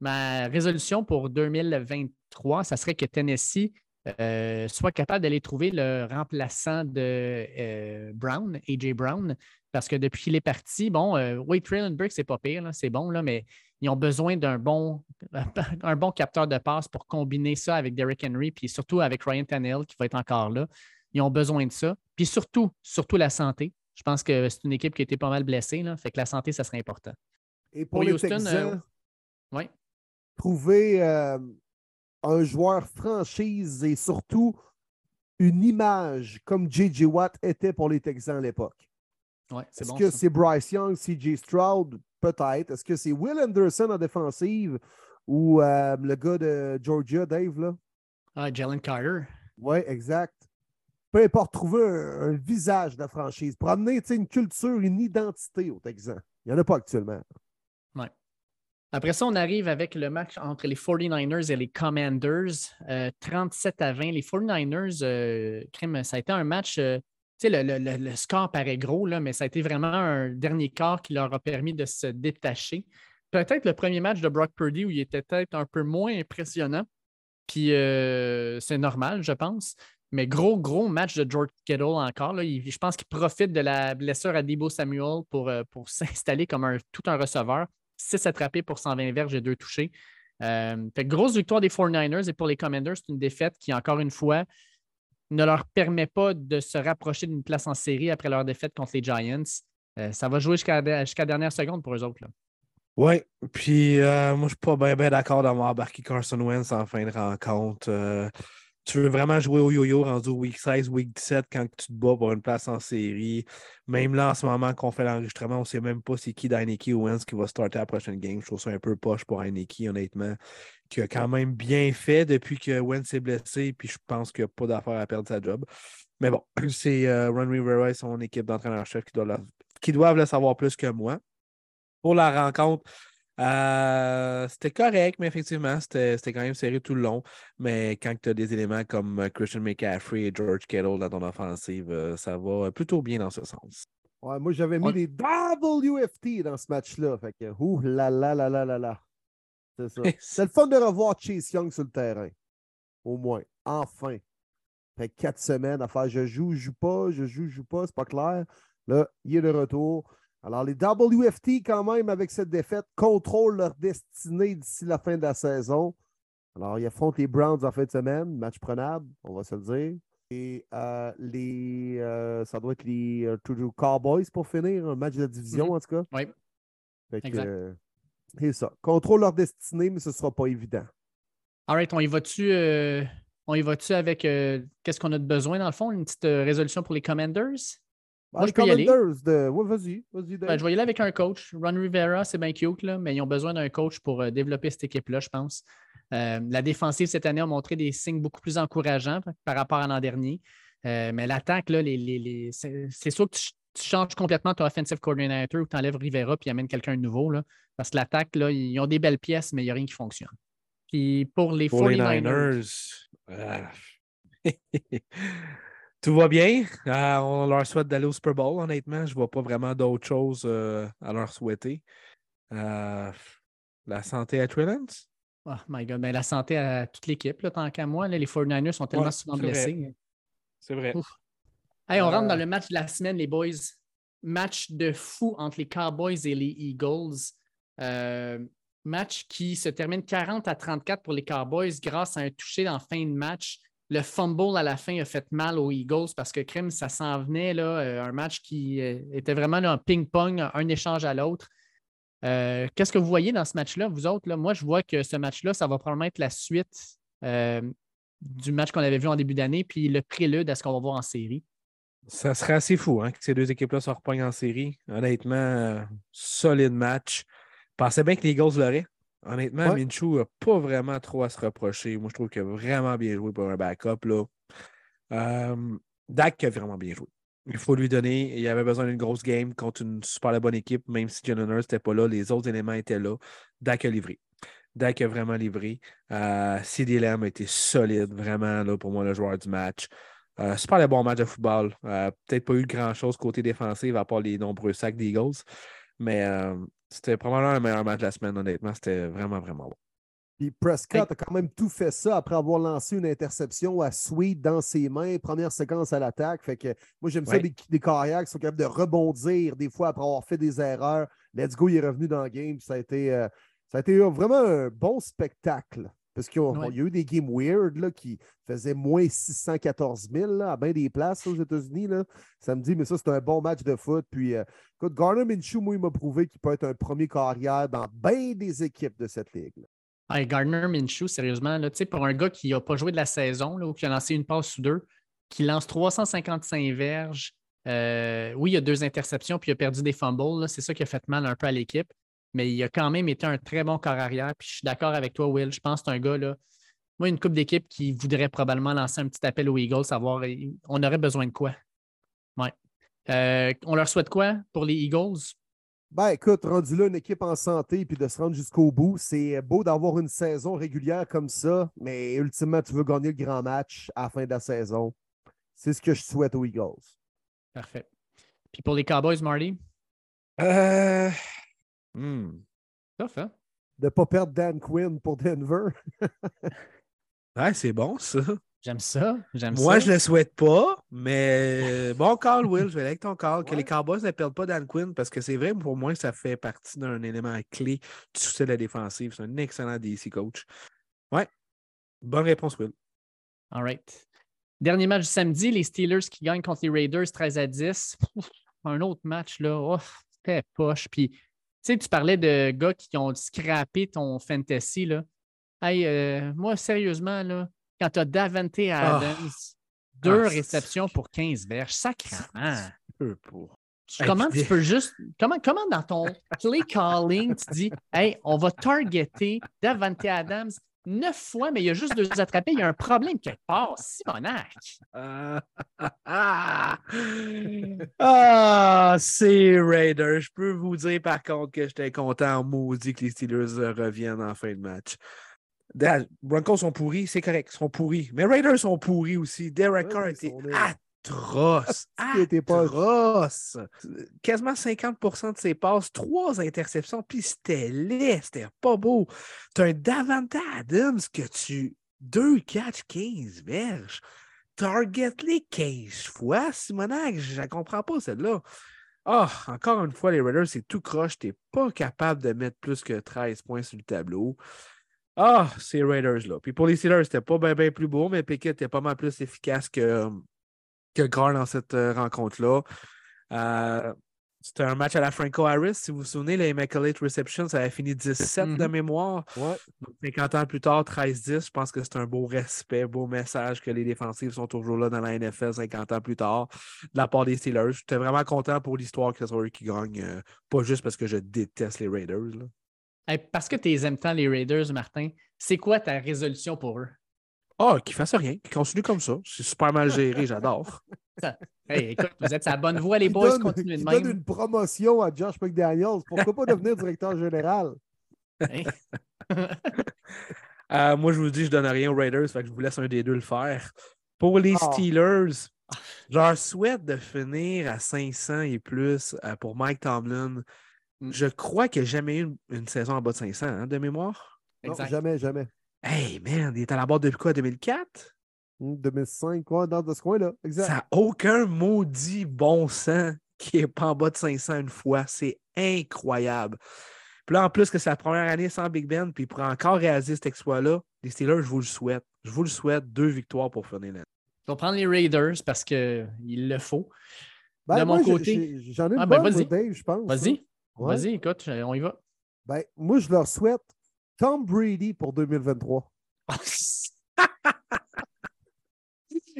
Speaker 4: ma résolution pour 2023, ça serait que Tennessee euh, soit capable d'aller trouver le remplaçant de euh, Brown, A.J. Brown, parce que depuis qu'il est parti, bon, euh, Wade Trailenberg, c'est pas pire, c'est bon, là, mais ils ont besoin d'un bon, [laughs] un bon capteur de passe pour combiner ça avec Derrick Henry, puis surtout avec Ryan Tannehill qui va être encore là. Ils ont besoin de ça. Puis surtout, surtout la santé. Je pense que c'est une équipe qui a été pas mal blessée, là, fait que la santé, ça serait important.
Speaker 2: Et pour
Speaker 4: Pour
Speaker 2: les
Speaker 4: Houston,
Speaker 2: Texans,
Speaker 4: euh, ouais.
Speaker 2: trouver un joueur franchise et surtout une image comme J.J. Watt était pour les Texans à l'époque.
Speaker 4: Ouais,
Speaker 2: Est-ce
Speaker 4: bon.
Speaker 2: que c'est Bryce Young, C.J. Stroud? Peut-être. Est-ce que c'est Will Anderson en défensive ou euh, le gars de Georgia, Dave? Là?
Speaker 4: Ah, Jalen Carter.
Speaker 2: Oui, exact. Peu importe, trouver un, un visage de la franchise pour amener une culture, une identité aux Texans. Il n'y en a pas actuellement.
Speaker 4: Après ça, on arrive avec le match entre les 49ers et les Commanders. Euh, 37 à 20. Les 49ers, euh, ça a été un match. euh, tu sais, le, le- score paraît gros, mais ça a été vraiment un dernier quart qui leur a permis de se détacher. Peut-être le premier match de Brock Purdy où il était peut-être un peu moins impressionnant. Puis euh, c'est normal, je pense. Mais gros, gros match de George Kittle encore. je pense qu'il profite de la blessure à Debo Samuel pour, euh, pour [laughs] s'installer comme un, tout un receveur. 6 attrapés pour 120 verges et 2 touchés. Euh, grosse victoire des 49ers et pour les Commanders, c'est une défaite qui, encore une fois, ne leur permet pas de se rapprocher d'une place en série après leur défaite contre les Giants. Euh, ça va jouer jusqu'à la dernière seconde pour eux autres.
Speaker 3: Oui, puis euh, moi, je suis pas bien d'accord d'avoir embarqué Carson Wentz en fin de rencontre. Tu veux vraiment jouer au yo-yo rendu week 16, week 17 quand tu te bats pour une place en série. Même là, en ce moment qu'on fait l'enregistrement, on ne sait même pas c'est qui d'Heineke ou Wentz qui va starter la prochaine game. Je trouve ça un peu poche pour Heineke, honnêtement, qui a quand même bien fait depuis que Wentz s'est blessé, puis je pense qu'il n'y a pas d'affaire à perdre sa job. Mais bon, [clears throat] c'est euh, Ron Rivera et son équipe d'entraîneurs-chefs qui, qui doivent le savoir plus que moi. Pour la rencontre, euh, c'était correct, mais effectivement, c'était c'était quand même serré tout le long. Mais quand tu as des éléments comme euh, Christian McCaffrey et George Kittle dans ton offensive, euh, ça va plutôt bien dans ce sens.
Speaker 2: Ouais, moi, j'avais mis
Speaker 4: Ouais.
Speaker 2: des WFT dans ce match-là. Fait que, ouh là là là là là là. C'est ça. [laughs] C'est le fun de revoir Chase Young sur le terrain. Au moins. Enfin. Fait que quatre semaines à faire je joue, je joue pas, je joue, je joue pas, c'est pas clair. Là, il est de retour. Alors, les WFT, quand même, avec cette défaite, contrôlent leur destinée d'ici la fin de la saison. Alors, ils affrontent les Browns en fin de semaine, match prenable, on va se le dire. Et euh, les, euh, ça doit être les euh, Cowboys pour finir, un match de division
Speaker 4: Mhm.
Speaker 2: en tout cas.
Speaker 4: Oui.
Speaker 2: Fait que,
Speaker 4: Exact.
Speaker 2: c'est ça. Contrôle leur destinée, mais ce ne sera pas évident.
Speaker 4: All right, on y va-tu on y va-tu avec qu'est-ce qu'on a de besoin dans le fond? Une petite résolution pour les Commanders? Moi, je peux y aller.
Speaker 2: Commanders De... Ouais, vas-y, vas-y. Dave.
Speaker 4: Ben, je vais y aller avec un coach. Ron Rivera, c'est bien cute, là, mais ils ont besoin d'un coach pour euh, développer cette équipe-là, je pense. Euh, la défensive cette année a montré des signes beaucoup plus encourageants par rapport à l'an dernier. Euh, mais l'attaque, là, les, les- les- c'est sûr que tu, tu changes complètement ton offensive coordinator ou tu enlèves Rivera puis amènes quelqu'un de nouveau. Là, parce que l'attaque, là, ils ont des belles pièces, mais il n'y a rien qui fonctionne. Puis pour les
Speaker 3: Pour les
Speaker 4: 49ers,
Speaker 3: Niners, euh, [laughs] tout va bien. Euh, on leur souhaite d'aller au Super Bowl, honnêtement. Je ne vois pas vraiment d'autre chose euh, à leur souhaiter. Euh, la santé à Trillans?
Speaker 4: oh my God, ben, la santé à toute l'équipe, tant qu'à moi. là, les 49ers sont tellement
Speaker 3: Ouais,
Speaker 4: souvent blessés.
Speaker 3: C'est vrai.
Speaker 4: Hey, on rentre dans le match de la semaine, les boys. Match de fou entre les Cowboys et les Eagles. Match qui se termine 40 à 34 pour les Cowboys grâce à un touché en fin de match. Le fumble à la fin a fait mal aux Eagles parce que crime, ça s'en venait euh, un match qui euh, était vraiment un ping-pong, un échange à l'autre. Euh, Qu'est-ce que vous voyez dans ce match-là, vous autres? Là? Moi, je vois que ce match-là, ça va probablement être la suite du match qu'on avait vu en début d'année, puis le prélude à ce qu'on va voir en série.
Speaker 3: Ça serait assez fou hein, que ces deux équipes-là se repognent en série. Honnêtement, solide match. Je pensais bien que les Eagles l'auraient. Honnêtement,
Speaker 2: Ouais.
Speaker 3: Minshew n'a pas vraiment trop à se reprocher. Moi, je trouve qu'il a vraiment bien joué pour un backup. Là. Euh, Dak a vraiment bien joué. Il faut lui donner. Il avait besoin d'une grosse game contre une super bonne équipe, même si Jalen Hurts n'était pas là. Les autres éléments étaient là. Dak a livré. Dak a vraiment livré. Euh, CD Lamb a été solide, vraiment, là, pour moi, le joueur du match. Euh, super le bon match de football. Euh, Peut-être pas eu grand-chose côté défensif, à part les nombreux sacs d'Eagles. Mais euh, c'était probablement le meilleur match de la semaine, honnêtement. C'était vraiment, vraiment bon.
Speaker 2: Puis Prescott a quand même tout fait ça après avoir lancé une interception à Sweet dans ses mains, première séquence à l'attaque. Fait que moi, j'aime ça des, des carrières qui sont capables de rebondir des fois après avoir fait des erreurs. Let's go, il est revenu dans le game. Ça a été, euh, ça a été vraiment un bon spectacle. Parce qu'il y a
Speaker 4: Ouais.
Speaker 2: il y a eu des games weird là, qui faisaient moins 614 000 là, à bien des places là, aux États-Unis. là. Samedi, mais ça, c'est un bon match de foot. Puis, euh, écoute, Garner Minshew, moi, il m'a prouvé qu'il peut être un premier carrière dans bien des équipes de cette ligue.
Speaker 4: Hey, Gardner Minshew, sérieusement, là, pour un gars qui n'a pas joué de la saison là, ou qui a lancé une passe ou deux, qui lance 355 verges, euh, oui, il y a deux interceptions puis il a perdu des fumbles. C'est ça qui a fait mal un peu à l'équipe. Mais il a quand même été un très bon corps arrière. Puis je suis d'accord avec toi, Will. Je pense que c'est un gars, là, moi, une coupe d'équipe qui voudrait probablement lancer un petit appel aux Eagles, savoir on aurait besoin de quoi? Ouais. Euh, on leur souhaite quoi pour les Eagles?
Speaker 2: Ben, écoute, rendu là, une équipe en santé puis de se rendre jusqu'au bout, c'est beau d'avoir une saison régulière comme ça, mais ultimement, tu veux gagner le grand match à la fin de la saison. C'est ce que je souhaite aux Eagles.
Speaker 4: Parfait. Puis pour les Cowboys, Marty?
Speaker 3: Euh. Hmm.
Speaker 4: Hein?
Speaker 2: De ne pas perdre Dan Quinn pour Denver. [laughs]
Speaker 3: ouais, c'est bon, ça.
Speaker 4: J'aime ça. J'aime
Speaker 3: Moi, je ne le souhaite pas, mais bon call, Will. Je vais aller avec ton call. Que les Cowboys ne perdent pas Dan Quinn parce que c'est vrai, pour moi, ça fait partie d'un élément clé du succès de la défensive. C'est un excellent DC coach. Ouais. Bonne réponse, Will.
Speaker 4: All right. Dernier match du samedi, les Steelers qui gagnent contre les Raiders 13 à 10. un autre match, là, oh, c'était poche. Puis, sais, tu parlais de gars qui ont scrappé ton fantasy, là. Hey, euh, moi, sérieusement, là, quand tu as Davante ah. Adams, deux ah, réceptions pour 15 verges, sacrément. Comment tu peux juste. Comment, comment dans ton play calling, tu dis Hey, on va targeter Davante Adams neuf fois, mais il y a juste deux attrapés. Il y a un problème quelque part. Simonac.
Speaker 3: Ah, [laughs] ah, c'est Raiders. Je peux vous dire par contre que j'étais content en maudit que les Steelers reviennent en fin de match. Broncos sont pourris, c'est correct, ils sont pourris. Mais Raiders sont pourris aussi. Derek Carr était atroce. atroce. Quasiment 50% de ses passes, trois interceptions, puis c'était laid, c'était pas beau. Tu as un Davante Adams que tu. Deux catch 15 verges. Target les 15 fois, Simonac, je ne comprends pas celle-là. Ah, encore une fois, les Raiders, c'est tout croche. Tu n'es pas capable de mettre plus que 13 points sur le tableau. Ah, ces Raiders là. Puis pour les Steelers, c'était pas bien plus beau, mais Pickett était pas mal plus efficace que, que dans cette euh, rencontre-là. Euh, c'était un match à la Franco Harris. Si vous vous souvenez, les Immaculate Reception, ça avait fini 17 de mm-hmm. mémoire.
Speaker 2: Ouais.
Speaker 3: 50 ans plus tard, 13-10. Je pense que c'est un beau respect, beau message que les défensives sont toujours là dans la NFL 50 ans plus tard de la part des Steelers. J'étais vraiment content pour l'histoire que ce soit eux qui gagnent. Euh, pas juste parce que je déteste les Raiders. Là
Speaker 4: parce que tu aimes tant les Raiders, Martin, c'est quoi ta résolution pour eux?
Speaker 3: Ah, oh, qu'ils fassent rien, qu'ils continuent comme ça. C'est super mal géré, [laughs] j'adore.
Speaker 4: Hey, écoute, vous êtes à la bonne voie, les boys, continuez de même.
Speaker 2: donne une promotion à Josh McDaniels. Pourquoi pas devenir directeur général? [laughs]
Speaker 3: Euh, moi, je vous dis, je donne rien aux Raiders, fait que je vous laisse un des deux le faire. Pour les ah. Steelers, je leur souhaite de finir à 500 et plus euh, pour Mike Tomlin. Mm. Je crois qu'il n'y a jamais eu une, saison en bas de 500 hein, de mémoire?
Speaker 2: Non, jamais, jamais.
Speaker 3: Hey, man, il est à la barre depuis quoi, 2004?
Speaker 2: 2005, quoi, dans ce coin-là. Exact.
Speaker 3: Ça n'a aucun maudit bon sens qui n'est pas en bas de 500 une fois. C'est incroyable. Puis là, en plus que c'est la première année sans Big Ben, puis pour encore réaliser cet exploit-là, les Steelers, je vous le souhaite. Je vous le souhaite, deux victoires pour finir l'année.
Speaker 4: Je vais prendre les Raiders parce qu'il le faut. Ben, de mon côté.
Speaker 2: J'en ai une ah, ben, bonne Dave, je pense.
Speaker 4: Vas-y. Vas-y, écoute, on y va.
Speaker 2: Ben, moi, je leur souhaite Tom Brady pour 2023. [laughs]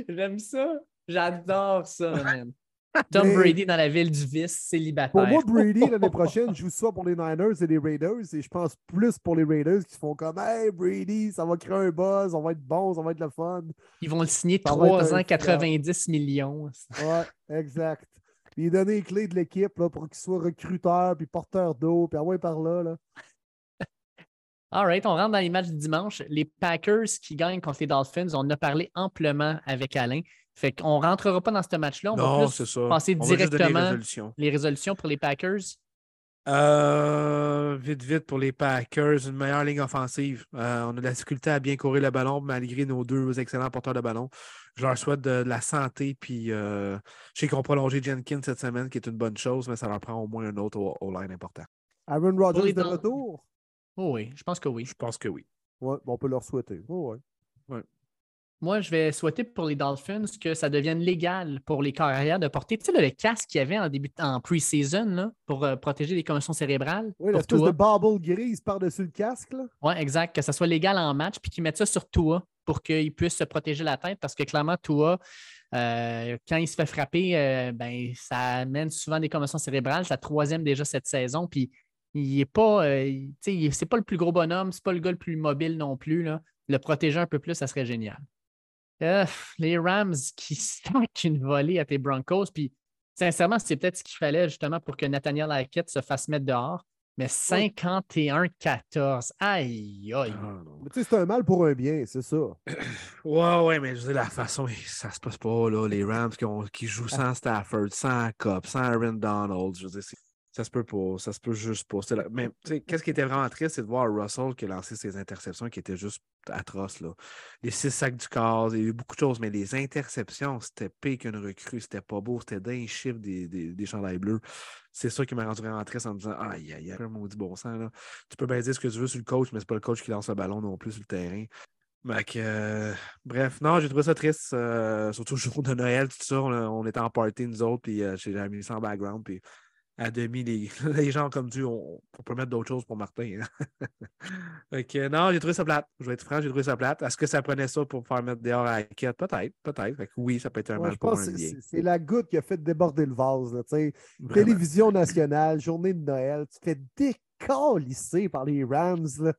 Speaker 4: J'aime ça. J'adore ça, man. [laughs] Tom Brady dans la ville du vice, célibataire.
Speaker 2: Pour moi, Brady, l'année prochaine, joue soit pour les Niners et les Raiders. Et je pense plus pour les Raiders qui font comme Hey, Brady, ça va créer un buzz, on va être bon, ça va être le fun.
Speaker 4: Ils vont le signer 3 ans, 90 millions.
Speaker 2: Ouais, exact. Puis donner les clés de l'équipe pour qu'il soit recruteur, puis porteur d'eau, puis ouais par là. là.
Speaker 4: All right, on rentre dans les matchs du dimanche. Les Packers qui gagnent contre les Dolphins, on a parlé amplement avec Alain. Fait qu'on ne rentrera pas dans ce match-là. On va plus passer directement les résolutions pour les Packers.
Speaker 3: Euh, vite, vite pour les Packers, une meilleure ligne offensive. Euh, on a de la difficulté à bien courir le ballon malgré nos deux excellents porteurs de ballon. Je leur souhaite de, la santé. Puis euh, je sais qu'on prolongé Jenkins cette semaine, qui est une bonne chose, mais ça leur prend au moins un autre all-line important.
Speaker 2: Aaron Rodgers de retour?
Speaker 4: Oh oui, je pense que oui.
Speaker 3: Je pense que oui.
Speaker 2: Ouais, on peut leur souhaiter. Oh ouais.
Speaker 3: ouais.
Speaker 4: Moi, je vais souhaiter pour les Dolphins que ça devienne légal pour les carrières de porter tu sais, le casque qu'il y avait en début en pre-season pour euh, protéger les commotions cérébrales.
Speaker 2: Oui, l'espèce de bubble grise par-dessus le casque.
Speaker 4: Oui, exact. Que ça soit légal en match, puis qu'ils mettent ça sur Tua pour qu'il puisse se protéger la tête, parce que clairement, Tua, euh, quand il se fait frapper, euh, ben, ça amène souvent des commotions cérébrales. C'est la troisième déjà cette saison, puis il n'est pas, euh, c'est pas le plus gros bonhomme, c'est pas le gars le plus mobile non plus. Là. Le protéger un peu plus, ça serait génial. Euh, les Rams qui [laughs] stackent une volée à tes Broncos, puis sincèrement, c'est peut-être ce qu'il fallait justement pour que Nathaniel Hackett se fasse mettre dehors. Mais 51-14, aïe, aïe.
Speaker 3: Ah, non.
Speaker 2: Mais tu sais, c'est un mal pour un bien, c'est ça. [clears throat]
Speaker 3: Ouais, ouais, mais je veux dire, la façon, ça se passe pas, là. Les Rams qui, ont- qui jouent sans Stafford, sans Cup, sans Aaron Donald, je veux dire, c'est- ça se peut pas, ça se peut juste pas. La- Mais, qu'est-ce qui était vraiment triste, c'est de voir Russell qui a lancé ses interceptions qui étaient juste atroces, là. Les six sacs du corps, il y a eu beaucoup de choses, mais les interceptions, c'était pire qu'une recrue, c'était pas beau, c'était d'un chiffre des, des, des chandails bleus. C'est ça qui m'a rendu vraiment triste en me disant, aïe, aïe, aïe, un maudit bon sang, là. Tu peux bien dire ce que tu veux sur le coach, mais c'est pas le coach qui lance le ballon non plus sur le terrain. Que, euh, bref, non, j'ai trouvé ça triste, euh, surtout le jour de Noël, tout ça. On, on était en party, nous autres, puis euh, j'ai mis ça en background, puis à demi, les, [laughs] les gens comme Dieu, on, on peut mettre d'autres choses pour Martin. hein. [laughs] fait que, non, j'ai trouvé ça plate. Je vais être franc, j'ai trouvé ça plate. Est-ce que ça prenait ça pour faire mettre dehors à la quête? Peut-être, peut-être. Oui, ça peut être un
Speaker 2: Ouais, je
Speaker 3: pour un
Speaker 2: c'est- la goutte qui a fait déborder le vase. là, tu. Télévision nationale, journée de Noël, tu fais décalisser par les Rams. Là.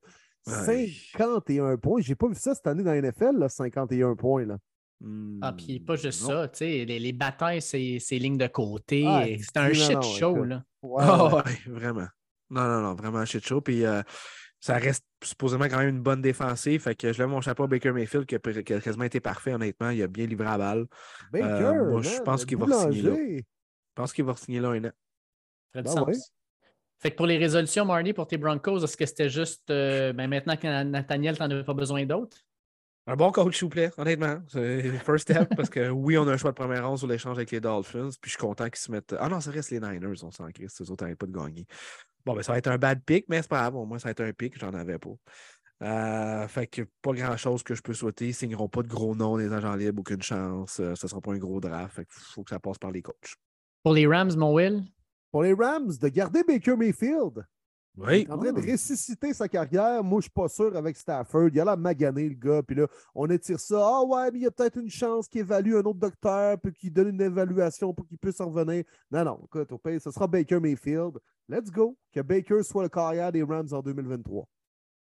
Speaker 3: Ouais.
Speaker 2: 51 points. J'ai pas vu ça cette année dans la NFL, là, 51 points. Là.
Speaker 4: Ah, puis pas juste
Speaker 3: Hmm, non.
Speaker 4: ça, tu sais, les, les batailles, c'est c'est lignes de côté.
Speaker 2: Ah,
Speaker 4: c'est un
Speaker 2: non,
Speaker 4: shit
Speaker 2: non,
Speaker 4: show,
Speaker 2: écoute.
Speaker 4: là.
Speaker 2: Ouais,
Speaker 3: Ah
Speaker 2: ouais. [laughs]
Speaker 3: vraiment. Non, non, non, vraiment un shit show. Puis euh, ça reste supposément quand même une bonne défensive. Fait que je lève mon chapeau à Baker Mayfield qui a, qui a quasiment été parfait, honnêtement. Il a bien livré la balle.
Speaker 2: Baker,
Speaker 3: Euh, moi, je pense qu'il va signer là. Je pense qu'il va signer là un an.
Speaker 4: Ça fait du
Speaker 2: Ben
Speaker 4: sens.
Speaker 2: ouais.
Speaker 4: Fait que pour les résolutions, Marty, pour tes Broncos, est-ce que c'était juste euh, ben maintenant que Nathaniel, t'en avais pas besoin d'autres?
Speaker 3: Un bon coach, s'il vous plaît, honnêtement. C'est le first step parce que oui, on a un choix de première ronde sur l'échange avec les Dolphins. Puis je suis content qu'ils se mettent. Ah non, ça reste les Niners, on s'en crisse. Ces autres n'arrêtent pas de gagner. Bon, ben ça va être un bad pick, mais c'est pas grave. Au moins, ça va être un pick. J'en avais pas. Euh, fait que pas grand chose que je peux souhaiter. Ils signeront pas de gros noms des agents libres, aucune chance. Euh, ce sera pas un gros draft. Fait qu'il faut que ça passe par les coachs.
Speaker 4: Pour les Rams, mon Will?
Speaker 2: Pour les Rams, de garder Baker Mayfield. Il
Speaker 3: Oui.
Speaker 2: est en train de ressusciter sa carrière. Moi, je suis pas sûr avec Stafford. Il a l'air magané, le gars. Puis là, on étire ça. Ah ouais, mais il y a peut-être une chance qu'il évalue un autre docteur, puis qu'il donne une évaluation pour qu'il puisse revenir. Non, non, écoute, au ce sera Baker Mayfield. Let's go. Que Baker soit le carrière des Rams en 2023.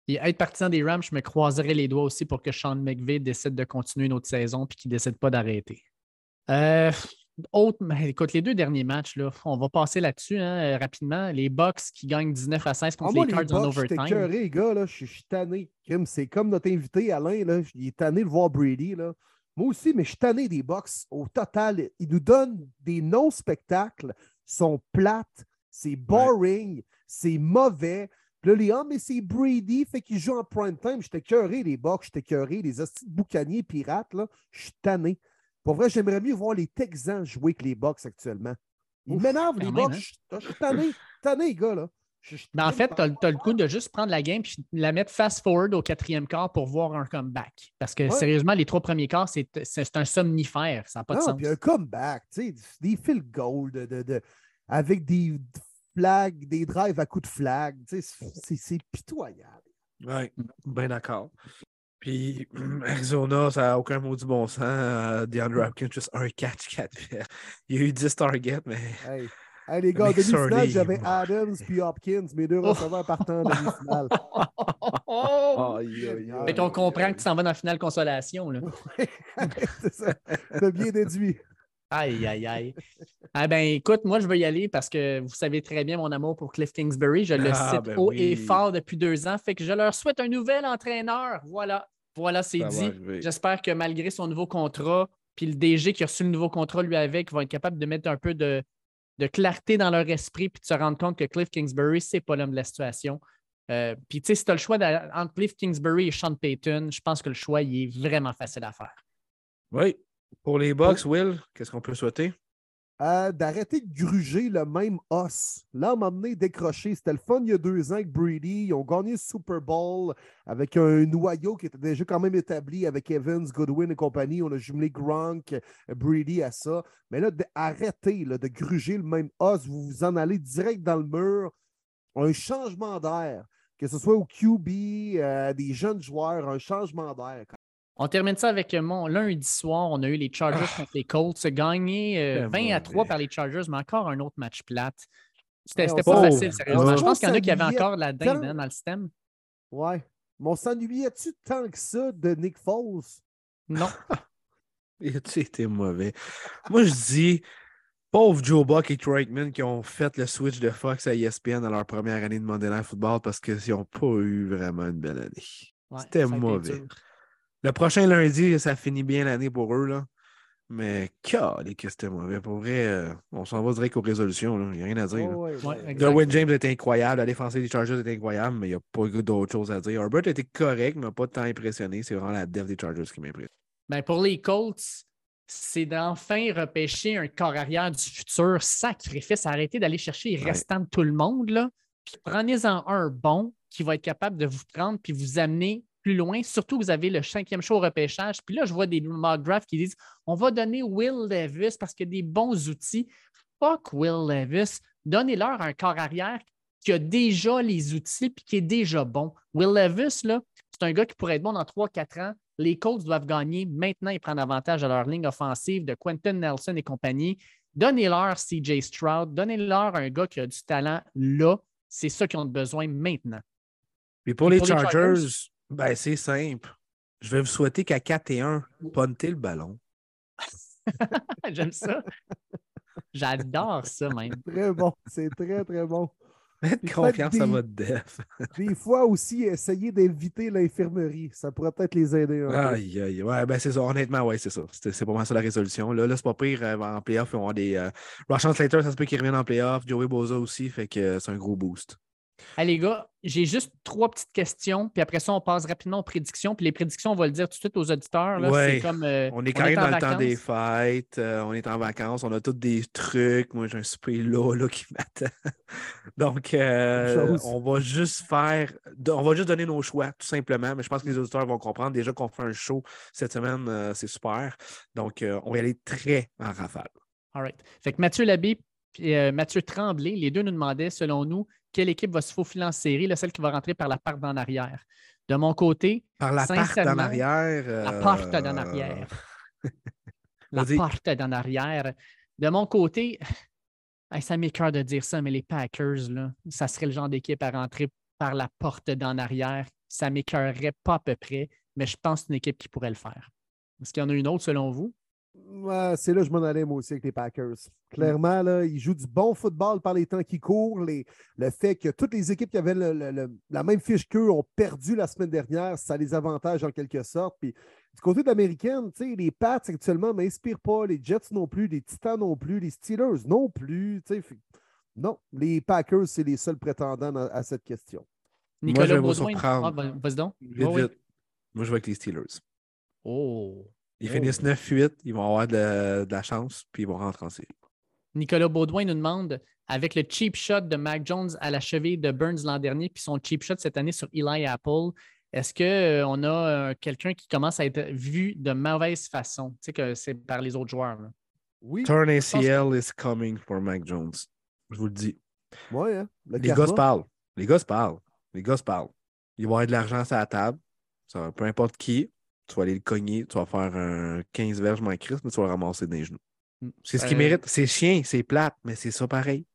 Speaker 4: Et être partisan des Rams, je me croiserais les doigts aussi pour que Sean McVay décide de continuer une autre saison puis qu'il ne décide pas d'arrêter. Euh, autre, mais écoute, les deux derniers matchs, là, on va passer là-dessus hein, euh, rapidement. Les Bucks qui gagnent 19 à 16
Speaker 2: Ah,
Speaker 4: contre
Speaker 2: moi,
Speaker 4: les
Speaker 2: les
Speaker 4: Cards en
Speaker 2: Bucks, j'étais
Speaker 4: overtime.
Speaker 2: les gars. Là, je suis- tanné. C'est comme notre invité, Alain. Là, il est tanné de voir Brady. Là. Moi aussi, mais je suis tanné des Bucks. Au total, ils nous donnent des non-spectacles, sont plates, c'est boring, c'est mauvais. Puis là, les ah, mais c'est Brady, fait qu'il joue en prime time. J'étais écœuré, les Bucks, j'étais écœuré, les hosties de boucaniers pirates. Là, je suis tanné. Pour vrai, j'aimerais mieux voir les Texans jouer que les Bucks actuellement. Ils m'énervent, les Bucks.
Speaker 4: hein?
Speaker 2: Je suis- tanné, tanné, les gars. Là.
Speaker 4: En fait, tu as, le goût de juste prendre la game et la mettre fast-forward au quatrième quart pour voir un comeback. Parce que
Speaker 2: Ouais.
Speaker 4: sérieusement, les trois premiers quarts, c'est c'est un somnifère. Ça n'a pas de sens.
Speaker 2: puis un comeback, tu sais, des field goal de, de- de- avec des flags, des drives à coups de flag. tu sais, C'est c'est pitoyable.
Speaker 3: Oui, bien d'accord. Puis [clears throat] Arizona, ça n'a aucun mot du bon sens. Euh, DeAndre Hopkins, juste un catch, 4 Il y a eu 10 targets, mais
Speaker 2: Hey, Hey, les gars, demi-finale, j'avais. Adams puis Hopkins, mes deux receveurs partant en demi-finale. [laughs]
Speaker 3: Aïe, aïe, aïe.
Speaker 4: Fait qu'on comprend que tu s'en vas dans la finale consolation. Là. [laughs]
Speaker 2: C'est ça. T'as bien déduit.
Speaker 4: Aïe, aïe, aïe. Ah ben écoute, moi je veux y aller parce que vous savez très bien mon amour pour Cliff Kingsbury. Je le
Speaker 3: Ah,
Speaker 4: cite
Speaker 3: ben
Speaker 4: haut et fort depuis deux ans. Fait que je leur souhaite un nouvel entraîneur. Voilà. Voilà, c'est dit. J'espère que malgré son nouveau contrat, puis le DG qui a reçu le nouveau contrat lui avec, vont être capables de mettre un peu de, de clarté dans leur esprit puis de se rendre compte que Cliff Kingsbury, c'est pas l'homme de la situation. Euh, puis tu sais, si tu as le choix entre Cliff Kingsbury et Sean Payton, je pense que le choix, il est vraiment facile à faire.
Speaker 3: Oui. Pour les Bucks, Will, qu'est-ce qu'on peut souhaiter?
Speaker 2: Euh, d'arrêter de gruger le même os. Là, m'a amené décroché. C'était le fun il y a deux ans avec Brady. Ils ont gagné le Super Bowl avec un noyau qui était déjà quand même établi avec Evans, Goodwin et compagnie. On a jumelé Gronk, Brady à ça. Mais là, arrêtez de gruger le même os. Vous vous en allez direct dans le mur. Un changement d'air, que ce soit au QB, euh, des jeunes joueurs, un changement d'air.
Speaker 4: On termine ça avec mon lundi soir. On a eu les Chargers ah. contre les Colts. Gagné 20 euh, à 3 par les Chargers, mais encore un autre match plate. C'était pas facile, sérieusement. Je pense qu'il y en a qui avaient encore la dinde hein, dans le système.
Speaker 2: Ouais. Mais on s'ennuyait-tu tant que ça de Nick Foles?
Speaker 4: Non. [laughs]
Speaker 3: Il a-tu été mauvais? Moi, je dis, pauvre Joe Buck et Kreitman qui ont fait le switch de Fox à ESPN dans leur première année de Monday Night Football parce qu'ils n'ont pas eu vraiment une belle année. C'était mauvais. Le prochain lundi, ça finit bien l'année pour eux. Là. Mais calé que c'était mauvais. Pour vrai, euh, on s'en va direct aux résolutions. Il n'y a rien à dire. Oh, Derwin James était incroyable. La défense des Chargers était incroyable, mais il n'y a pas d'autre chose à dire. Herbert était correct, mais pas tant impressionné. C'est vraiment la def des Chargers qui m'impressionne.
Speaker 4: Ben pour les Colts, c'est d'enfin repêcher un corps arrière du futur. Sacrifice, arrêtez d'aller chercher les restants de tout le monde. Là. Puis prenez-en un bon qui va être capable de vous prendre puis vous amener plus loin. Surtout, vous avez le cinquième show au repêchage. Puis là, je vois des mock drafts qui disent on va donner Will Levis parce qu'il y a des bons outils. Fuck Will Levis. Donnez-leur un corps arrière qui a déjà les outils et qui est déjà bon. Will Levis, là, c'est un gars qui pourrait être bon dans 3-4 ans. Les Colts doivent gagner maintenant et prendre avantage à leur ligne offensive de Quentin Nelson et compagnie. Donnez-leur CJ Stroud, donnez-leur un gars qui a du talent là. C'est ça qu'ils ont besoin maintenant.
Speaker 3: Et pour, les, Chargers ben, c'est simple. Je vais vous souhaiter qu'à 4 et 1, pontez le ballon. [laughs]
Speaker 4: J'aime ça. J'adore ça, même.
Speaker 2: Très bon. C'est très, très bon.
Speaker 3: Faites confiance à votre def. [laughs]
Speaker 2: des fois aussi, essayer d'éviter l'infirmerie. Ça pourrait peut-être les aider.
Speaker 3: aïe, aïe. Ouais, ben c'est ça. Honnêtement, ouais, c'est ça. C'est pas mal ça la résolution. Là, là c'est pas pire. Euh, en playoff, ils vont avoir des. Euh... Slater, ça se peut qu'il revienne en playoff. Joey Boza aussi. Fait que euh, c'est un gros boost.
Speaker 4: Allez, les gars, j'ai juste trois petites questions, puis après ça, on passe rapidement aux prédictions. Puis les prédictions, on va le dire tout de suite aux auditeurs.
Speaker 3: Là, comme, euh, on est quand même dans le temps des fêtes, euh, on est en vacances, on a tous des trucs. Moi, j'ai un super là, qui m'attend. [laughs] Donc, euh, on va juste faire, on va juste donner nos choix, tout simplement. Mais je pense que les auditeurs vont comprendre. Déjà qu'on fait un show cette semaine, c'est super. Donc, on va y aller très en rafale.
Speaker 4: All right. Fait que Mathieu Labbé et Mathieu Tremblay, les deux nous demandaient, selon nous, quelle équipe va se faufiler en série, là, celle qui va rentrer par la part d'en arrière? De mon côté,
Speaker 3: par la porte d'en arrière.
Speaker 4: La porte d'en arrière. [laughs] la porte d'en arrière. De mon côté, ça m'écœure de dire ça, mais les Packers, là, ça serait le genre d'équipe à rentrer par la porte d'en arrière. Ça m'écœurerait pas à peu près, mais je pense que c'est une équipe qui pourrait le faire. Est-ce qu'il y en a une autre selon vous?
Speaker 2: C'est là que je m'en allais, moi aussi, avec les Packers. Clairement, là, ils jouent du bon football par les temps qui courent. le fait que toutes les équipes qui avaient la même fiche qu'eux ont perdu la semaine dernière, ça les avantage en quelque sorte. Puis, du côté de l'américaine, les Pats actuellement ne m'inspirent pas, les Jets non plus, les Titans non plus, les Steelers non plus. Non, les Packers, c'est les seuls prétendants à, cette question.
Speaker 3: Nicolas Moi, je vais vous surprendre. Ah, vas-y donc. Vite, vite. Moi, je vais avec les Steelers.
Speaker 4: Oh.
Speaker 3: Ils finissent 9-8, ils vont avoir de la, chance, puis ils vont rentrer en série.
Speaker 4: Nicolas Baudouin nous demande avec le cheap shot de Mac Jones à la cheville de Burns l'an dernier, puis son cheap shot cette année sur Eli Apple, est-ce qu'on euh, a euh, quelqu'un qui commence à être vu de mauvaise façon? Tu sais que c'est par les autres joueurs.
Speaker 3: Oui. Turn ACL is coming for Mac Jones. Je vous le dis.
Speaker 2: Ouais, hein?
Speaker 3: les gars se parlent. Les gars se parlent. Les gars se parlent. Il va y avoir de l'argent à la table. Ça, peu importe qui tu vas aller le cogner, tu vas faire un 15 verges moins Christ, mais tu vas le ramasser dans les genoux. Mm. C'est ce qui euh, mérite. C'est chien, c'est plate, mais c'est ça pareil.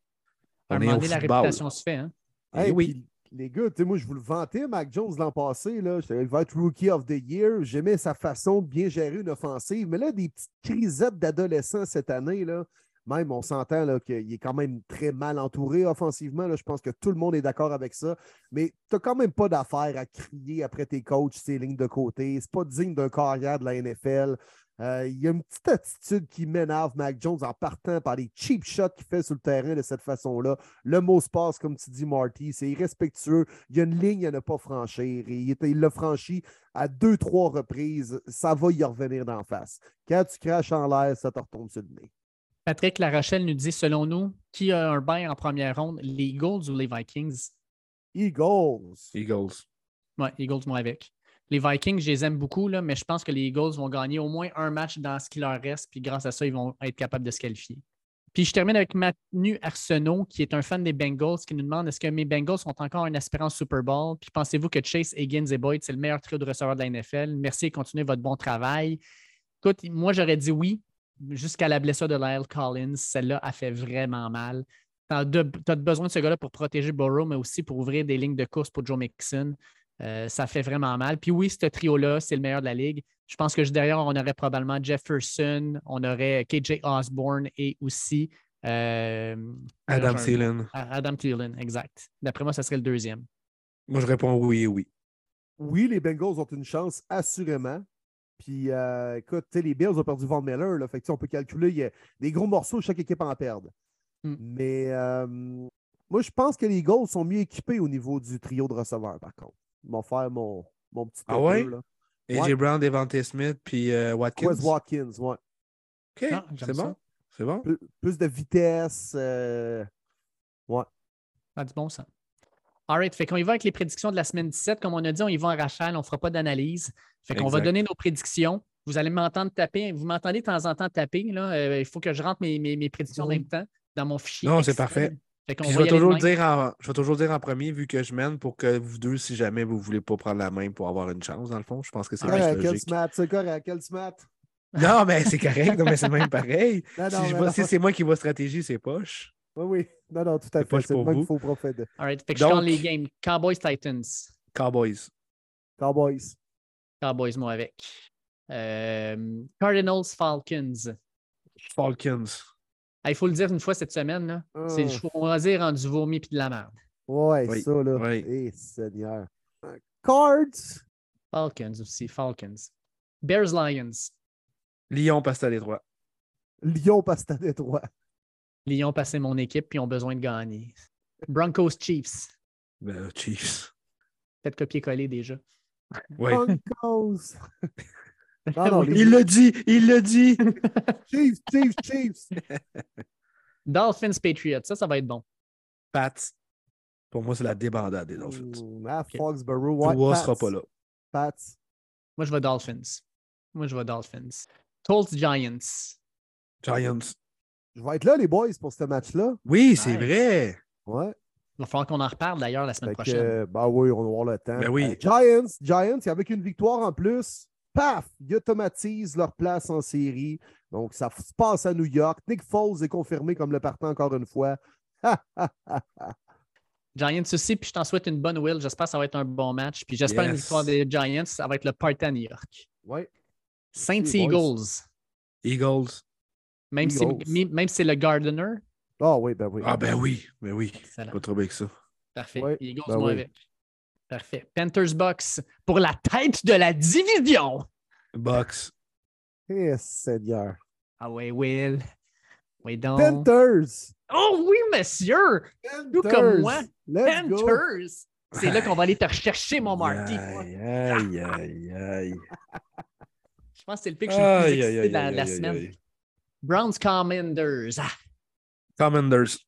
Speaker 4: On est au la réputation se fait. Hein?
Speaker 2: Eh oui. Les gars, moi, je vous le vantais, Mac Jones, l'an passé. Là, il va être Rookie of the Year. J'aimais sa façon de bien gérer une offensive. Mais là, des petites crisettes d'adolescents cette année, là, même, on s'entend qu'il est quand même très mal entouré offensivement. Je pense que tout le monde est d'accord avec ça. Mais tu n'as quand même pas d'affaire à crier après tes coachs, ces lignes de côté. C'est pas digne d'un carrière de la NFL. Euh, il y a une petite attitude qui m'énerve Mac Jones en partant par les cheap shots qu'il fait sur le terrain de cette façon-là. Le mot se passe, comme tu dis, Marty, c'est irrespectueux. Il y a une ligne à ne pas franchir. Et il l'a franchi à deux, trois reprises. Ça va y revenir d'en face. Quand tu craches en l'air, ça te retombe sur le nez.
Speaker 4: Patrick Larochelle nous dit selon nous, qui a un bain en première ronde, les Eagles ou les Vikings?
Speaker 2: Eagles.
Speaker 3: Eagles.
Speaker 4: Ouais, Eagles, moi avec. Les Vikings, je les aime beaucoup, là, mais je pense que les Eagles vont gagner au moins un match dans ce qui leur reste, puis grâce à ça, ils vont être capables de se qualifier. Puis je termine avec Manu Arsenault, qui est un fan des Bengals, qui nous demande est-ce que mes Bengals sont encore un aspirant Super Bowl? Puis pensez-vous que Chase, Higgins et Boyd, c'est le meilleur trio de receveurs de la NFL? Merci et continuez votre bon travail. Écoute, moi, j'aurais dit oui, jusqu'à la blessure de Lyle Collins. Celle-là a fait vraiment mal. Tu as, besoin de ce gars-là pour protéger Burrow, mais aussi pour ouvrir des lignes de course pour Joe Mixon. Euh, ça fait vraiment mal. Puis oui, ce trio-là, c'est le meilleur de la ligue. Je pense que derrière, on aurait probablement Jefferson, on aurait KJ Osborne et aussi euh,
Speaker 3: Adam Thielen.
Speaker 4: Adam Thielen, exact. D'après moi, ça serait le deuxième.
Speaker 3: Moi, je réponds oui et oui.
Speaker 2: Oui, les Bengals ont une chance, assurément. Puis, euh, écoute, les Bills ont perdu Von Miller. Là, fait on peut calculer, il y a des gros morceaux, chaque équipe en perd. Hmm. Mais moi, je pense que les Eagles sont mieux équipés au niveau du trio de receveurs, par contre m'ont faire mon, mon petit
Speaker 3: Ah ouais? AJ Brown, Devante Smith, puis euh, Watkins.
Speaker 2: Wes Watkins, ouais.
Speaker 3: OK, ah, c'est bon. C'est bon.
Speaker 2: Plus, de vitesse. Euh... Ouais.
Speaker 4: Ah, du bon sens. All right. Fait qu'on y va avec les prédictions de la semaine 17. Comme on a dit, on y va en rachel, on ne fera pas d'analyse. Fait qu'on va donner nos prédictions. Vous allez m'entendre taper. Vous m'entendez de temps en temps taper. Là. Euh, il faut que je rentre mes, mes, mes prédictions en même temps dans mon fichier.
Speaker 3: Non, c'est parfait je, vais toujours dire en, je vais toujours dire en premier, vu que je mène, pour que vous deux, si jamais vous ne voulez pas prendre la main pour avoir une chance, dans le fond, je pense que c'est
Speaker 2: correct. Quel smat, c'est correct, quel smat. [laughs]
Speaker 3: Non, mais c'est correct, non, mais c'est même pareil. [laughs] si, c'est moi qui vois stratégie, c'est poche.
Speaker 2: Oui, oui. Non, non, tout à fait. C'est moi qu'il faut profiter.
Speaker 4: All right, fait que Donc, je les games. Cowboys, Titans.
Speaker 3: Cowboys.
Speaker 2: Cowboys.
Speaker 4: Cowboys, moi avec. Euh, Cardinals, Falcons.
Speaker 3: Falcons.
Speaker 4: Il faut le dire une fois cette semaine, là. c'est le ah. choisir en du vomi et de la merde.
Speaker 2: Ouais, oui, ça, là. Oui. Eh, Seigneur. Cards?
Speaker 4: Falcons aussi, Falcons. Bears, Lions.
Speaker 3: Lyon, Pasta Détroit.
Speaker 2: Lyon, Pasta Détroit.
Speaker 4: Lyon, passer mon équipe puis ont besoin de gagner. Broncos, Chiefs.
Speaker 3: Ben, Chiefs.
Speaker 4: Peut-être copier-coller déjà.
Speaker 2: Broncos. [laughs]
Speaker 3: Il l'a dit, il l'a dit. [laughs]
Speaker 2: Chiefs, Chiefs, Chiefs. [laughs]
Speaker 4: Dolphins, Patriots, ça, ça va être bon.
Speaker 3: Pats. Pour moi, c'est la débandade des Dolphins.
Speaker 2: Mmh, Foxborough,
Speaker 3: Toi sera pas là.
Speaker 2: Pats.
Speaker 4: Moi, je vais Dolphins. Moi, je vais Dolphins. Colts, Giants.
Speaker 3: Giants.
Speaker 2: Je vais être là, les boys, pour ce match-là.
Speaker 3: Oui, c'est vrai.
Speaker 2: Ouais.
Speaker 4: Il va falloir qu'on en reparle d'ailleurs la semaine prochaine.
Speaker 2: bah oui, on va avoir le temps.
Speaker 3: Ben oui.
Speaker 2: Euh, Giants, Giants, avec une victoire en plus, paf, ils automatisent leur place en série. Donc, ça se passe à New York. Nick Foles est confirmé comme le partant encore une fois. [laughs]
Speaker 4: Giants aussi, puis je t'en souhaite une bonne will. J'espère que ça va être un bon match. Puis j'espère une victoire des Giants. Ça va être le party à New York.
Speaker 2: Oui.
Speaker 4: Saints Eagles.
Speaker 3: Eagles.
Speaker 4: Même, Si, même si c'est le Gardener.
Speaker 2: Ah oui, ben oui.
Speaker 3: Ah ben oui, ben oui. Pas trop bien que ça.
Speaker 4: Parfait. Eagles, ben moi avec. Parfait. Panthers Box pour la tête de la division.
Speaker 3: Box.
Speaker 2: Eh, Seigneur.
Speaker 4: Ah oui, Will. Oui, donc.
Speaker 2: Panthers.
Speaker 4: Oh oui, monsieur. Tout comme moi. Panthers. C'est là qu'on va aller te rechercher, mon Marty.
Speaker 3: Aïe, aïe, aïe, aïe. [laughs]
Speaker 4: Je pense que c'est le pic que je suis le plus de la, semaine. Browns Commanders. Ah.
Speaker 3: Commanders.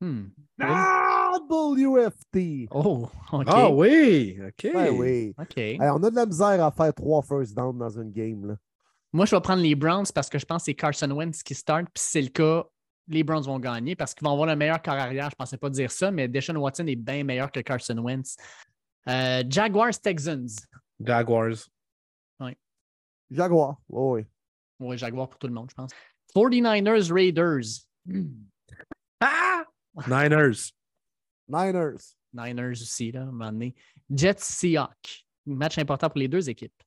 Speaker 4: Hmm.
Speaker 2: Ah, WFT.
Speaker 4: Oh, OK.
Speaker 3: Ah oui, OK.
Speaker 2: oui.
Speaker 4: OK.
Speaker 2: on a de la misère à faire trois first down dans une game. Là.
Speaker 4: Moi, je vais prendre les Browns parce que je pense que c'est Carson Wentz qui start. Puis si c'est le cas, les Browns vont gagner parce qu'ils vont avoir le meilleur corps arrière. Je ne pensais pas dire ça, mais Deshaun Watson est bien meilleur que Carson Wentz. Euh, Jaguars, Texans.
Speaker 3: Jaguars.
Speaker 4: Oui.
Speaker 2: Jaguars, oui.
Speaker 4: Oui, Jaguars pour tout le monde, je pense. 49ers, Raiders.
Speaker 3: Ah! Niners.
Speaker 2: Niners.
Speaker 4: Niners aussi, là, à un moment donné. Jets, Seahawks. Match important pour les deux équipes.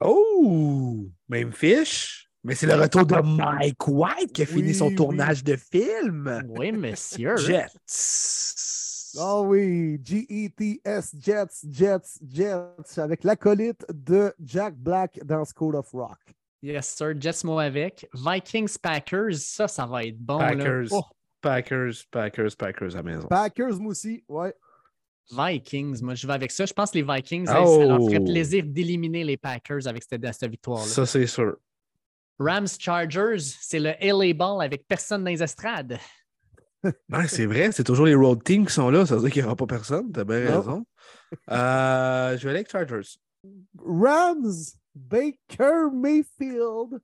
Speaker 3: Oh! Même fiche. Mais c'est le retour de Mike White qui a fini son tournage de film.
Speaker 4: Oui, monsieur. [laughs]
Speaker 3: Jets.
Speaker 2: Oh oui, G-E-T-S, Jets, Jets, Jets, avec l'acolyte de Jack Black dans School of Rock.
Speaker 4: Yes, sir. Jets, moi avec. Vikings, Packers, ça, ça va être bon.
Speaker 3: Packers.
Speaker 4: Oh.
Speaker 3: Packers, Packers, Packers à la maison.
Speaker 2: Packers, moi aussi, ouais.
Speaker 4: Vikings, moi je vais avec ça. Je pense que les Vikings, ça leur ferait oh! plaisir d'éliminer les Packers avec cette, cette victoire-là.
Speaker 3: Ça, c'est sûr.
Speaker 4: Rams Chargers, c'est le LA Ball avec personne dans les estrades. [laughs]
Speaker 3: Ouais, c'est vrai, c'est toujours les road teams qui sont là. Ça veut dire qu'il n'y aura pas personne. T'as bien
Speaker 2: Non.
Speaker 3: raison. Euh, je vais aller avec Chargers.
Speaker 2: Rams, Baker Mayfield.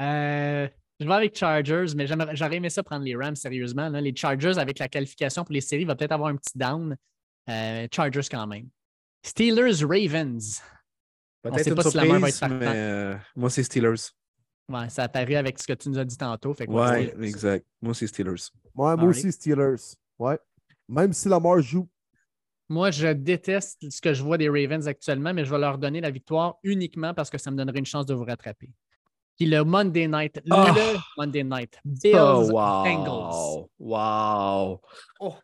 Speaker 4: Euh, je vais avec Chargers, mais j'aimerais- j'aurais aimé ça prendre les Rams sérieusement. là. Les Chargers, avec la qualification pour les séries, va peut-être avoir un petit down. Euh, Chargers quand même. Steelers Ravens.
Speaker 3: Peut-être
Speaker 4: sait
Speaker 3: une
Speaker 4: pas si la main va être partant.
Speaker 3: mais euh, moi, c'est Steelers.
Speaker 4: Ouais, ça a paru avec ce que tu nous as dit tantôt. Fait que
Speaker 3: Ouais,
Speaker 4: Steelers.
Speaker 3: exact. Moi, c'est Steelers.
Speaker 2: Ouais, moi aussi, Steelers. Ouais. Même si Lamar joue.
Speaker 4: Moi, je déteste ce que je vois des Ravens actuellement, mais je vais leur donner la victoire uniquement parce que ça me donnerait une chance de vous rattraper. Puis le Monday Night,
Speaker 3: Oh.
Speaker 4: le Monday Night, Bills
Speaker 3: Oh,
Speaker 4: Bengals.
Speaker 3: wow. Wow.
Speaker 4: Oh,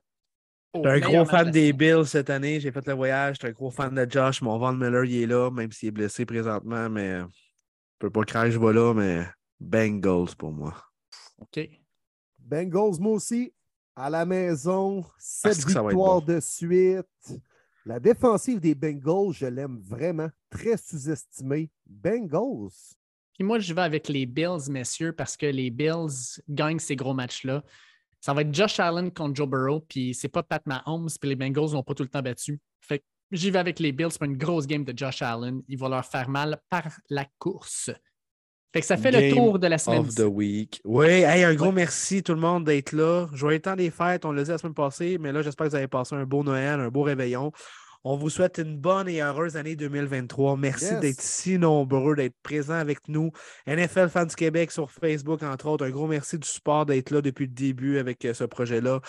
Speaker 3: Je suis un gros fan des. Bills cette année. J'ai fait le voyage. Je suis un gros fan de Josh. Mon Von Miller, il est là, même s'il est blessé présentement. Mais je peux pas que je vais là, mais Bengals pour moi.
Speaker 4: OK.
Speaker 2: Bengals, moi aussi, à la maison, sept victoires
Speaker 3: bon?
Speaker 2: de suite. La défensive des Bengals, je l'aime vraiment. Très sous-estimée. Bengals.
Speaker 4: Puis moi, je vais avec les Bills, messieurs, parce que les Bills gagnent ces gros matchs-là. Ça va être Josh Allen contre Joe Burrow, puis c'est pas Pat Mahomes, puis les Bengals n'ont pas tout le temps battu. Fait que j'y vais avec les Bills pour une grosse game de Josh Allen. Il va leur faire mal par la course. Fait que ça fait le tour de la semaine.
Speaker 3: Of the week. Oui, hey, un gros
Speaker 4: Ouais.
Speaker 3: merci tout le monde d'être là. Joyeux temps des fêtes, on l'a dit la semaine passée, mais là, j'espère que vous avez passé un beau Noël, un beau réveillon. On vous souhaite une bonne et heureuse année 2023. Merci
Speaker 2: Yes.
Speaker 3: d'être si nombreux, d'être présents avec nous. NFL Fans du Québec sur Facebook, entre autres. Un gros merci du support d'être là depuis le début avec euh, ce projet-là.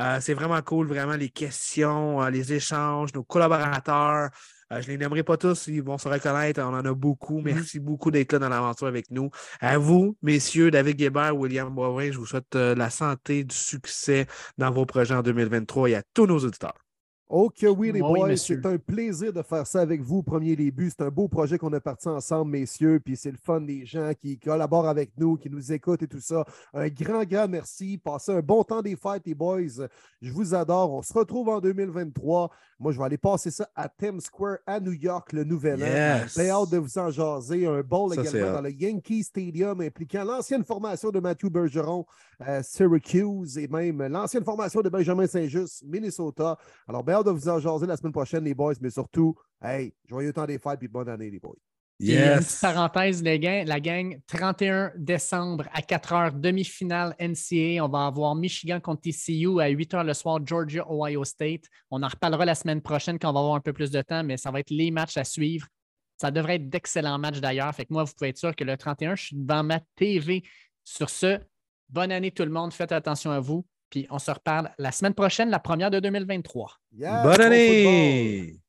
Speaker 3: Euh, C'est vraiment cool, vraiment, les questions, euh, les échanges, nos collaborateurs. Euh, je ne les nommerai pas tous, ils vont se reconnaître. On en a beaucoup. Merci beaucoup d'être là dans l'aventure avec nous. À vous, messieurs, David Guébert, William Boivin, je vous souhaite euh, la santé, du succès dans vos projets en 2023 et à tous nos auditeurs.
Speaker 2: Oh que oui, les
Speaker 4: Oui,
Speaker 2: boys, c'est un plaisir de faire ça avec vous premier début. C'est un beau projet qu'on a parti ensemble, messieurs. Puis c'est le fun des gens qui collaborent avec nous, qui nous écoutent et tout ça. Un grand, grand merci. Passez un bon temps des fêtes, les boys. Je vous adore. On se retrouve en 2023. Moi, je vais aller passer ça à Times Square à New York, le nouvel an.
Speaker 3: Yes.
Speaker 2: Bien hâte de vous en jaser. Un bowl
Speaker 3: Ça,
Speaker 2: également dans le Yankee Stadium impliquant l'ancienne formation de Matthew Bergeron, euh, Syracuse, et même l'ancienne formation de Benjamin Saint-Just, Minnesota. Alors, bien hâte de vous en jaser la semaine prochaine, les boys, mais surtout, hey, joyeux temps des fêtes et bonne année, les boys.
Speaker 4: Puis, une petite parenthèse, les gang, la gang, 31 décembre à 4 h, demi-finale NCA. On va avoir Michigan contre TCU à 8 h le soir, Georgia, Ohio State. On en reparlera la semaine prochaine quand on va avoir un peu plus de temps, mais ça va être les matchs à suivre. Ça devrait être d'excellents matchs d'ailleurs. Fait que moi, vous pouvez être sûr que le 31, je suis devant ma TV. Sur ce, bonne année tout le monde. Faites attention à vous. Puis on se reparle la semaine prochaine, la première de 2023.
Speaker 2: Yes,
Speaker 3: Bonne
Speaker 2: bon
Speaker 3: année!
Speaker 2: football.